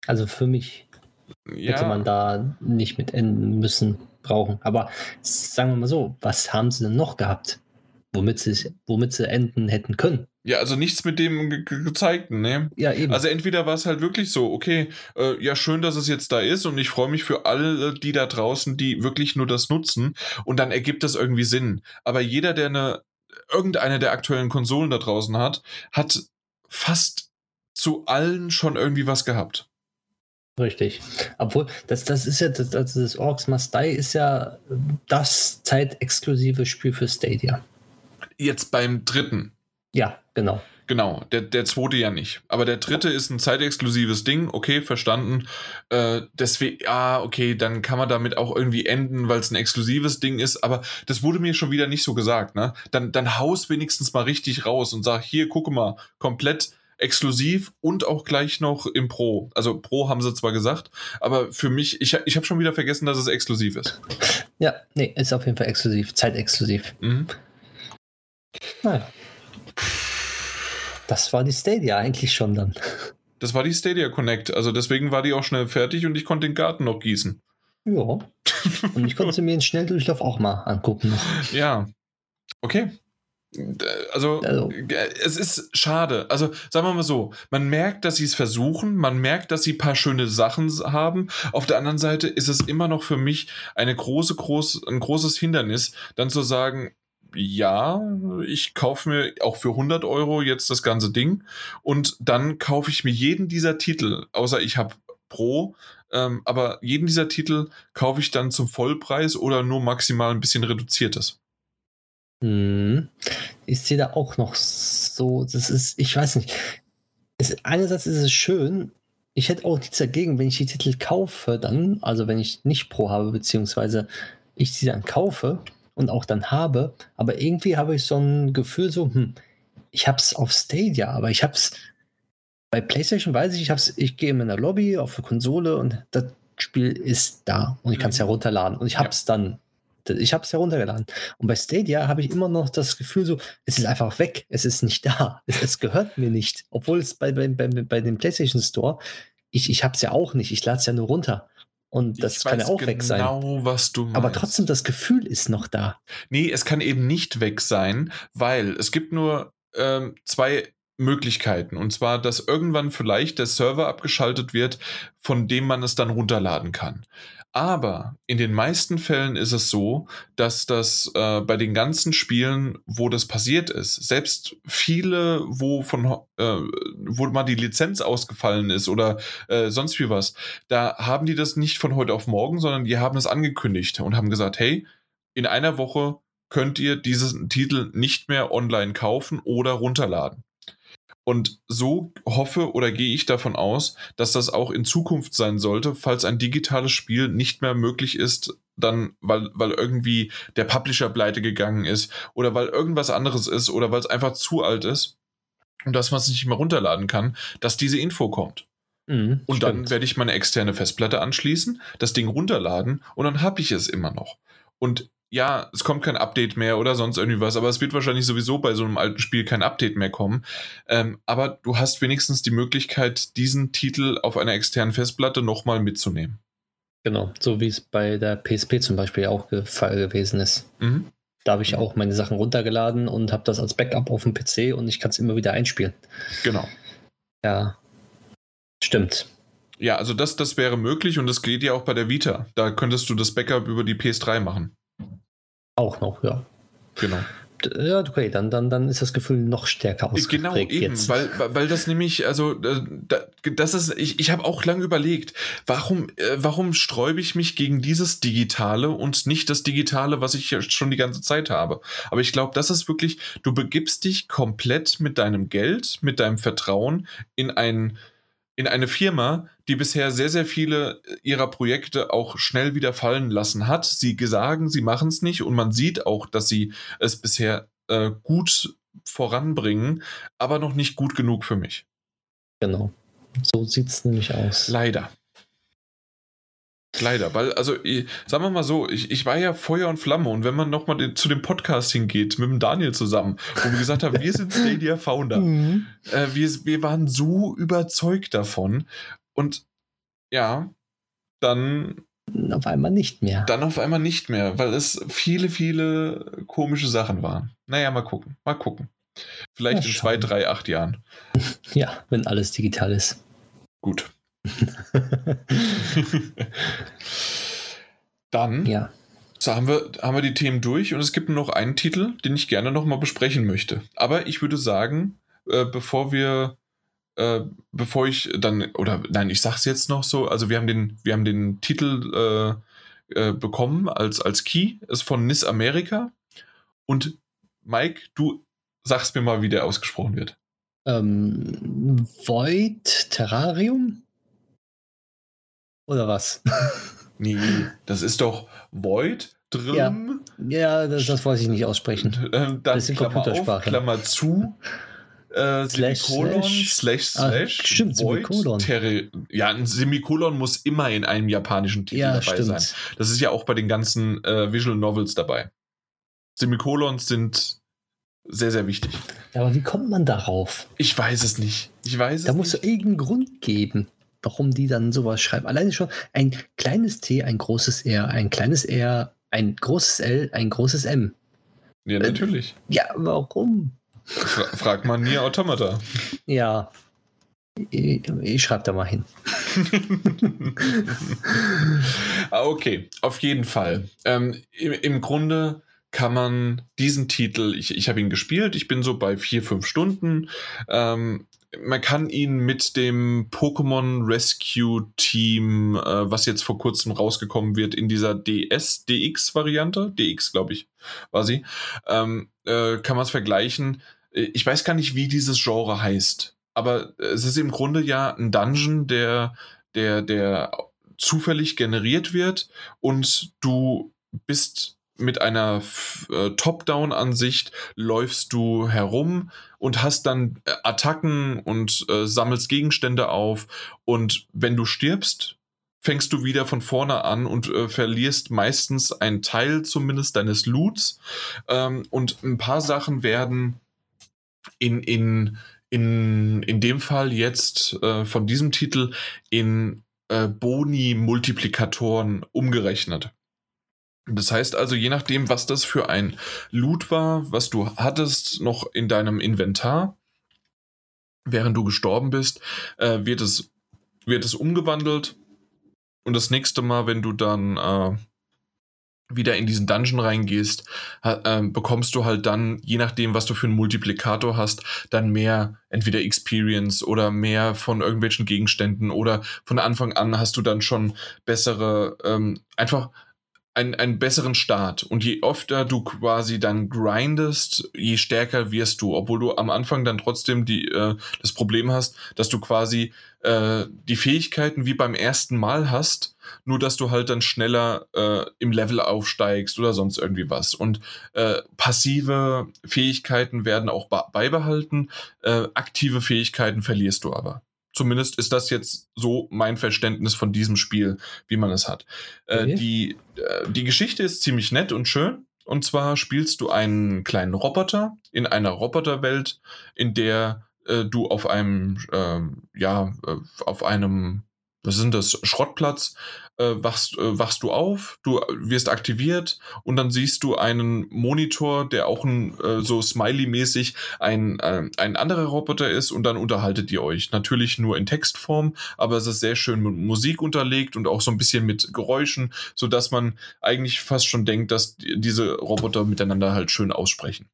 Also für mich ja. hätte man da nicht mit enden müssen, brauchen. Aber sagen wir mal so, was haben sie denn noch gehabt, womit sie, womit sie enden hätten können? Ja, also nichts mit dem ge gezeigten, ne? Ja, eben. Also entweder war es halt wirklich so, okay, äh, ja, schön, dass es jetzt da ist und ich freue mich für alle die da draußen, die wirklich nur das nutzen und dann ergibt das irgendwie Sinn. Aber jeder, der eine, irgendeine der aktuellen Konsolen da draußen hat, hat fast zu allen schon irgendwie was gehabt. Richtig. Obwohl, das, das ist ja, das, das Orcs Must Die ist ja das zeitexklusive Spiel für Stadia. Jetzt beim dritten. Ja, genau. Genau, der, der zweite ja nicht. Aber der dritte ist ein zeitexklusives Ding, okay, verstanden. Äh, deswegen, ah, okay, dann kann man damit auch irgendwie enden, weil es ein exklusives Ding ist. Aber das wurde mir schon wieder nicht so gesagt, ne? Dann, dann haus wenigstens mal richtig raus und sag, hier, gucke mal, komplett exklusiv und auch gleich noch im Pro. Also Pro haben sie zwar gesagt, aber für mich, ich, ich habe schon wieder vergessen, dass es exklusiv ist. Ja, nee, ist auf jeden Fall exklusiv, zeitexklusiv. Mhm. Naja. Das war die Stadia eigentlich schon dann. Das war die Stadia Connect, also deswegen war die auch schnell fertig und ich konnte den Garten noch gießen. Ja. Und ich konnte mir den Schnelldurchlauf auch mal angucken. Ja. Okay. Also, also, es ist schade. Also, sagen wir mal so, man merkt, dass sie es versuchen, man merkt, dass sie ein paar schöne Sachen haben. Auf der anderen Seite ist es immer noch für mich eine große, groß, ein großes Hindernis, dann zu sagen, ja, ich kaufe mir auch für 100 Euro jetzt das ganze Ding und dann kaufe ich mir jeden dieser Titel, außer ich habe Pro, ähm, aber jeden dieser Titel kaufe ich dann zum Vollpreis oder nur maximal ein bisschen reduziertes. Hm. Ich sehe da auch noch so, das ist, ich weiß nicht. Es, einerseits ist es schön, ich hätte auch nichts dagegen, wenn ich die Titel kaufe, dann, also wenn ich nicht Pro habe, beziehungsweise ich sie dann kaufe und auch dann habe, aber irgendwie habe ich so ein Gefühl, so, hm, ich habe es auf Stadia, aber ich habe es bei PlayStation, weiß ich, ich, hab's, ich gehe in meiner Lobby auf der Konsole und das Spiel ist da und ich kann es mhm. herunterladen und ich habe es ja. dann ich habe es heruntergeladen. Und bei Stadia habe ich immer noch das Gefühl, so, es ist einfach weg, es ist nicht da, <laughs> es, es gehört mir nicht. Obwohl es bei, bei, bei, bei dem PlayStation Store, ich, ich habe es ja auch nicht, ich lade es ja nur runter. Und das ich kann ja auch genau, weg sein. Genau, was du meinst. Aber trotzdem, das Gefühl ist noch da. Nee, es kann eben nicht weg sein, weil es gibt nur ähm, zwei Möglichkeiten. Und zwar, dass irgendwann vielleicht der Server abgeschaltet wird, von dem man es dann runterladen kann. Aber in den meisten Fällen ist es so, dass das äh, bei den ganzen Spielen, wo das passiert ist, selbst viele, wo von äh, wo mal die Lizenz ausgefallen ist oder äh, sonst wie was, da haben die das nicht von heute auf morgen, sondern die haben es angekündigt und haben gesagt, hey, in einer Woche könnt ihr diesen Titel nicht mehr online kaufen oder runterladen. Und so hoffe oder gehe ich davon aus, dass das auch in Zukunft sein sollte, falls ein digitales Spiel nicht mehr möglich ist, dann, weil, weil irgendwie der Publisher pleite gegangen ist oder weil irgendwas anderes ist oder weil es einfach zu alt ist und dass man es nicht mehr runterladen kann, dass diese Info kommt. Mhm, und stimmt. dann werde ich meine externe Festplatte anschließen, das Ding runterladen und dann habe ich es immer noch. Und ja, es kommt kein Update mehr oder sonst irgendwie was, aber es wird wahrscheinlich sowieso bei so einem alten Spiel kein Update mehr kommen. Ähm, aber du hast wenigstens die Möglichkeit, diesen Titel auf einer externen Festplatte nochmal mitzunehmen. Genau, so wie es bei der PSP zum Beispiel auch der Fall gewesen ist. Mhm. Da habe ich auch meine Sachen runtergeladen und habe das als Backup auf dem PC und ich kann es immer wieder einspielen. Genau. Ja, stimmt. Ja, also das, das wäre möglich und das geht ja auch bei der Vita. Da könntest du das Backup über die PS3 machen. Auch noch, ja. Genau. Ja, okay, dann, dann, dann ist das Gefühl noch stärker ausgeprägt Genau, eben, jetzt. Weil, weil das nämlich, also, äh, das ist, ich, ich habe auch lange überlegt, warum, äh, warum sträube ich mich gegen dieses Digitale und nicht das Digitale, was ich schon die ganze Zeit habe. Aber ich glaube, das ist wirklich, du begibst dich komplett mit deinem Geld, mit deinem Vertrauen in ein, in eine Firma, die bisher sehr, sehr viele ihrer Projekte auch schnell wieder fallen lassen hat. Sie sagen, sie machen es nicht und man sieht auch, dass sie es bisher äh, gut voranbringen, aber noch nicht gut genug für mich. Genau. So sieht es nämlich aus. Leider. Leider, weil, also, ich, sagen wir mal so, ich, ich war ja Feuer und Flamme und wenn man nochmal zu dem Podcast hingeht, mit dem Daniel zusammen, wo wir gesagt haben, wir sind Stadia Founder, <laughs> mhm. äh, wir, wir waren so überzeugt davon und ja, dann. Auf einmal nicht mehr. Dann auf einmal nicht mehr, weil es viele, viele komische Sachen waren. Naja, mal gucken, mal gucken. Vielleicht ja, in zwei, drei, acht Jahren. <laughs> Ja, wenn alles digital ist. Gut. <laughs> Dann ja. so haben, wir, haben wir die Themen durch und es gibt nur noch einen Titel, den ich gerne nochmal besprechen möchte. Aber ich würde sagen, äh, bevor wir, äh, bevor ich dann, oder nein, ich sag's jetzt noch so, also wir haben den, wir haben den Titel äh, äh bekommen als, als Key, ist von NIS Amerika. Und Mike, du sagst mir mal, wie der ausgesprochen wird. Ähm, Void Terrarium? Oder was? <laughs> nee, das ist doch Void drin. Ja, ja das, das weiß ich nicht aussprechen. Äh, dann das ist Klammer Computersprache. Auf, Klammer zu. äh, Semikolon, slash, slash, slash, ah, stimmt, Void, Semikolon. Terri ja, ein Semikolon muss immer in einem japanischen Titel ja, dabei stimmt. sein. Das ist ja auch bei den ganzen äh, Visual Novels dabei. Semikolons sind sehr, sehr wichtig. Ja, aber wie kommt man darauf? Ich weiß es nicht. Ich weiß da es muss es irgendeinen Grund geben, warum die dann sowas schreiben. Alleine schon ein kleines T, ein großes R, ein kleines R, ein großes L, ein großes M. Ja, natürlich. Äh, ja, warum? Fra frag mal Nier Automata. Ja. Ich, ich schreibe da mal hin. <laughs> Ah, okay, auf jeden Fall. Ähm, im, Im Grunde kann man diesen Titel, ich, ich habe ihn gespielt, ich bin so bei vier, fünf Stunden. Ähm, man kann ihn mit dem Pokémon Rescue Team, äh, was jetzt vor kurzem rausgekommen wird, in dieser DS, DX-Variante, DX, glaube ich, war sie, ähm, äh, kann man es vergleichen. Ich weiß gar nicht, wie dieses Genre heißt, aber es ist im Grunde ja ein Dungeon, der, der, der zufällig generiert wird und du bist mit einer äh, Top-Down-Ansicht läufst du herum und hast dann äh, Attacken und äh, sammelst Gegenstände auf. Und wenn du stirbst, fängst du wieder von vorne an und äh, verlierst meistens einen Teil zumindest deines Loots. Ähm, und ein paar Sachen werden in, in, in, in dem Fall jetzt äh, von diesem Titel in äh, Boni-Multiplikatoren umgerechnet. Das heißt also, je nachdem, was das für ein Loot war, was du hattest noch in deinem Inventar, während du gestorben bist, äh, wird, es, wird es umgewandelt. Und das nächste Mal, wenn du dann äh, wieder in diesen Dungeon reingehst, äh, bekommst du halt dann, je nachdem, was du für einen Multiplikator hast, dann mehr entweder Experience oder mehr von irgendwelchen Gegenständen oder von Anfang an hast du dann schon bessere, ähm, einfach einen, einen besseren Start. Und je öfter du quasi dann grindest, je stärker wirst du, obwohl du am Anfang dann trotzdem die, äh, das Problem hast, dass du quasi äh, die Fähigkeiten wie beim ersten Mal hast, nur dass du halt dann schneller äh, im Level aufsteigst oder sonst irgendwie was. Und äh, passive Fähigkeiten werden auch beibehalten, äh, aktive Fähigkeiten verlierst du aber. Zumindest ist das jetzt so mein Verständnis von diesem Spiel, wie man es hat. Äh, okay. Äh, die, äh, die Geschichte ist ziemlich nett und schön. Und zwar spielst du einen kleinen Roboter in einer Roboterwelt, in der äh, du auf einem, ähm, ja, äh, auf einem was sind das, Schrottplatz, äh, wachst, äh, wachst du auf, du wirst aktiviert und dann siehst du einen Monitor, der auch ein, äh, so Smiley-mäßig ein, äh, ein anderer Roboter ist und dann unterhaltet ihr euch. Natürlich nur in Textform, aber es ist sehr schön mit Musik unterlegt und auch so ein bisschen mit Geräuschen, sodass man eigentlich fast schon denkt, dass diese Roboter miteinander halt schön aussprechen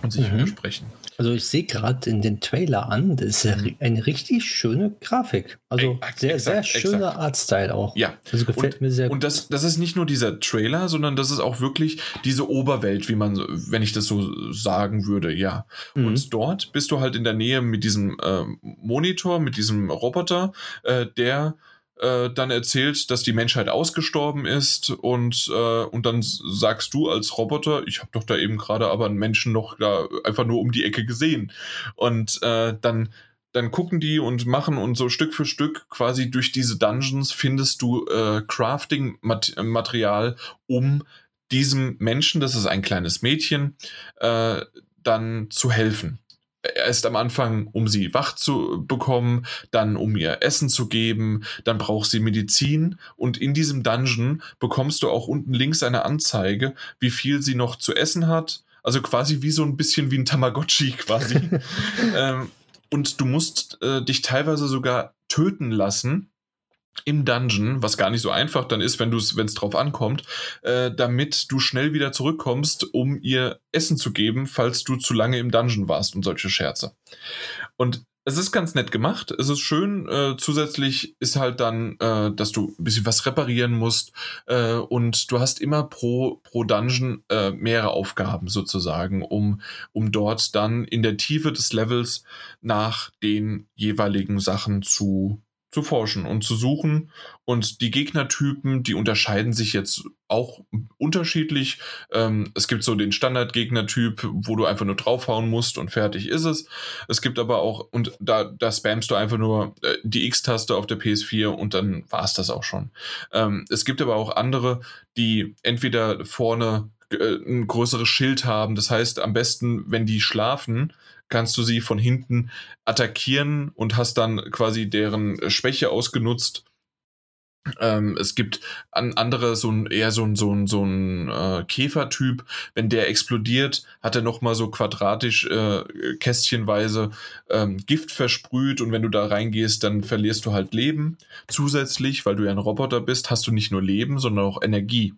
und sich mhm. widersprechen. Also ich sehe gerade in den Trailer an, das ist mhm. eine richtig schöne Grafik. Also exakt, sehr, sehr schöner Artstyle auch. Ja. Also gefällt und, mir sehr gut. Und das, das ist nicht nur dieser Trailer, sondern das ist auch wirklich diese Oberwelt, wie man, wenn ich das so sagen würde, ja. Mhm. Und dort bist du halt in der Nähe mit diesem äh, Monitor, mit diesem Roboter, äh, der äh, dann erzählt, dass die Menschheit ausgestorben ist und, äh, und dann sagst du als Roboter, ich habe doch da eben gerade aber einen Menschen noch da einfach nur um die Ecke gesehen. Und äh, dann dann gucken die und machen und so Stück für Stück quasi durch diese Dungeons findest du äh, Crafting-Material, um diesem Menschen, das ist ein kleines Mädchen, äh, dann zu helfen erst am Anfang, um sie wach zu bekommen, dann um ihr Essen zu geben, dann braucht sie Medizin und in diesem Dungeon bekommst du auch unten links eine Anzeige, wie viel sie noch zu essen hat. Also quasi wie so ein bisschen wie ein Tamagotchi <laughs> quasi. <laughs> ähm, und du musst äh, dich teilweise sogar töten lassen, im Dungeon, was gar nicht so einfach dann ist, wenn du wenn es drauf ankommt, äh, damit du schnell wieder zurückkommst, um ihr Essen zu geben, falls du zu lange im Dungeon warst und solche Scherze. Und es ist ganz nett gemacht. Es ist schön. Äh, zusätzlich ist halt dann, äh, dass du ein bisschen was reparieren musst äh, und du hast immer pro, pro Dungeon äh, mehrere Aufgaben sozusagen, um, um dort dann in der Tiefe des Levels nach den jeweiligen Sachen zu zu forschen und zu suchen. Und die Gegnertypen, die unterscheiden sich jetzt auch unterschiedlich. Ähm, es gibt so den Standard-Gegnertyp, wo du einfach nur draufhauen musst und fertig ist es. Es gibt aber auch, und da, da spammst du einfach nur äh, die X-Taste auf der PS4 und dann war es das auch schon. Ähm, es gibt aber auch andere, die entweder vorne äh, ein größeres Schild haben. Das heißt, am besten, wenn die schlafen, kannst du sie von hinten attackieren und hast dann quasi deren Schwäche ausgenutzt. Ähm, es gibt an andere so ein eher so ein so ein so ein äh, Käfertyp. Wenn der explodiert, hat er noch mal so quadratisch äh, kästchenweise ähm, Gift versprüht und wenn du da reingehst, dann verlierst du halt Leben. Zusätzlich, weil du ja ein Roboter bist, hast du nicht nur Leben, sondern auch Energie.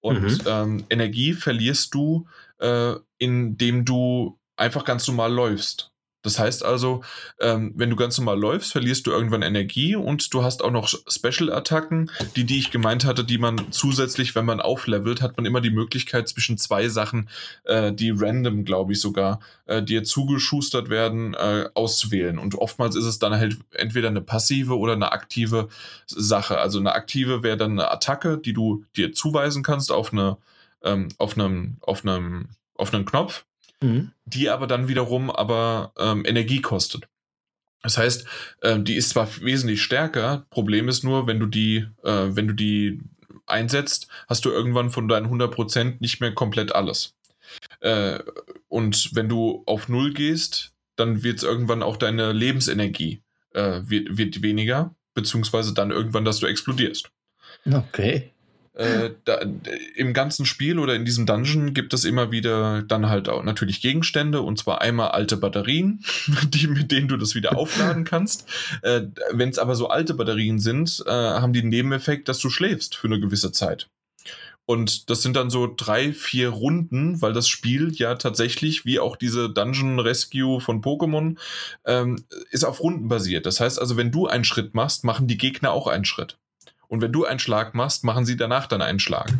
Und mhm. ähm, Energie verlierst du, äh, indem du einfach ganz normal läufst. Das heißt also, ähm, wenn du ganz normal läufst, verlierst du irgendwann Energie und du hast auch noch Special-Attacken, die, die ich gemeint hatte, die man zusätzlich, wenn man auflevelt, hat man immer die Möglichkeit zwischen zwei Sachen, äh, die random, glaube ich sogar, äh, dir zugeschustert werden, äh, auszuwählen. Und oftmals ist es dann halt entweder eine passive oder eine aktive Sache. Also eine aktive wäre dann eine Attacke, die du dir zuweisen kannst auf eine, ähm, auf einem, auf einem, auf einen Knopf mhm. die aber dann wiederum aber ähm, Energie kostet. Das heißt, äh, die ist zwar wesentlich stärker, Problem ist nur, wenn du die, äh, wenn du die einsetzt, hast du irgendwann von deinen 100% nicht mehr komplett alles. Äh, und wenn du auf Null gehst, dann wird es irgendwann auch deine Lebensenergie äh, wird, wird weniger, beziehungsweise dann irgendwann, dass du explodierst. Okay. Äh, da, Im ganzen Spiel oder in diesem Dungeon gibt es immer wieder dann halt auch natürlich Gegenstände und zwar einmal alte Batterien, <laughs> die, mit denen du das wieder <laughs> aufladen kannst. Äh, Wenn es aber so alte Batterien sind, äh, haben die einen Nebeneffekt, dass du schläfst für eine gewisse Zeit. Und das sind dann so drei, vier Runden, weil das Spiel ja tatsächlich, wie auch diese Dungeon Rescue von Pokémon, ähm, ist auf Runden basiert. Das heißt also, wenn du einen Schritt machst, machen die Gegner auch einen Schritt. Und wenn du einen Schlag machst, machen sie danach dann einen Schlag.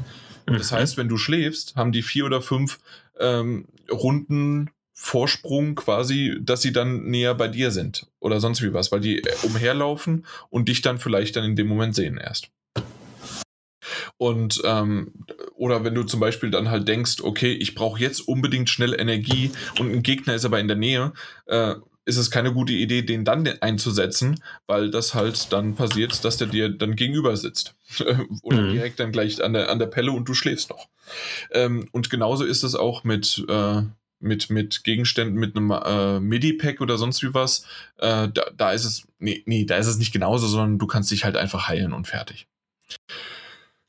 Und das mhm. heißt, wenn du schläfst, haben die vier oder fünf ähm, Runden Vorsprung quasi, dass sie dann näher bei dir sind oder sonst wie was, weil die äh, umherlaufen und dich dann vielleicht dann in dem Moment sehen erst. Und ähm, oder wenn du zum Beispiel dann halt denkst, okay, ich brauche jetzt unbedingt schnell Energie und ein Gegner ist aber in der Nähe, äh, ist es keine gute Idee, den dann einzusetzen, weil das halt dann passiert, dass der dir dann gegenüber sitzt. <laughs> Oder mhm. direkt dann gleich an der, an der Pelle und du schläfst noch. Ähm, und genauso ist es auch mit, äh, mit, mit Gegenständen, mit einem äh, MIDI-Pack oder sonst wie was. Äh, da, da ist es, nee, nee, da ist es nicht genauso, sondern du kannst dich halt einfach heilen und fertig.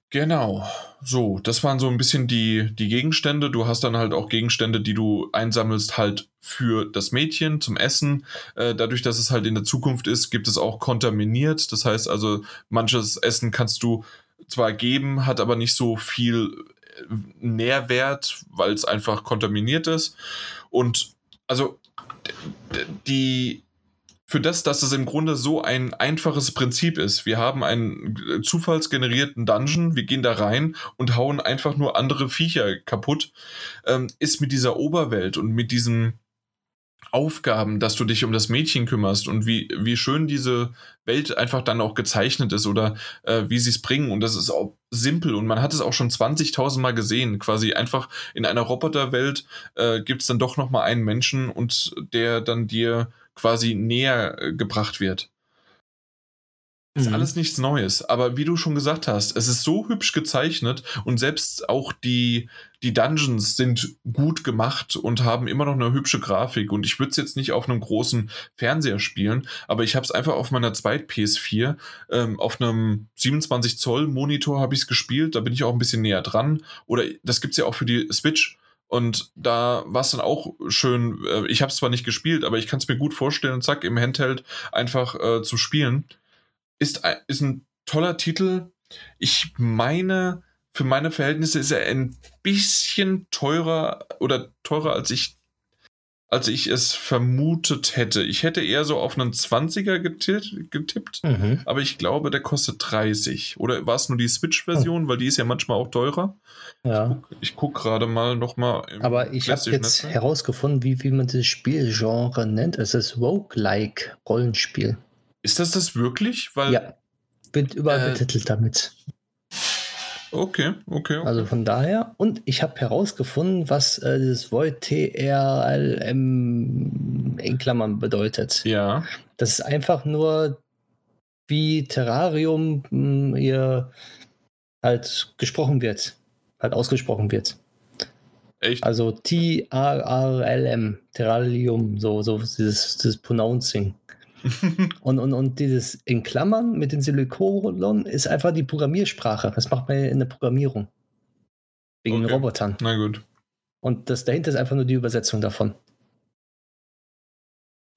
Genau. So, das waren so ein bisschen die, die Gegenstände. Du hast dann halt auch Gegenstände, die du einsammelst halt für das Mädchen zum Essen. Äh, dadurch, dass es halt in der Zukunft ist, gibt es auch kontaminiert. Das heißt also, manches Essen kannst du zwar geben, hat aber nicht so viel äh, Nährwert, weil es einfach kontaminiert ist. Und also die für das, dass es im Grunde so ein einfaches Prinzip ist. Wir haben einen äh, zufallsgenerierten Dungeon, wir gehen da rein und hauen einfach nur andere Viecher kaputt, ähm, ist mit dieser Oberwelt und mit diesen Aufgaben, dass du dich um das Mädchen kümmerst und wie, wie schön diese Welt einfach dann auch gezeichnet ist oder äh, wie sie es bringen. Und das ist auch simpel und man hat es auch schon 20.000 Mal gesehen. Quasi einfach in einer Roboterwelt äh, gibt es dann doch noch mal einen Menschen und der dann dir quasi näher äh, gebracht wird. Ist mhm. alles nichts Neues, aber wie du schon gesagt hast, es ist so hübsch gezeichnet und selbst auch die, die Dungeons sind gut gemacht und haben immer noch eine hübsche Grafik. Und ich würde es jetzt nicht auf einem großen Fernseher spielen, aber ich habe es einfach auf meiner Zweit PS4, ähm, auf einem 27 Zoll Monitor habe ich es gespielt, da bin ich auch ein bisschen näher dran. Oder das gibt es ja auch für die Switch. Und da war es dann auch schön, äh, ich habe es zwar nicht gespielt, aber ich kann es mir gut vorstellen, zack, im Handheld einfach äh, zu spielen. Ist, ist ein toller Titel. Ich meine, für meine Verhältnisse ist er ein bisschen teurer oder teurer, als ich als ich es vermutet hätte. Ich hätte eher so auf einen 20er getippt, getippt mhm. aber ich glaube, der kostet 30. Oder war es nur die Switch-Version, oh. weil die ist ja manchmal auch teurer. Ja. Ich gucke guck gerade mal nochmal. Aber ich habe jetzt herausgefunden, wie, wie man das Spielgenre nennt. Es ist Roguelike Rollenspiel. Ist das das wirklich? Weil, ja, wird überall äh, betitelt damit. Okay, okay, okay. Also von daher, und ich habe herausgefunden, was äh, das Void TRLM in Klammern bedeutet. Ja. Das ist einfach nur wie Terrarium mh, hm, hier halt gesprochen wird, halt ausgesprochen wird. Echt? Also T-R-R-L-M, Terrarium, so, so dieses, dieses Pronouncing. <laughs> und, und, und dieses in Klammern mit den Semikolon ist einfach die Programmiersprache. Das macht man in der Programmierung. Wegen okay. Robotern. Na gut. Und das dahinter ist einfach nur die Übersetzung davon.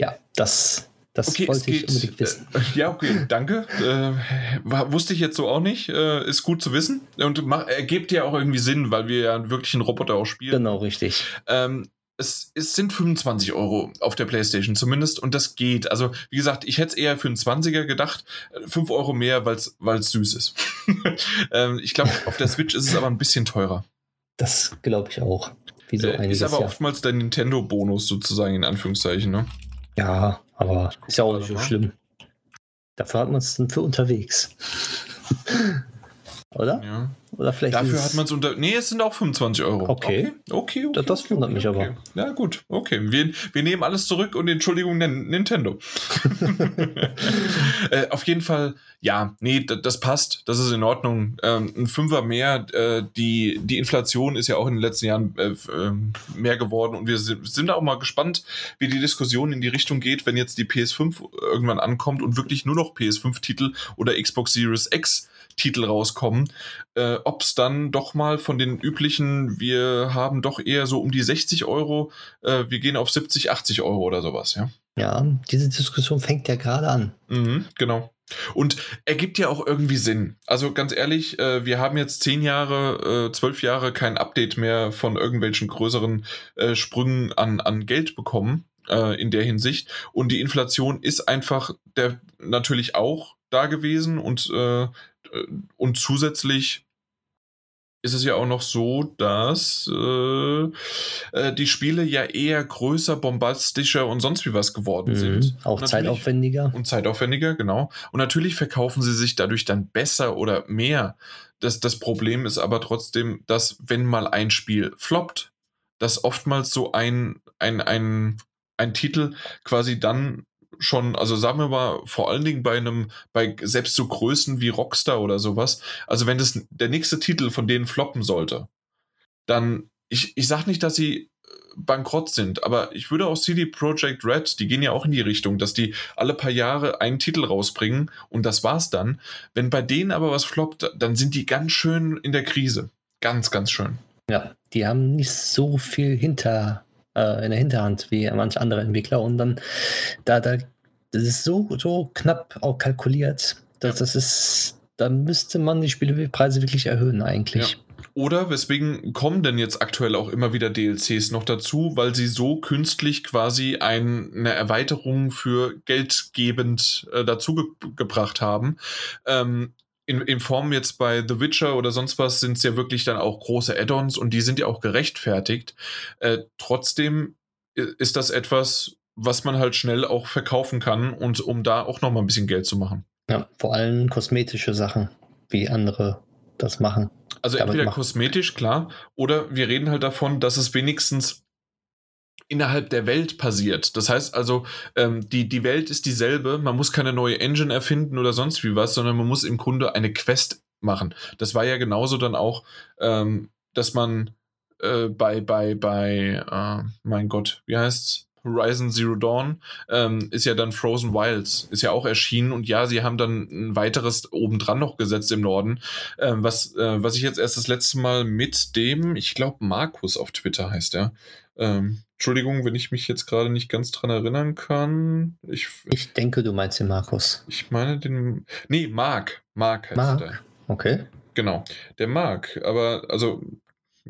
Ja, das, das okay, wollte ich unbedingt wissen. Äh, <laughs> ja, okay, danke. Äh, wusste ich jetzt so auch nicht. Äh, ist gut zu wissen. Und ergibt ja auch irgendwie Sinn, weil wir ja wirklich einen Roboter auch spielen. Genau, richtig. Ähm, es, es, sind 25 Euro auf der PlayStation zumindest und das geht. Also, wie gesagt, ich hätte es eher für einen 20er gedacht. 5 Euro mehr, weil es süß ist. <laughs> ähm, ich glaube, auf der Switch ist es aber ein bisschen teurer. Das glaube ich auch. Wie so äh, ist aber Jahr. oftmals der Nintendo-Bonus sozusagen in Anführungszeichen, ne? Ja, aber ist ja auch nicht so schlimm. Dafür hat man es dann für unterwegs. <laughs> Oder? Ja. Oder vielleicht Dafür hat man es unter. Nee, es sind auch 25 Euro. Okay. Okay, okay. okay das wundert okay, mich aber. Ja, gut. Okay. Wir, wir nehmen alles zurück und Entschuldigung, Nintendo. <laughs> äh, auf jeden Fall, ja, nee, das passt. Das ist in Ordnung. Ähm, ein Fünfer mehr. Äh, die, die Inflation ist ja auch in den letzten Jahren äh, ähm, mehr geworden und wir sind, sind auch mal gespannt, wie die Diskussion in die Richtung geht, wenn jetzt die PS5 irgendwann ankommt und wirklich nur noch PS5-Titel oder Xbox Series X Titel rauskommen, äh, ob es dann doch mal von den üblichen, wir haben doch eher so um die 60 Euro, äh, wir gehen auf 70, 80 Euro oder sowas, ja. Ja, diese Diskussion fängt ja gerade an. Mhm, genau. Und ergibt ja auch irgendwie Sinn. Also ganz ehrlich, äh, wir haben jetzt zehn Jahre, äh, zwölf Jahre kein Update mehr von irgendwelchen größeren äh, Sprüngen an, an Geld bekommen äh, in der Hinsicht. Und die Inflation ist einfach der natürlich auch da gewesen und äh, und zusätzlich ist es ja auch noch so, dass äh, äh, die Spiele ja eher größer, bombastischer und sonst wie was geworden mhm, sind. Auch und zeitaufwendiger. Und zeitaufwendiger, genau. Und natürlich verkaufen sie sich dadurch dann besser oder mehr. Das, das Problem ist aber trotzdem, dass wenn mal ein Spiel floppt, dass oftmals so ein, ein, ein, ein Titel quasi dann schon, also sagen wir mal, vor allen Dingen bei einem, bei selbst so Größen wie Rockstar oder sowas, also wenn das der nächste Titel von denen floppen sollte, dann, ich, ich sag nicht, dass sie äh, bankrott sind, aber ich würde auch CD Projekt Red, die gehen ja auch in die Richtung, dass die alle paar Jahre einen Titel rausbringen und das war's dann. Wenn bei denen aber was floppt, dann sind die ganz schön in der Krise. Ganz, ganz schön. Ja, die haben nicht so viel hinter, äh, in der Hinterhand wie manche andere Entwickler und dann da, da das ist so, so knapp auch kalkuliert, dass das ist, da müsste man die Spielepreise wirklich erhöhen eigentlich. Ja. Oder weswegen kommen denn jetzt aktuell auch immer wieder DLCs noch dazu, weil sie so künstlich quasi ein, eine Erweiterung für geldgebend äh, dazu ge haben. Ähm, in, in Form jetzt bei The Witcher oder sonst was sind es ja wirklich dann auch große Add-ons und die sind ja auch gerechtfertigt. Äh, trotzdem ist das etwas, was man halt schnell auch verkaufen kann und um da auch noch mal ein bisschen Geld zu machen. Ja, vor allem kosmetische Sachen, wie andere das machen. Also entweder machen. kosmetisch, klar, oder wir reden halt davon, dass es wenigstens innerhalb der Welt passiert. Das heißt also, ähm, die, die Welt ist dieselbe, man muss keine neue Engine erfinden oder sonst wie was, sondern man muss im Grunde eine Quest machen. Das war ja genauso dann auch, ähm, dass man äh, bei, bei, bei, äh, mein Gott, wie heißt's? Horizon Zero Dawn ähm, ist ja dann Frozen Wilds, ist ja auch erschienen und ja, sie haben dann ein weiteres obendran noch gesetzt im Norden, ähm, was, äh, was ich jetzt erst das letzte Mal mit dem, ich glaube Markus auf Twitter heißt er. Ähm, Entschuldigung, wenn ich mich jetzt gerade nicht ganz dran erinnern kann. Ich, ich denke, du meinst den Markus. Ich meine den, nee, Mark, Mark heißt Mark. der. Okay. Genau, der Mark, aber also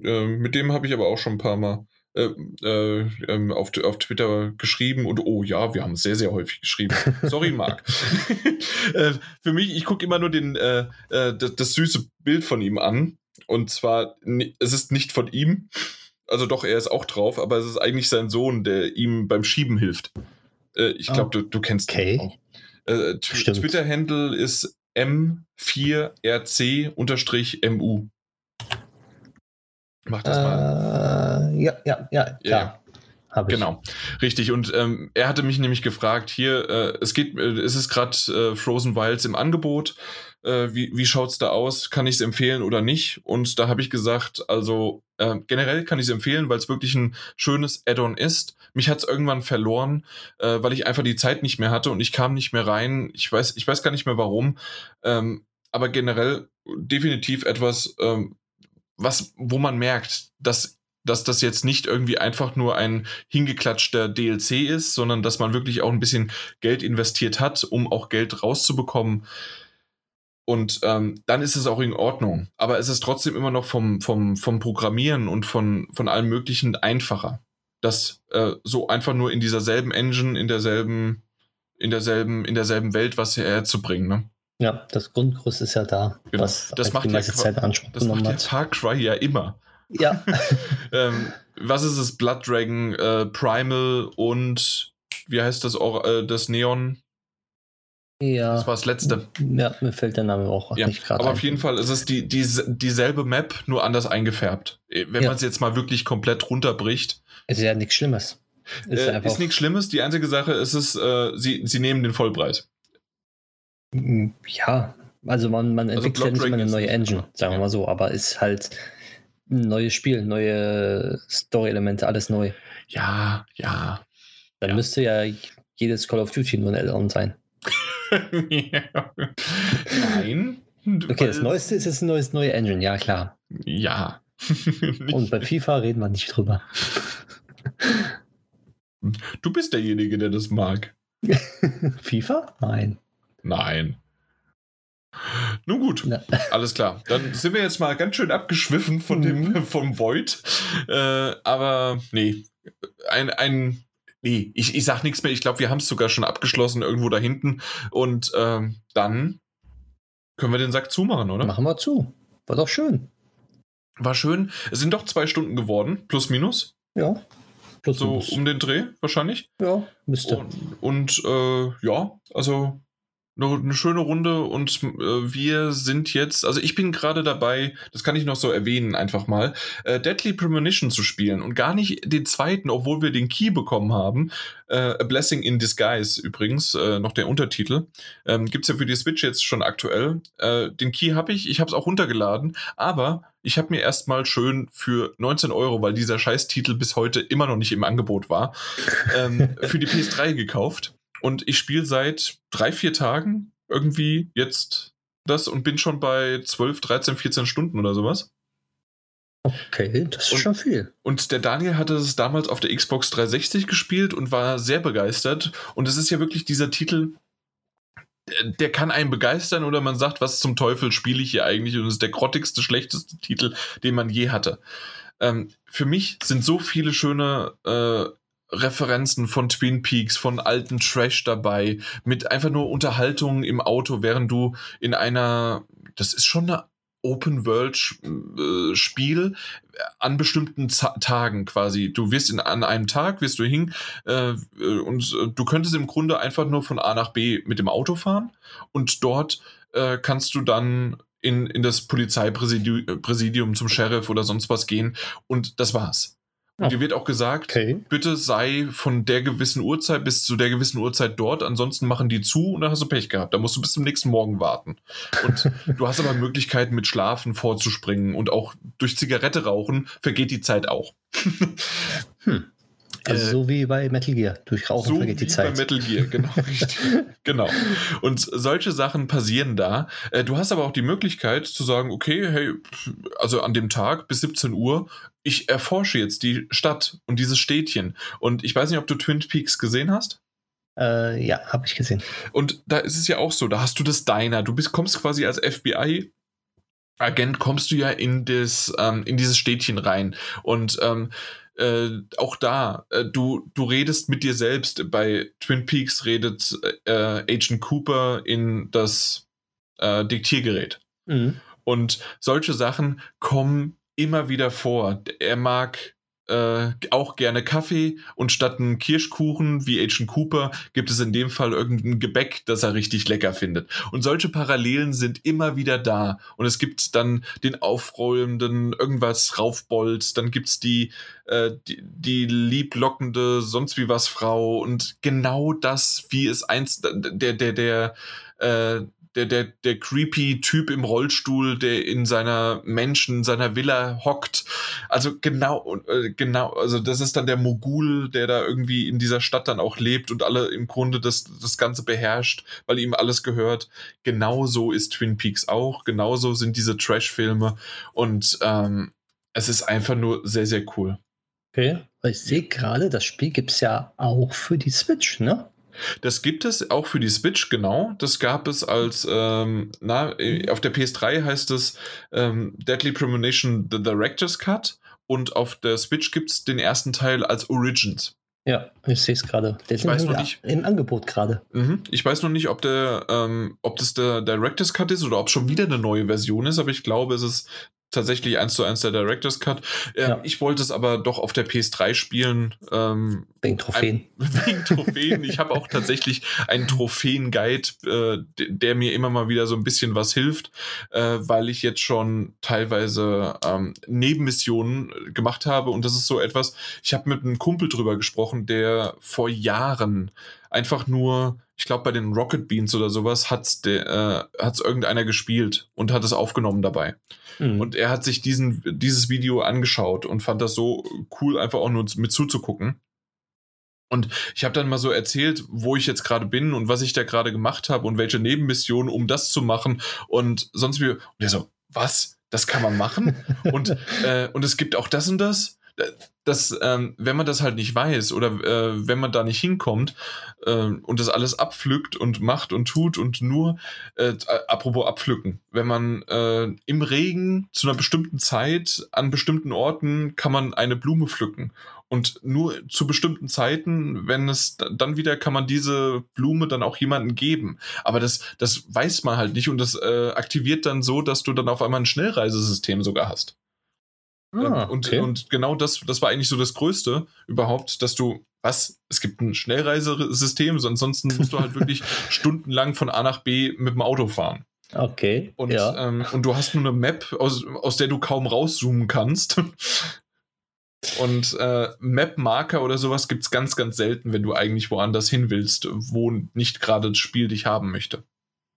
äh, mit dem habe ich aber auch schon ein paar Mal äh, äh, ähm, auf, auf Twitter geschrieben und oh ja, wir haben sehr, sehr häufig geschrieben. Sorry, <laughs> Marc. <laughs> äh, für mich, ich gucke immer nur den, äh, äh, das, das, süße Bild von ihm an. Und zwar, es ist nicht von ihm. Also doch, er ist auch drauf, aber es ist eigentlich sein Sohn, der ihm beim Schieben hilft. ich glaube, oh. du, du kennst okay. auch. Äh, Twitter-Handle ist m4rc-mu. Mach das mal. Äh, ja, ja, ja, klar. Ja. Hab ich. Genau, richtig. Und ähm, er hatte mich nämlich gefragt, hier, äh, es geht, äh, es ist gerade äh, Frozen Wilds im Angebot. Äh, wie wie schaut es da aus? Kann ich es empfehlen oder nicht? Und da habe ich gesagt, also äh, generell kann ich es empfehlen, weil es wirklich ein schönes Add-on ist. Mich hat es irgendwann verloren, äh, weil ich einfach die Zeit nicht mehr hatte und ich kam nicht mehr rein. Ich weiß, ich weiß gar nicht mehr warum. Ähm, aber generell definitiv etwas, ähm, was, wo man merkt, dass dass das jetzt nicht irgendwie einfach nur ein hingeklatschter DLC ist, sondern dass man wirklich auch ein bisschen Geld investiert hat, um auch Geld rauszubekommen. Und ähm, dann ist es auch in Ordnung. Aber es ist trotzdem immer noch vom, vom, vom Programmieren und von, von allem Möglichen einfacher. Das äh, so einfach nur in dieser selben Engine, in derselben, in derselben, in derselben Welt was herzubringen. Ne? Ja, das Grundgerüst ist ja da, genau. was das macht die meiste ja, Zeit Anspruch Das macht hat. Far Cry ja immer. Ja. <laughs> ähm, was ist es? Blood Dragon, äh, Primal und wie heißt das, äh, das Neon? Ja. Das war das letzte. Ja, mir fällt der Name auch ja, nicht gerade. Aber ein. auf jeden Fall ist es die, die, dieselbe Map, nur anders eingefärbt. Äh, wenn ja. man es jetzt mal wirklich komplett runterbricht. Ist ja nichts Schlimmes. Ist, äh, ist nichts Schlimmes. Die einzige Sache ist es, äh, sie, sie nehmen den Vollpreis. Ja, also man, man also entwickelt ja nicht immer eine neue Engine, sagen wir mal so, aber ist halt ein neues Spiel, neue Story-Elemente, alles neu. Ja, ja. Dann müsste ja jedes Call of Duty nur ein Add-on sein. Nein. Okay, das Neueste ist jetzt ein neues neue Engine, ja klar. Ja. <laughs> Und bei FIFA reden wir nicht drüber. Du bist derjenige, der das mag. <laughs> FIFA? Nein. Nein. Nun gut, Na. alles klar. Dann sind wir jetzt mal ganz schön abgeschwiffen von mhm. dem vom Void. Äh, aber nee, ein, ein nee, ich, ich sag nichts mehr. Ich glaube, wir haben es sogar schon abgeschlossen irgendwo da hinten. Und ähm, dann können wir den Sack zumachen, oder? Machen wir zu. War doch schön. War schön. Es sind doch zwei Stunden geworden, plus minus. Ja. Plus so minus. um den Dreh wahrscheinlich. Ja, müsste. Und, und äh, ja, also eine schöne Runde und äh, wir sind jetzt, also ich bin gerade dabei, das kann ich noch so erwähnen einfach mal, äh, Deadly Premonition zu spielen und gar nicht den zweiten, obwohl wir den Key bekommen haben. Äh, A Blessing in Disguise übrigens, äh, noch der Untertitel. Ähm, Gibt es ja für die Switch jetzt schon aktuell. Äh, den Key habe ich, ich habe es auch runtergeladen, aber ich habe mir erstmal schön für 19 Euro, weil dieser Scheißtitel bis heute immer noch nicht im Angebot war, ähm, für die PS3 gekauft. Und ich spiele seit drei, vier Tagen irgendwie jetzt das und bin schon bei 12, 13, 14 Stunden oder sowas. Okay, das ist und, schon viel. Und der Daniel hatte es damals auf der Xbox 360 gespielt und war sehr begeistert. Und es ist ja wirklich dieser Titel, der kann einen begeistern oder man sagt, was zum Teufel spiele ich hier eigentlich? Und es ist der grottigste, schlechteste Titel, den man je hatte. Ähm, für mich sind so viele schöne äh, Referenzen von Twin Peaks, von alten Trash dabei, mit einfach nur Unterhaltung im Auto, während du in einer, das ist schon eine Open World äh, Spiel an bestimmten Z Tagen quasi. Du wirst in, an einem Tag, wirst du hin äh, und äh, du könntest im Grunde einfach nur von A nach B mit dem Auto fahren und dort äh, kannst du dann in, in das Polizeipräsidium zum Sheriff oder sonst was gehen und das war's. Und dir wird auch gesagt, okay. bitte sei von der gewissen Uhrzeit bis zu der gewissen Uhrzeit dort, ansonsten machen die zu und dann hast du Pech gehabt. Da musst du bis zum nächsten Morgen warten. Und <laughs> du hast aber Möglichkeiten, mit Schlafen vorzuspringen und auch durch Zigarette rauchen vergeht die Zeit auch. <laughs> hm. Also äh, so wie bei Metal Gear. Durch Rauchen so vergeht die Zeit. Bei Metal Gear, genau. <laughs> genau. Und solche Sachen passieren da. Äh, du hast aber auch die Möglichkeit zu sagen, okay, hey, also an dem Tag bis 17 Uhr, ich erforsche jetzt die Stadt und dieses Städtchen. Und ich weiß nicht, ob du Twin Peaks gesehen hast. Äh, ja, habe ich gesehen. Und da ist es ja auch so, da hast du das Diner. Du bist, kommst quasi als FBI Agent kommst du ja in das ähm, in dieses Städtchen rein und ähm, äh, auch da, äh, du, du redest mit dir selbst. Bei Twin Peaks redet äh, Agent Cooper in das äh, Diktiergerät. Mhm. Und solche Sachen kommen immer wieder vor. Er mag äh, auch gerne Kaffee und statt einen Kirschkuchen wie Agent Cooper gibt es in dem Fall irgendein Gebäck, das er richtig lecker findet. Und solche Parallelen sind immer wieder da. Und es gibt dann den aufrollenden irgendwas raufbolz, dann gibt's die, äh, die, die lieblockende sonst wie was Frau und genau das, wie es einst der, der, der, äh, der, der, der creepy Typ im Rollstuhl, der in seiner Menschen, seiner Villa hockt. Also genau, äh, genau, also das ist dann der Mogul, der da irgendwie in dieser Stadt dann auch lebt und alle im Grunde das, das Ganze beherrscht, weil ihm alles gehört. Genauso ist Twin Peaks auch, genauso sind diese Trash-Filme und ähm, es ist einfach nur sehr, sehr cool. Okay, ich sehe gerade, das Spiel gibt es ja auch für die Switch, ne? Das gibt es auch für die Switch, genau. Das gab es als, ähm, na, äh, auf der PS3 heißt es ähm, Deadly Premonition The Director's Cut und auf der Switch gibt es den ersten Teil als Origins. Ja, ich sehe es gerade. Der ist weiß noch nicht, im Angebot gerade. Mhm. Ich weiß noch nicht, ob, der, ähm, ob das der Director's Cut ist oder ob schon wieder eine neue Version ist, aber ich glaube, es ist tatsächlich eins zu eins der Director's Cut. Ähm, ja. Ich wollte es aber doch auf der PS3 spielen. Ähm, wegen Trophäen. Ein, <laughs> wegen Trophäen. ich habe auch tatsächlich einen Trophäen-Guide, äh, der mir immer mal wieder so ein bisschen was hilft, äh, weil ich jetzt schon teilweise ähm, Nebenmissionen gemacht habe. Und das ist so etwas, ich habe mit einem Kumpel drüber gesprochen, der vor Jahren einfach nur ich glaube, bei den Rocket Beans oder sowas hat es äh, irgendeiner gespielt und hat es aufgenommen dabei. Mhm. Und er hat sich diesen, dieses Video angeschaut und fand das so cool, einfach auch nur mit zuzugucken. Und ich habe dann mal so erzählt, wo ich jetzt gerade bin und was ich da gerade gemacht habe und welche Nebenmissionen, um das zu machen. Und sonst wie. Und er so, was? Das kann man machen? <laughs> und, äh, und es gibt auch das und das dass, ähm, wenn man das halt nicht weiß oder äh, wenn man da nicht hinkommt äh, und das alles abpflückt und macht und tut und nur, äh, apropos abpflücken, wenn man äh, im Regen zu einer bestimmten Zeit an bestimmten Orten kann man eine Blume pflücken und nur zu bestimmten Zeiten, wenn es dann wieder kann man diese Blume dann auch jemandem geben. Aber das, das weiß man halt nicht und das äh, aktiviert dann so, dass du dann auf einmal ein Schnellreisesystem sogar hast. Ah, und, okay. und genau das, das war eigentlich so das Größte überhaupt, dass du, was, es gibt ein Schnellreisesystem, ansonsten musst du halt wirklich <laughs> stundenlang von A nach B mit dem Auto fahren. Okay. Und, ja. ähm, und du hast nur eine Map, aus, aus der du kaum rauszoomen kannst. <laughs> Und äh, Map-Marker oder sowas gibt es ganz, ganz selten, wenn du eigentlich woanders hin willst, wo nicht gerade das Spiel dich haben möchte.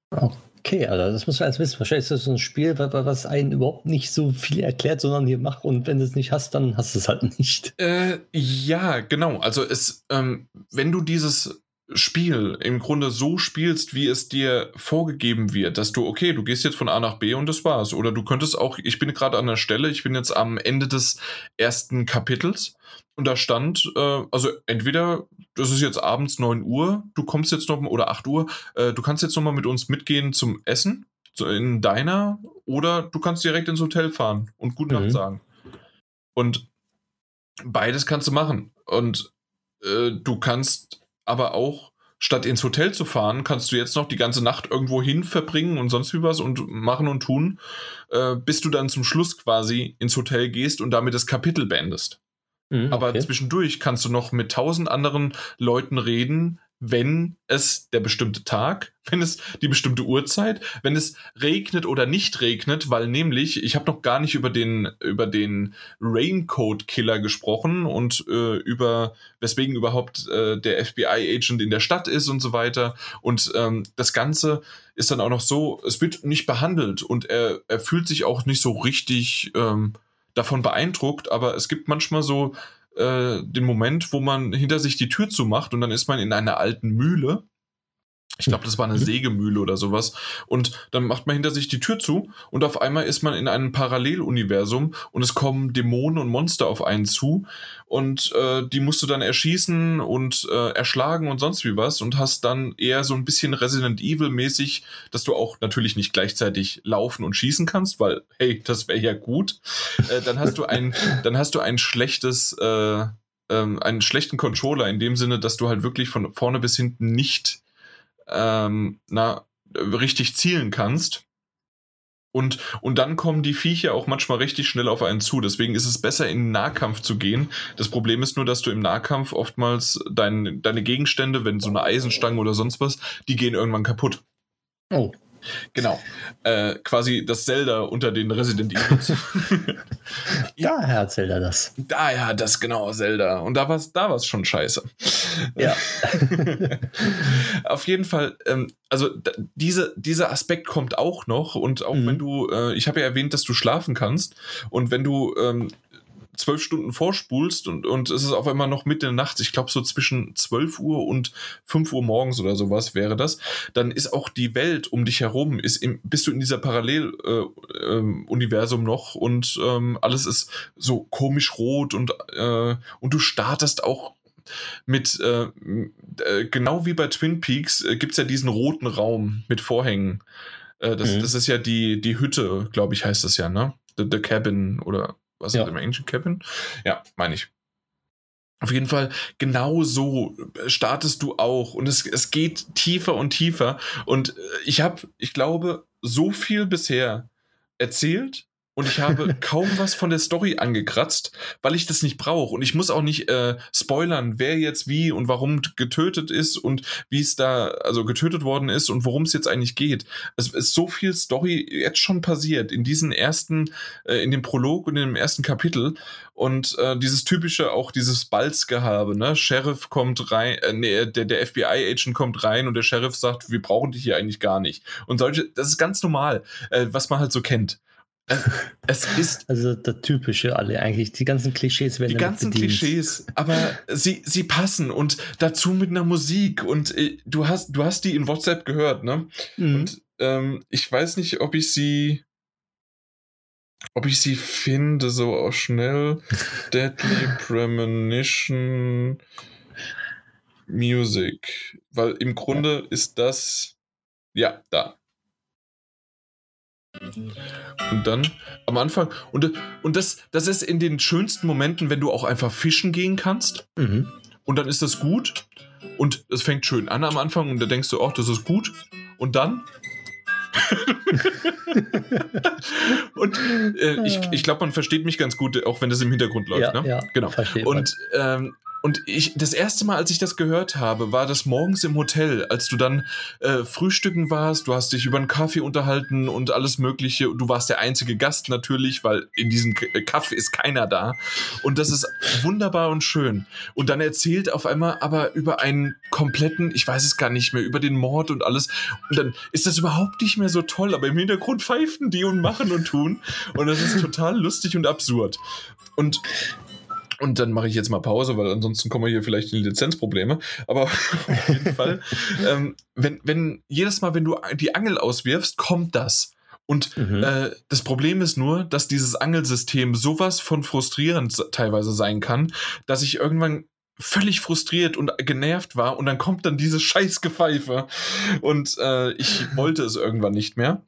Okay, also das muss man alles wissen. Wahrscheinlich ist das so ein Spiel, was einen überhaupt nicht so viel erklärt, sondern hier mach und wenn du es nicht hast, dann hast du es halt nicht. Äh, ja, genau. Also es, ähm, wenn du dieses Spiel im Grunde so spielst, wie es dir vorgegeben wird, dass du, okay, du gehst jetzt von A nach B und das war's. Oder du könntest auch, ich bin gerade an der Stelle, ich bin jetzt am Ende des ersten Kapitels und da stand, äh, also entweder, das ist jetzt abends 9 Uhr, du kommst jetzt noch, oder 8 Uhr, äh, du kannst jetzt noch mal mit uns mitgehen zum Essen, so in deiner, oder du kannst direkt ins Hotel fahren und Gute Nacht mhm. sagen. Und beides kannst du machen. Und äh, du kannst aber auch, statt ins Hotel zu fahren, kannst du jetzt noch die ganze Nacht irgendwo hin verbringen und sonst wie was und machen und tun, äh, bis du dann zum Schluss quasi ins Hotel gehst und damit das Kapitel beendest. Mhm, Aber okay. zwischendurch kannst du noch mit tausend anderen Leuten reden, wenn es der bestimmte Tag, <laughs> wenn es die bestimmte Uhrzeit, wenn es regnet oder nicht regnet, weil nämlich, ich habe noch gar nicht über den, über den Raincoat-Killer gesprochen und äh, über, weswegen überhaupt äh, der FBI-Agent in der Stadt ist und so weiter. Und ähm, das Ganze ist dann auch noch so, es wird nicht behandelt und er, er fühlt sich auch nicht so richtig ähm, davon beeindruckt, aber es gibt manchmal so äh, den Moment, wo man hinter sich die Tür zumacht und dann ist man in einer alten Mühle ich glaube, das war eine mhm. Sägemühle oder sowas. Und dann macht man hinter sich die Tür zu und auf einmal ist man in einem Paralleluniversum und es kommen Dämonen und Monster auf einen zu und äh, die musst du dann erschießen und äh, erschlagen und sonst wie was und hast dann eher so ein bisschen Resident Evil mäßig, dass du auch natürlich nicht gleichzeitig laufen und schießen kannst, weil hey, das wäre ja gut. Äh, dann hast du ein, <laughs> dann hast du ein schlechtes äh, ähm, einen schlechten Controller in dem Sinne, dass du halt wirklich von vorne bis hinten nicht ähm, na, richtig zielen kannst. Und, und dann kommen die Viecher auch manchmal richtig schnell auf einen zu. Deswegen ist es besser, in den Nahkampf zu gehen. Das Problem ist nur, dass du im Nahkampf oftmals dein, deine Gegenstände, wenn so eine Eisenstange oder sonst was, die gehen irgendwann kaputt. Oh. Genau. Äh, quasi das Zelda unter den Resident Evils. <laughs> ja, Daher hat Zelda das. Daher hat das genau Zelda. Und da war es da war's schon scheiße. Ja. <laughs> Auf jeden Fall, ähm, also diese, dieser Aspekt kommt auch noch. Und auch mhm. wenn du, äh, ich habe ja erwähnt, dass du schlafen kannst. Und wenn du ähm, zwölf Stunden vorspulst und, und es ist auf einmal noch Mitte der Nacht, ich glaube so zwischen 12 Uhr und 5 Uhr morgens oder sowas wäre das, dann ist auch die Welt um dich herum, ist im, bist du in dieser Paralleluniversum äh, ähm, noch und ähm, alles ist so komisch rot und, äh, und du startest auch mit, äh, äh genau wie bei Twin Peaks, äh, gibt es ja diesen roten Raum mit Vorhängen. Äh, das, mhm. das ist ja die, die Hütte, glaube ich, heißt das ja, ne? The, the Cabin oder was ja. ist im Ancient Cabin? Ja, meine ich. Auf jeden Fall, genau so startest du auch. Und es, es geht tiefer und tiefer. Und äh, ich habe, ich glaube, so viel bisher erzählt und ich habe kaum was von der Story angekratzt, weil ich das nicht brauche. Und ich muss auch nicht äh, spoilern, wer jetzt wie und warum getötet ist und wie es da, also getötet worden ist und worum es jetzt eigentlich geht. Es ist so viel Story jetzt schon passiert in diesen ersten, äh, in dem Prolog und in dem ersten Kapitel. Und äh, dieses typische, auch dieses Balzgehabe, ne? Sheriff kommt rein, äh, nee, der, der FBI-Agent kommt rein und der Sheriff sagt, wir brauchen dich hier eigentlich gar nicht. Und solche, das ist ganz normal, äh, was man halt so kennt. Es ist. Also der typische alle eigentlich. Die ganzen Klischees werden Die ganzen bedient. Klischees, aber sie, sie passen und dazu mit einer Musik. Und äh, du hast, du hast die in WhatsApp gehört, ne? Mhm. Und ähm, ich weiß nicht, ob ich sie. Ob ich sie finde, so auch schnell. <laughs> Deadly Premonition Music. Weil im Grunde ja. ist das. Ja, da. Und dann am Anfang, und, und das, das ist in den schönsten Momenten, wenn du auch einfach fischen gehen kannst. Mhm. Und dann ist das gut. Und es fängt schön an am Anfang und da denkst du, ach, das ist gut. Und dann. <laughs> und äh, ich, ich glaube, man versteht mich ganz gut, auch wenn das im Hintergrund läuft. Ja, ne? ja, genau. Und ähm, und ich, das erste Mal, als ich das gehört habe, war das morgens im Hotel, als du dann äh, frühstücken warst, du hast dich über einen Kaffee unterhalten und alles Mögliche. Du warst der einzige Gast natürlich, weil in diesem äh, Kaffee ist keiner da. Und das ist wunderbar und schön. Und dann erzählt auf einmal aber über einen kompletten, ich weiß es gar nicht mehr, über den Mord und alles. Und dann ist das überhaupt nicht mehr so toll, aber im Hintergrund pfeifen die und machen und tun. Und das ist total lustig und absurd. Und und dann mache ich jetzt mal Pause, weil ansonsten kommen wir hier vielleicht in Lizenzprobleme. Aber <laughs> auf jeden Fall, ähm, wenn, wenn jedes Mal, wenn du die Angel auswirfst, kommt das. Und mhm. äh, das Problem ist nur, dass dieses Angelsystem sowas von frustrierend teilweise sein kann, dass ich irgendwann völlig frustriert und genervt war und dann kommt dann diese Scheißgepfeife und äh, ich wollte es irgendwann nicht mehr.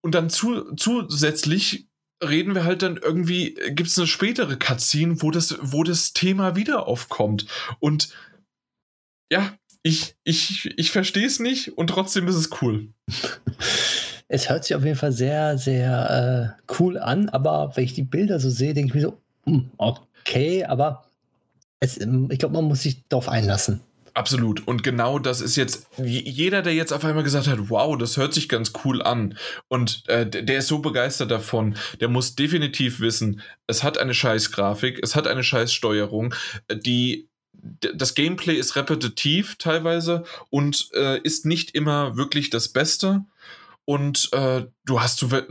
Und dann zu, zusätzlich reden wir halt dann irgendwie, gibt es eine spätere Cutscene, wo das, wo das Thema wieder aufkommt. Und ja, ich, ich, ich verstehe es nicht und trotzdem ist es cool. <laughs> Es hört sich auf jeden Fall sehr, sehr äh, cool an, aber wenn ich die Bilder so sehe, denke ich mir so, hm, okay, aber es, ich glaube, man muss sich darauf einlassen. Absolut. Und genau das ist jetzt, jeder, der jetzt auf einmal gesagt hat, wow, das hört sich ganz cool an. Und äh, der ist so begeistert davon, der muss definitiv wissen, es hat eine scheiß Grafik, es hat eine scheiß Steuerung, die das Gameplay ist repetitiv teilweise und äh, ist nicht immer wirklich das Beste und äh, du hast du, äh,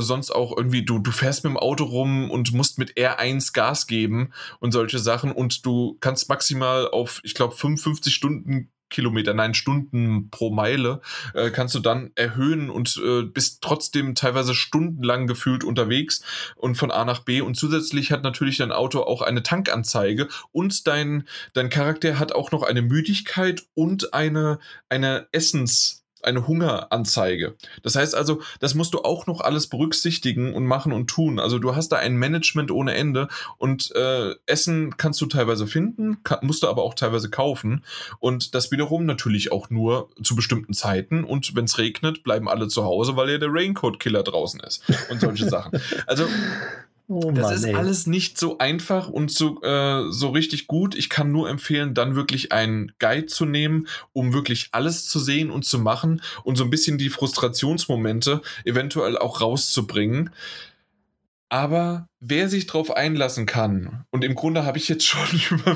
sonst auch irgendwie, du, du fährst mit dem Auto rum und musst mit R1 Gas geben und solche Sachen und du kannst maximal auf, ich glaube, 55 Stunden Kilometer, nein, Stunden pro Meile, äh, kannst du dann erhöhen und äh, bist trotzdem teilweise stundenlang gefühlt unterwegs und von A nach B. Und zusätzlich hat natürlich dein Auto auch eine Tankanzeige und dein, dein Charakter hat auch noch eine Müdigkeit und eine, eine Essens- eine Hungeranzeige. Das heißt also, das musst du auch noch alles berücksichtigen und machen und tun. Also du hast da ein Management ohne Ende und äh, Essen kannst du teilweise finden, kann, musst du aber auch teilweise kaufen und das wiederum natürlich auch nur zu bestimmten Zeiten und wenn es regnet, bleiben alle zu Hause, weil ja der Raincoat-Killer draußen ist und solche Sachen. Also Oh das Mann, ist ey. alles nicht so einfach und so, äh, so richtig gut. Ich kann nur empfehlen, dann wirklich einen Guide zu nehmen, um wirklich alles zu sehen und zu machen und so ein bisschen die Frustrationsmomente eventuell auch rauszubringen. Aber wer sich darauf einlassen kann, und im Grunde habe ich jetzt schon <laughs> über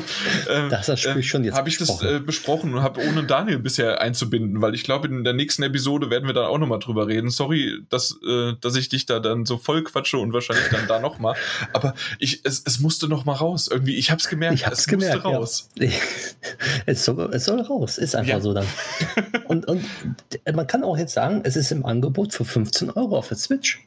äh, das äh, schon jetzt habe ich das äh, besprochen und habe ohne Daniel bisher einzubinden, weil ich glaube, in der nächsten Episode werden wir dann auch nochmal drüber reden. Sorry, dass, äh, dass ich dich da dann so voll quatsche und wahrscheinlich dann da nochmal. Aber ich, es, es musste nochmal raus. Irgendwie, ich habe es gemerkt, ich hab's es gemerkt, musste raus. Ja. <laughs> es, soll, es soll raus, ist einfach ja. so dann. Und, und man kann auch jetzt sagen, es ist im Angebot für 15 Euro auf der Switch.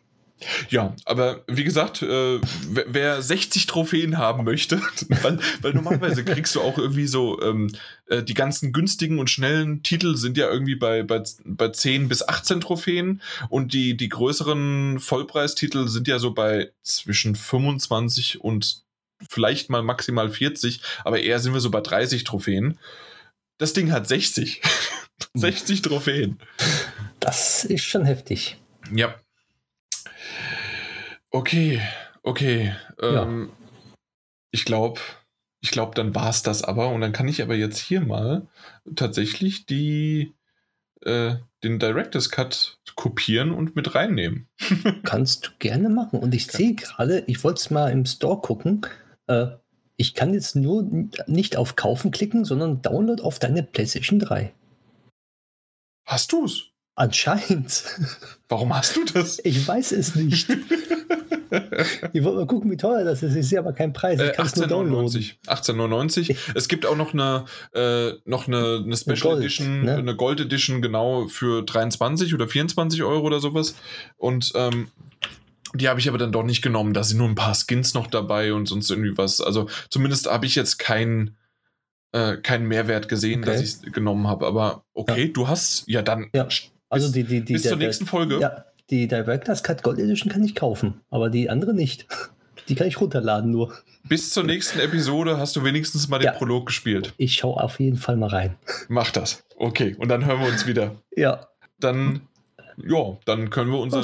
Ja, aber wie gesagt, äh, wer 60 Trophäen haben möchte, <laughs> weil, weil normalerweise kriegst du auch irgendwie so, ähm, äh, die ganzen günstigen und schnellen Titel sind ja irgendwie bei, bei, bei 10 bis 18 Trophäen und die, die größeren Vollpreistitel sind ja so bei zwischen 25 und vielleicht mal maximal 40, aber eher sind wir so bei 30 Trophäen. Das Ding hat 60. 60 <laughs> Trophäen. Das ist schon heftig. Ja, Okay, okay. Ähm, ja. Ich glaube, ich glaube, dann war es das aber. Und dann kann ich aber jetzt hier mal tatsächlich die, äh, den Director's Cut kopieren und mit reinnehmen. <laughs> Kannst du gerne machen. Und ich sehe gerade, ich wollte es mal im Store gucken. Äh, ich kann jetzt nur nicht auf Kaufen klicken, sondern Download auf deine PlayStation 3. Hast du es? Anscheinend. Warum hast du das? Ich weiß es nicht. <laughs> ich wollte mal gucken, wie teuer das ist. Ich sehe aber keinen Preis. Ich äh, 18,99. 18,99. Es gibt auch noch eine, äh, noch eine, eine Special Gold, Edition, ne? eine Gold Edition genau für 23 oder 24 Euro oder sowas. Und ähm, die habe ich aber dann doch nicht genommen. Da sind nur ein paar Skins noch dabei und sonst irgendwie was. Also zumindest habe ich jetzt keinen äh, keinen Mehrwert gesehen, okay. dass ich es genommen habe. Aber okay, ja. du hast ja dann. Ja. Also die, die, die, bis zur nächsten Folge. Ja, die Director's Cut Gold Edition kann ich kaufen, aber die andere nicht. <laughs> Die kann ich runterladen nur. Bis zur nächsten Episode hast du wenigstens mal den ja. Prolog gespielt. Ich schaue auf jeden Fall mal rein. <laughs> Mach das. Okay, und dann hören wir uns wieder. Ja. Dann, ja, dann können wir unseren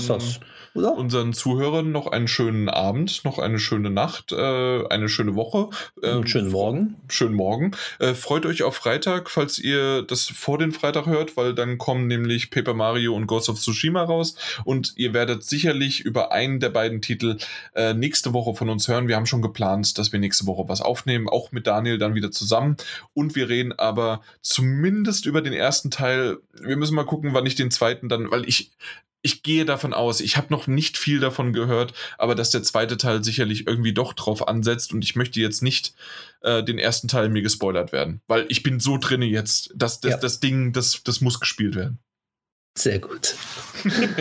oder? Unseren Zuhörern noch einen schönen Abend, noch eine schöne Nacht, äh, eine schöne Woche. Ähm, schönen Morgen. Schönen Morgen. Äh, freut euch auf Freitag, falls ihr das vor den Freitag hört, weil dann kommen nämlich Paper Mario und Ghost of Tsushima raus und ihr werdet sicherlich über einen der beiden Titel äh, nächste Woche von uns hören. Wir haben schon geplant, dass wir nächste Woche was aufnehmen, auch mit Daniel dann wieder zusammen und wir reden aber zumindest über den ersten Teil. Wir müssen mal gucken, wann ich den zweiten dann, weil ich ich gehe davon aus, ich habe noch nicht viel davon gehört, aber dass der zweite Teil sicherlich irgendwie doch drauf ansetzt und ich möchte jetzt nicht äh, den ersten Teil mir gespoilert werden, weil ich bin so drinne jetzt, dass das, ja. das Ding, das, das muss gespielt werden. Sehr gut. <laughs>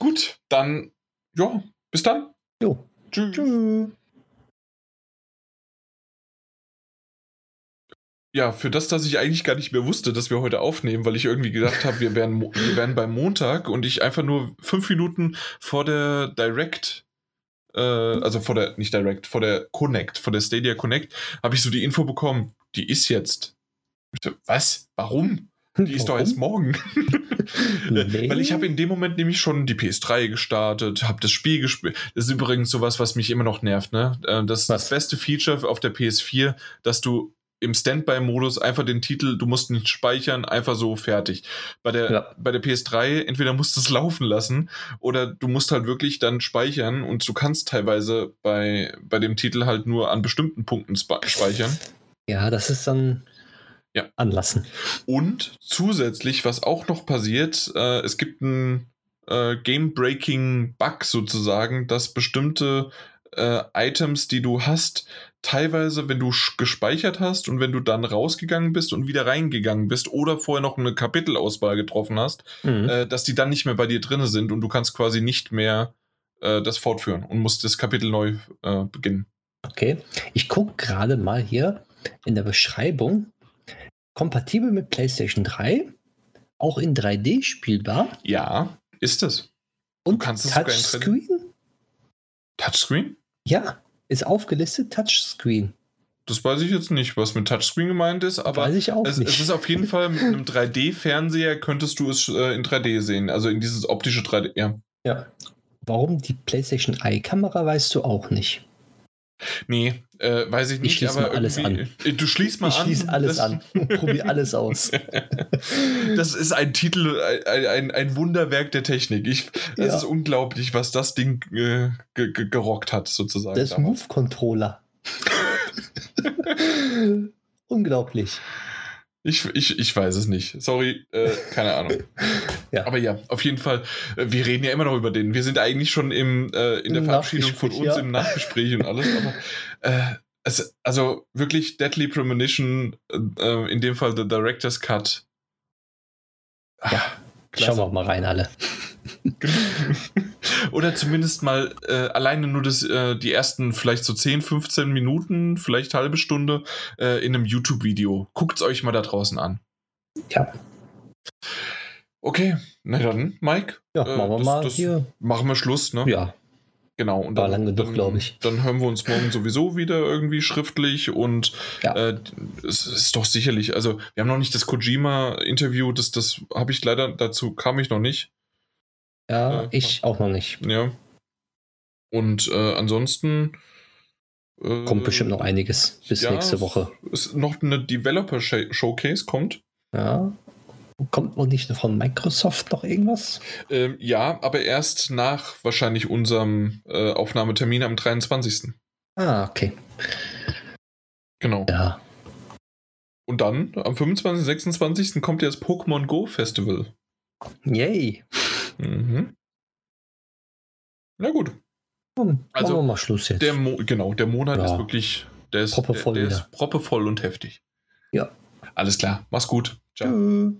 gut, dann, ja, bis dann. Jo. Tschüss. Tschüss. Ja, für das, dass ich eigentlich gar nicht mehr wusste, dass wir heute aufnehmen, weil ich irgendwie gedacht habe, wir wären, wir wären beim Montag und ich einfach nur fünf Minuten vor der Direct, äh, also vor der, nicht Direct, vor der Connect, vor der Stadia Connect, habe ich so die Info bekommen, die ist jetzt. Was? Warum? Die ist doch erst morgen. nee. <laughs> <laughs> Weil ich habe in dem Moment nämlich schon die PS3 gestartet, habe das Spiel gespielt. Das ist übrigens sowas, was mich immer noch nervt. Ne? Äh, das, das beste Feature auf der PS4, dass du im Standby-Modus einfach den Titel, du musst nicht speichern, einfach so fertig. Bei der, ja. bei der PS3, entweder musst du es laufen lassen oder du musst halt wirklich dann speichern und du kannst teilweise bei, bei dem Titel halt nur an bestimmten Punkten speichern. Ja, das ist dann ja. anlassen. Und zusätzlich, was auch noch passiert, äh, es gibt einen äh, Game-Breaking-Bug sozusagen, dass bestimmte äh, Items, die du hast, teilweise, wenn du gespeichert hast und wenn du dann rausgegangen bist und wieder reingegangen bist oder vorher noch eine Kapitelauswahl getroffen hast, mhm. äh, dass die dann nicht mehr bei dir drin sind und du kannst quasi nicht mehr äh, das fortführen und musst das Kapitel neu äh, beginnen. Okay, ich gucke gerade mal hier in der Beschreibung. Kompatibel mit PlayStation 3, auch in 3D spielbar. Ja, ist es. Und kannst es Touchscreen? Touchscreen? Ja, ist aufgelistet Touchscreen. Das weiß ich jetzt nicht, was mit Touchscreen gemeint ist, aber Weiß ich auch es, nicht. es ist auf jeden <laughs> Fall mit einem 3D-Fernseher könntest du es äh, in 3D sehen, also in dieses optische 3D. Ja. ja. Warum die PlayStation Eye-Kamera weißt du auch nicht. Nee, äh, weiß ich nicht, schließ aber mal alles irgendwie- Äh, Du schließt mal ich an. schließe alles an. Probier alles aus. <laughs> Das ist ein Titel, ein, ein, ein Wunderwerk der Technik. Ich, das Ja. ist unglaublich, was das Ding äh, ge ge gerockt hat, sozusagen. Das. Move-Controller. <laughs> <laughs> Unglaublich. Ich, ich, ich weiß es nicht. Sorry, äh, keine Ahnung. <laughs> Ja. Aber ja, auf jeden Fall, äh, wir reden ja immer noch über den. Wir sind eigentlich schon im, äh, in der Verabschiedung von uns, ja. im Nachgespräch und alles. Aber äh, es, also wirklich Deadly Premonition, äh, in dem Fall der Director's Cut. Ah, Ja, klasse. Schauen wir mal rein, alle. <laughs> Oder zumindest mal äh, alleine nur das, äh, die ersten vielleicht so 10, 15 Minuten, vielleicht halbe Stunde äh, in einem YouTube-Video. Guckt es euch mal da draußen an. Ja, Okay, na dann, Mike, ja Äh, machen wir das- mal das- hier. machen wir Schluss, ne? Ja, Genau. Und War lang genug, dann, glaub ich. Dann hören wir uns morgen sowieso wieder irgendwie schriftlich und Ja. äh, es ist doch sicherlich, also wir haben noch nicht das Kojima-Interview, das, das habe ich leider, dazu kam ich noch nicht. Ja, Äh, ich auch noch nicht. Ja. Und äh, ansonsten äh, Kommt bestimmt noch einiges bis ja, nächste Woche. Es noch eine Developer-Showcase kommt. Ja. Kommt noch nicht von Microsoft noch irgendwas? Ähm, ja, aber erst nach wahrscheinlich unserem äh, Aufnahmetermin am 23. Ah, okay. Genau. Ja. Und dann am 25. 26. kommt ja das Pokémon Go Festival. Yay. Mhm. Na gut. Komm, Also, machen wir mal Schluss jetzt. Der Mo genau, der Monat Ja. ist wirklich, der ist, Proppevoll der, der ist proppevoll und heftig. Ja. Alles klar. Mach's gut. Ciao. Tschüss.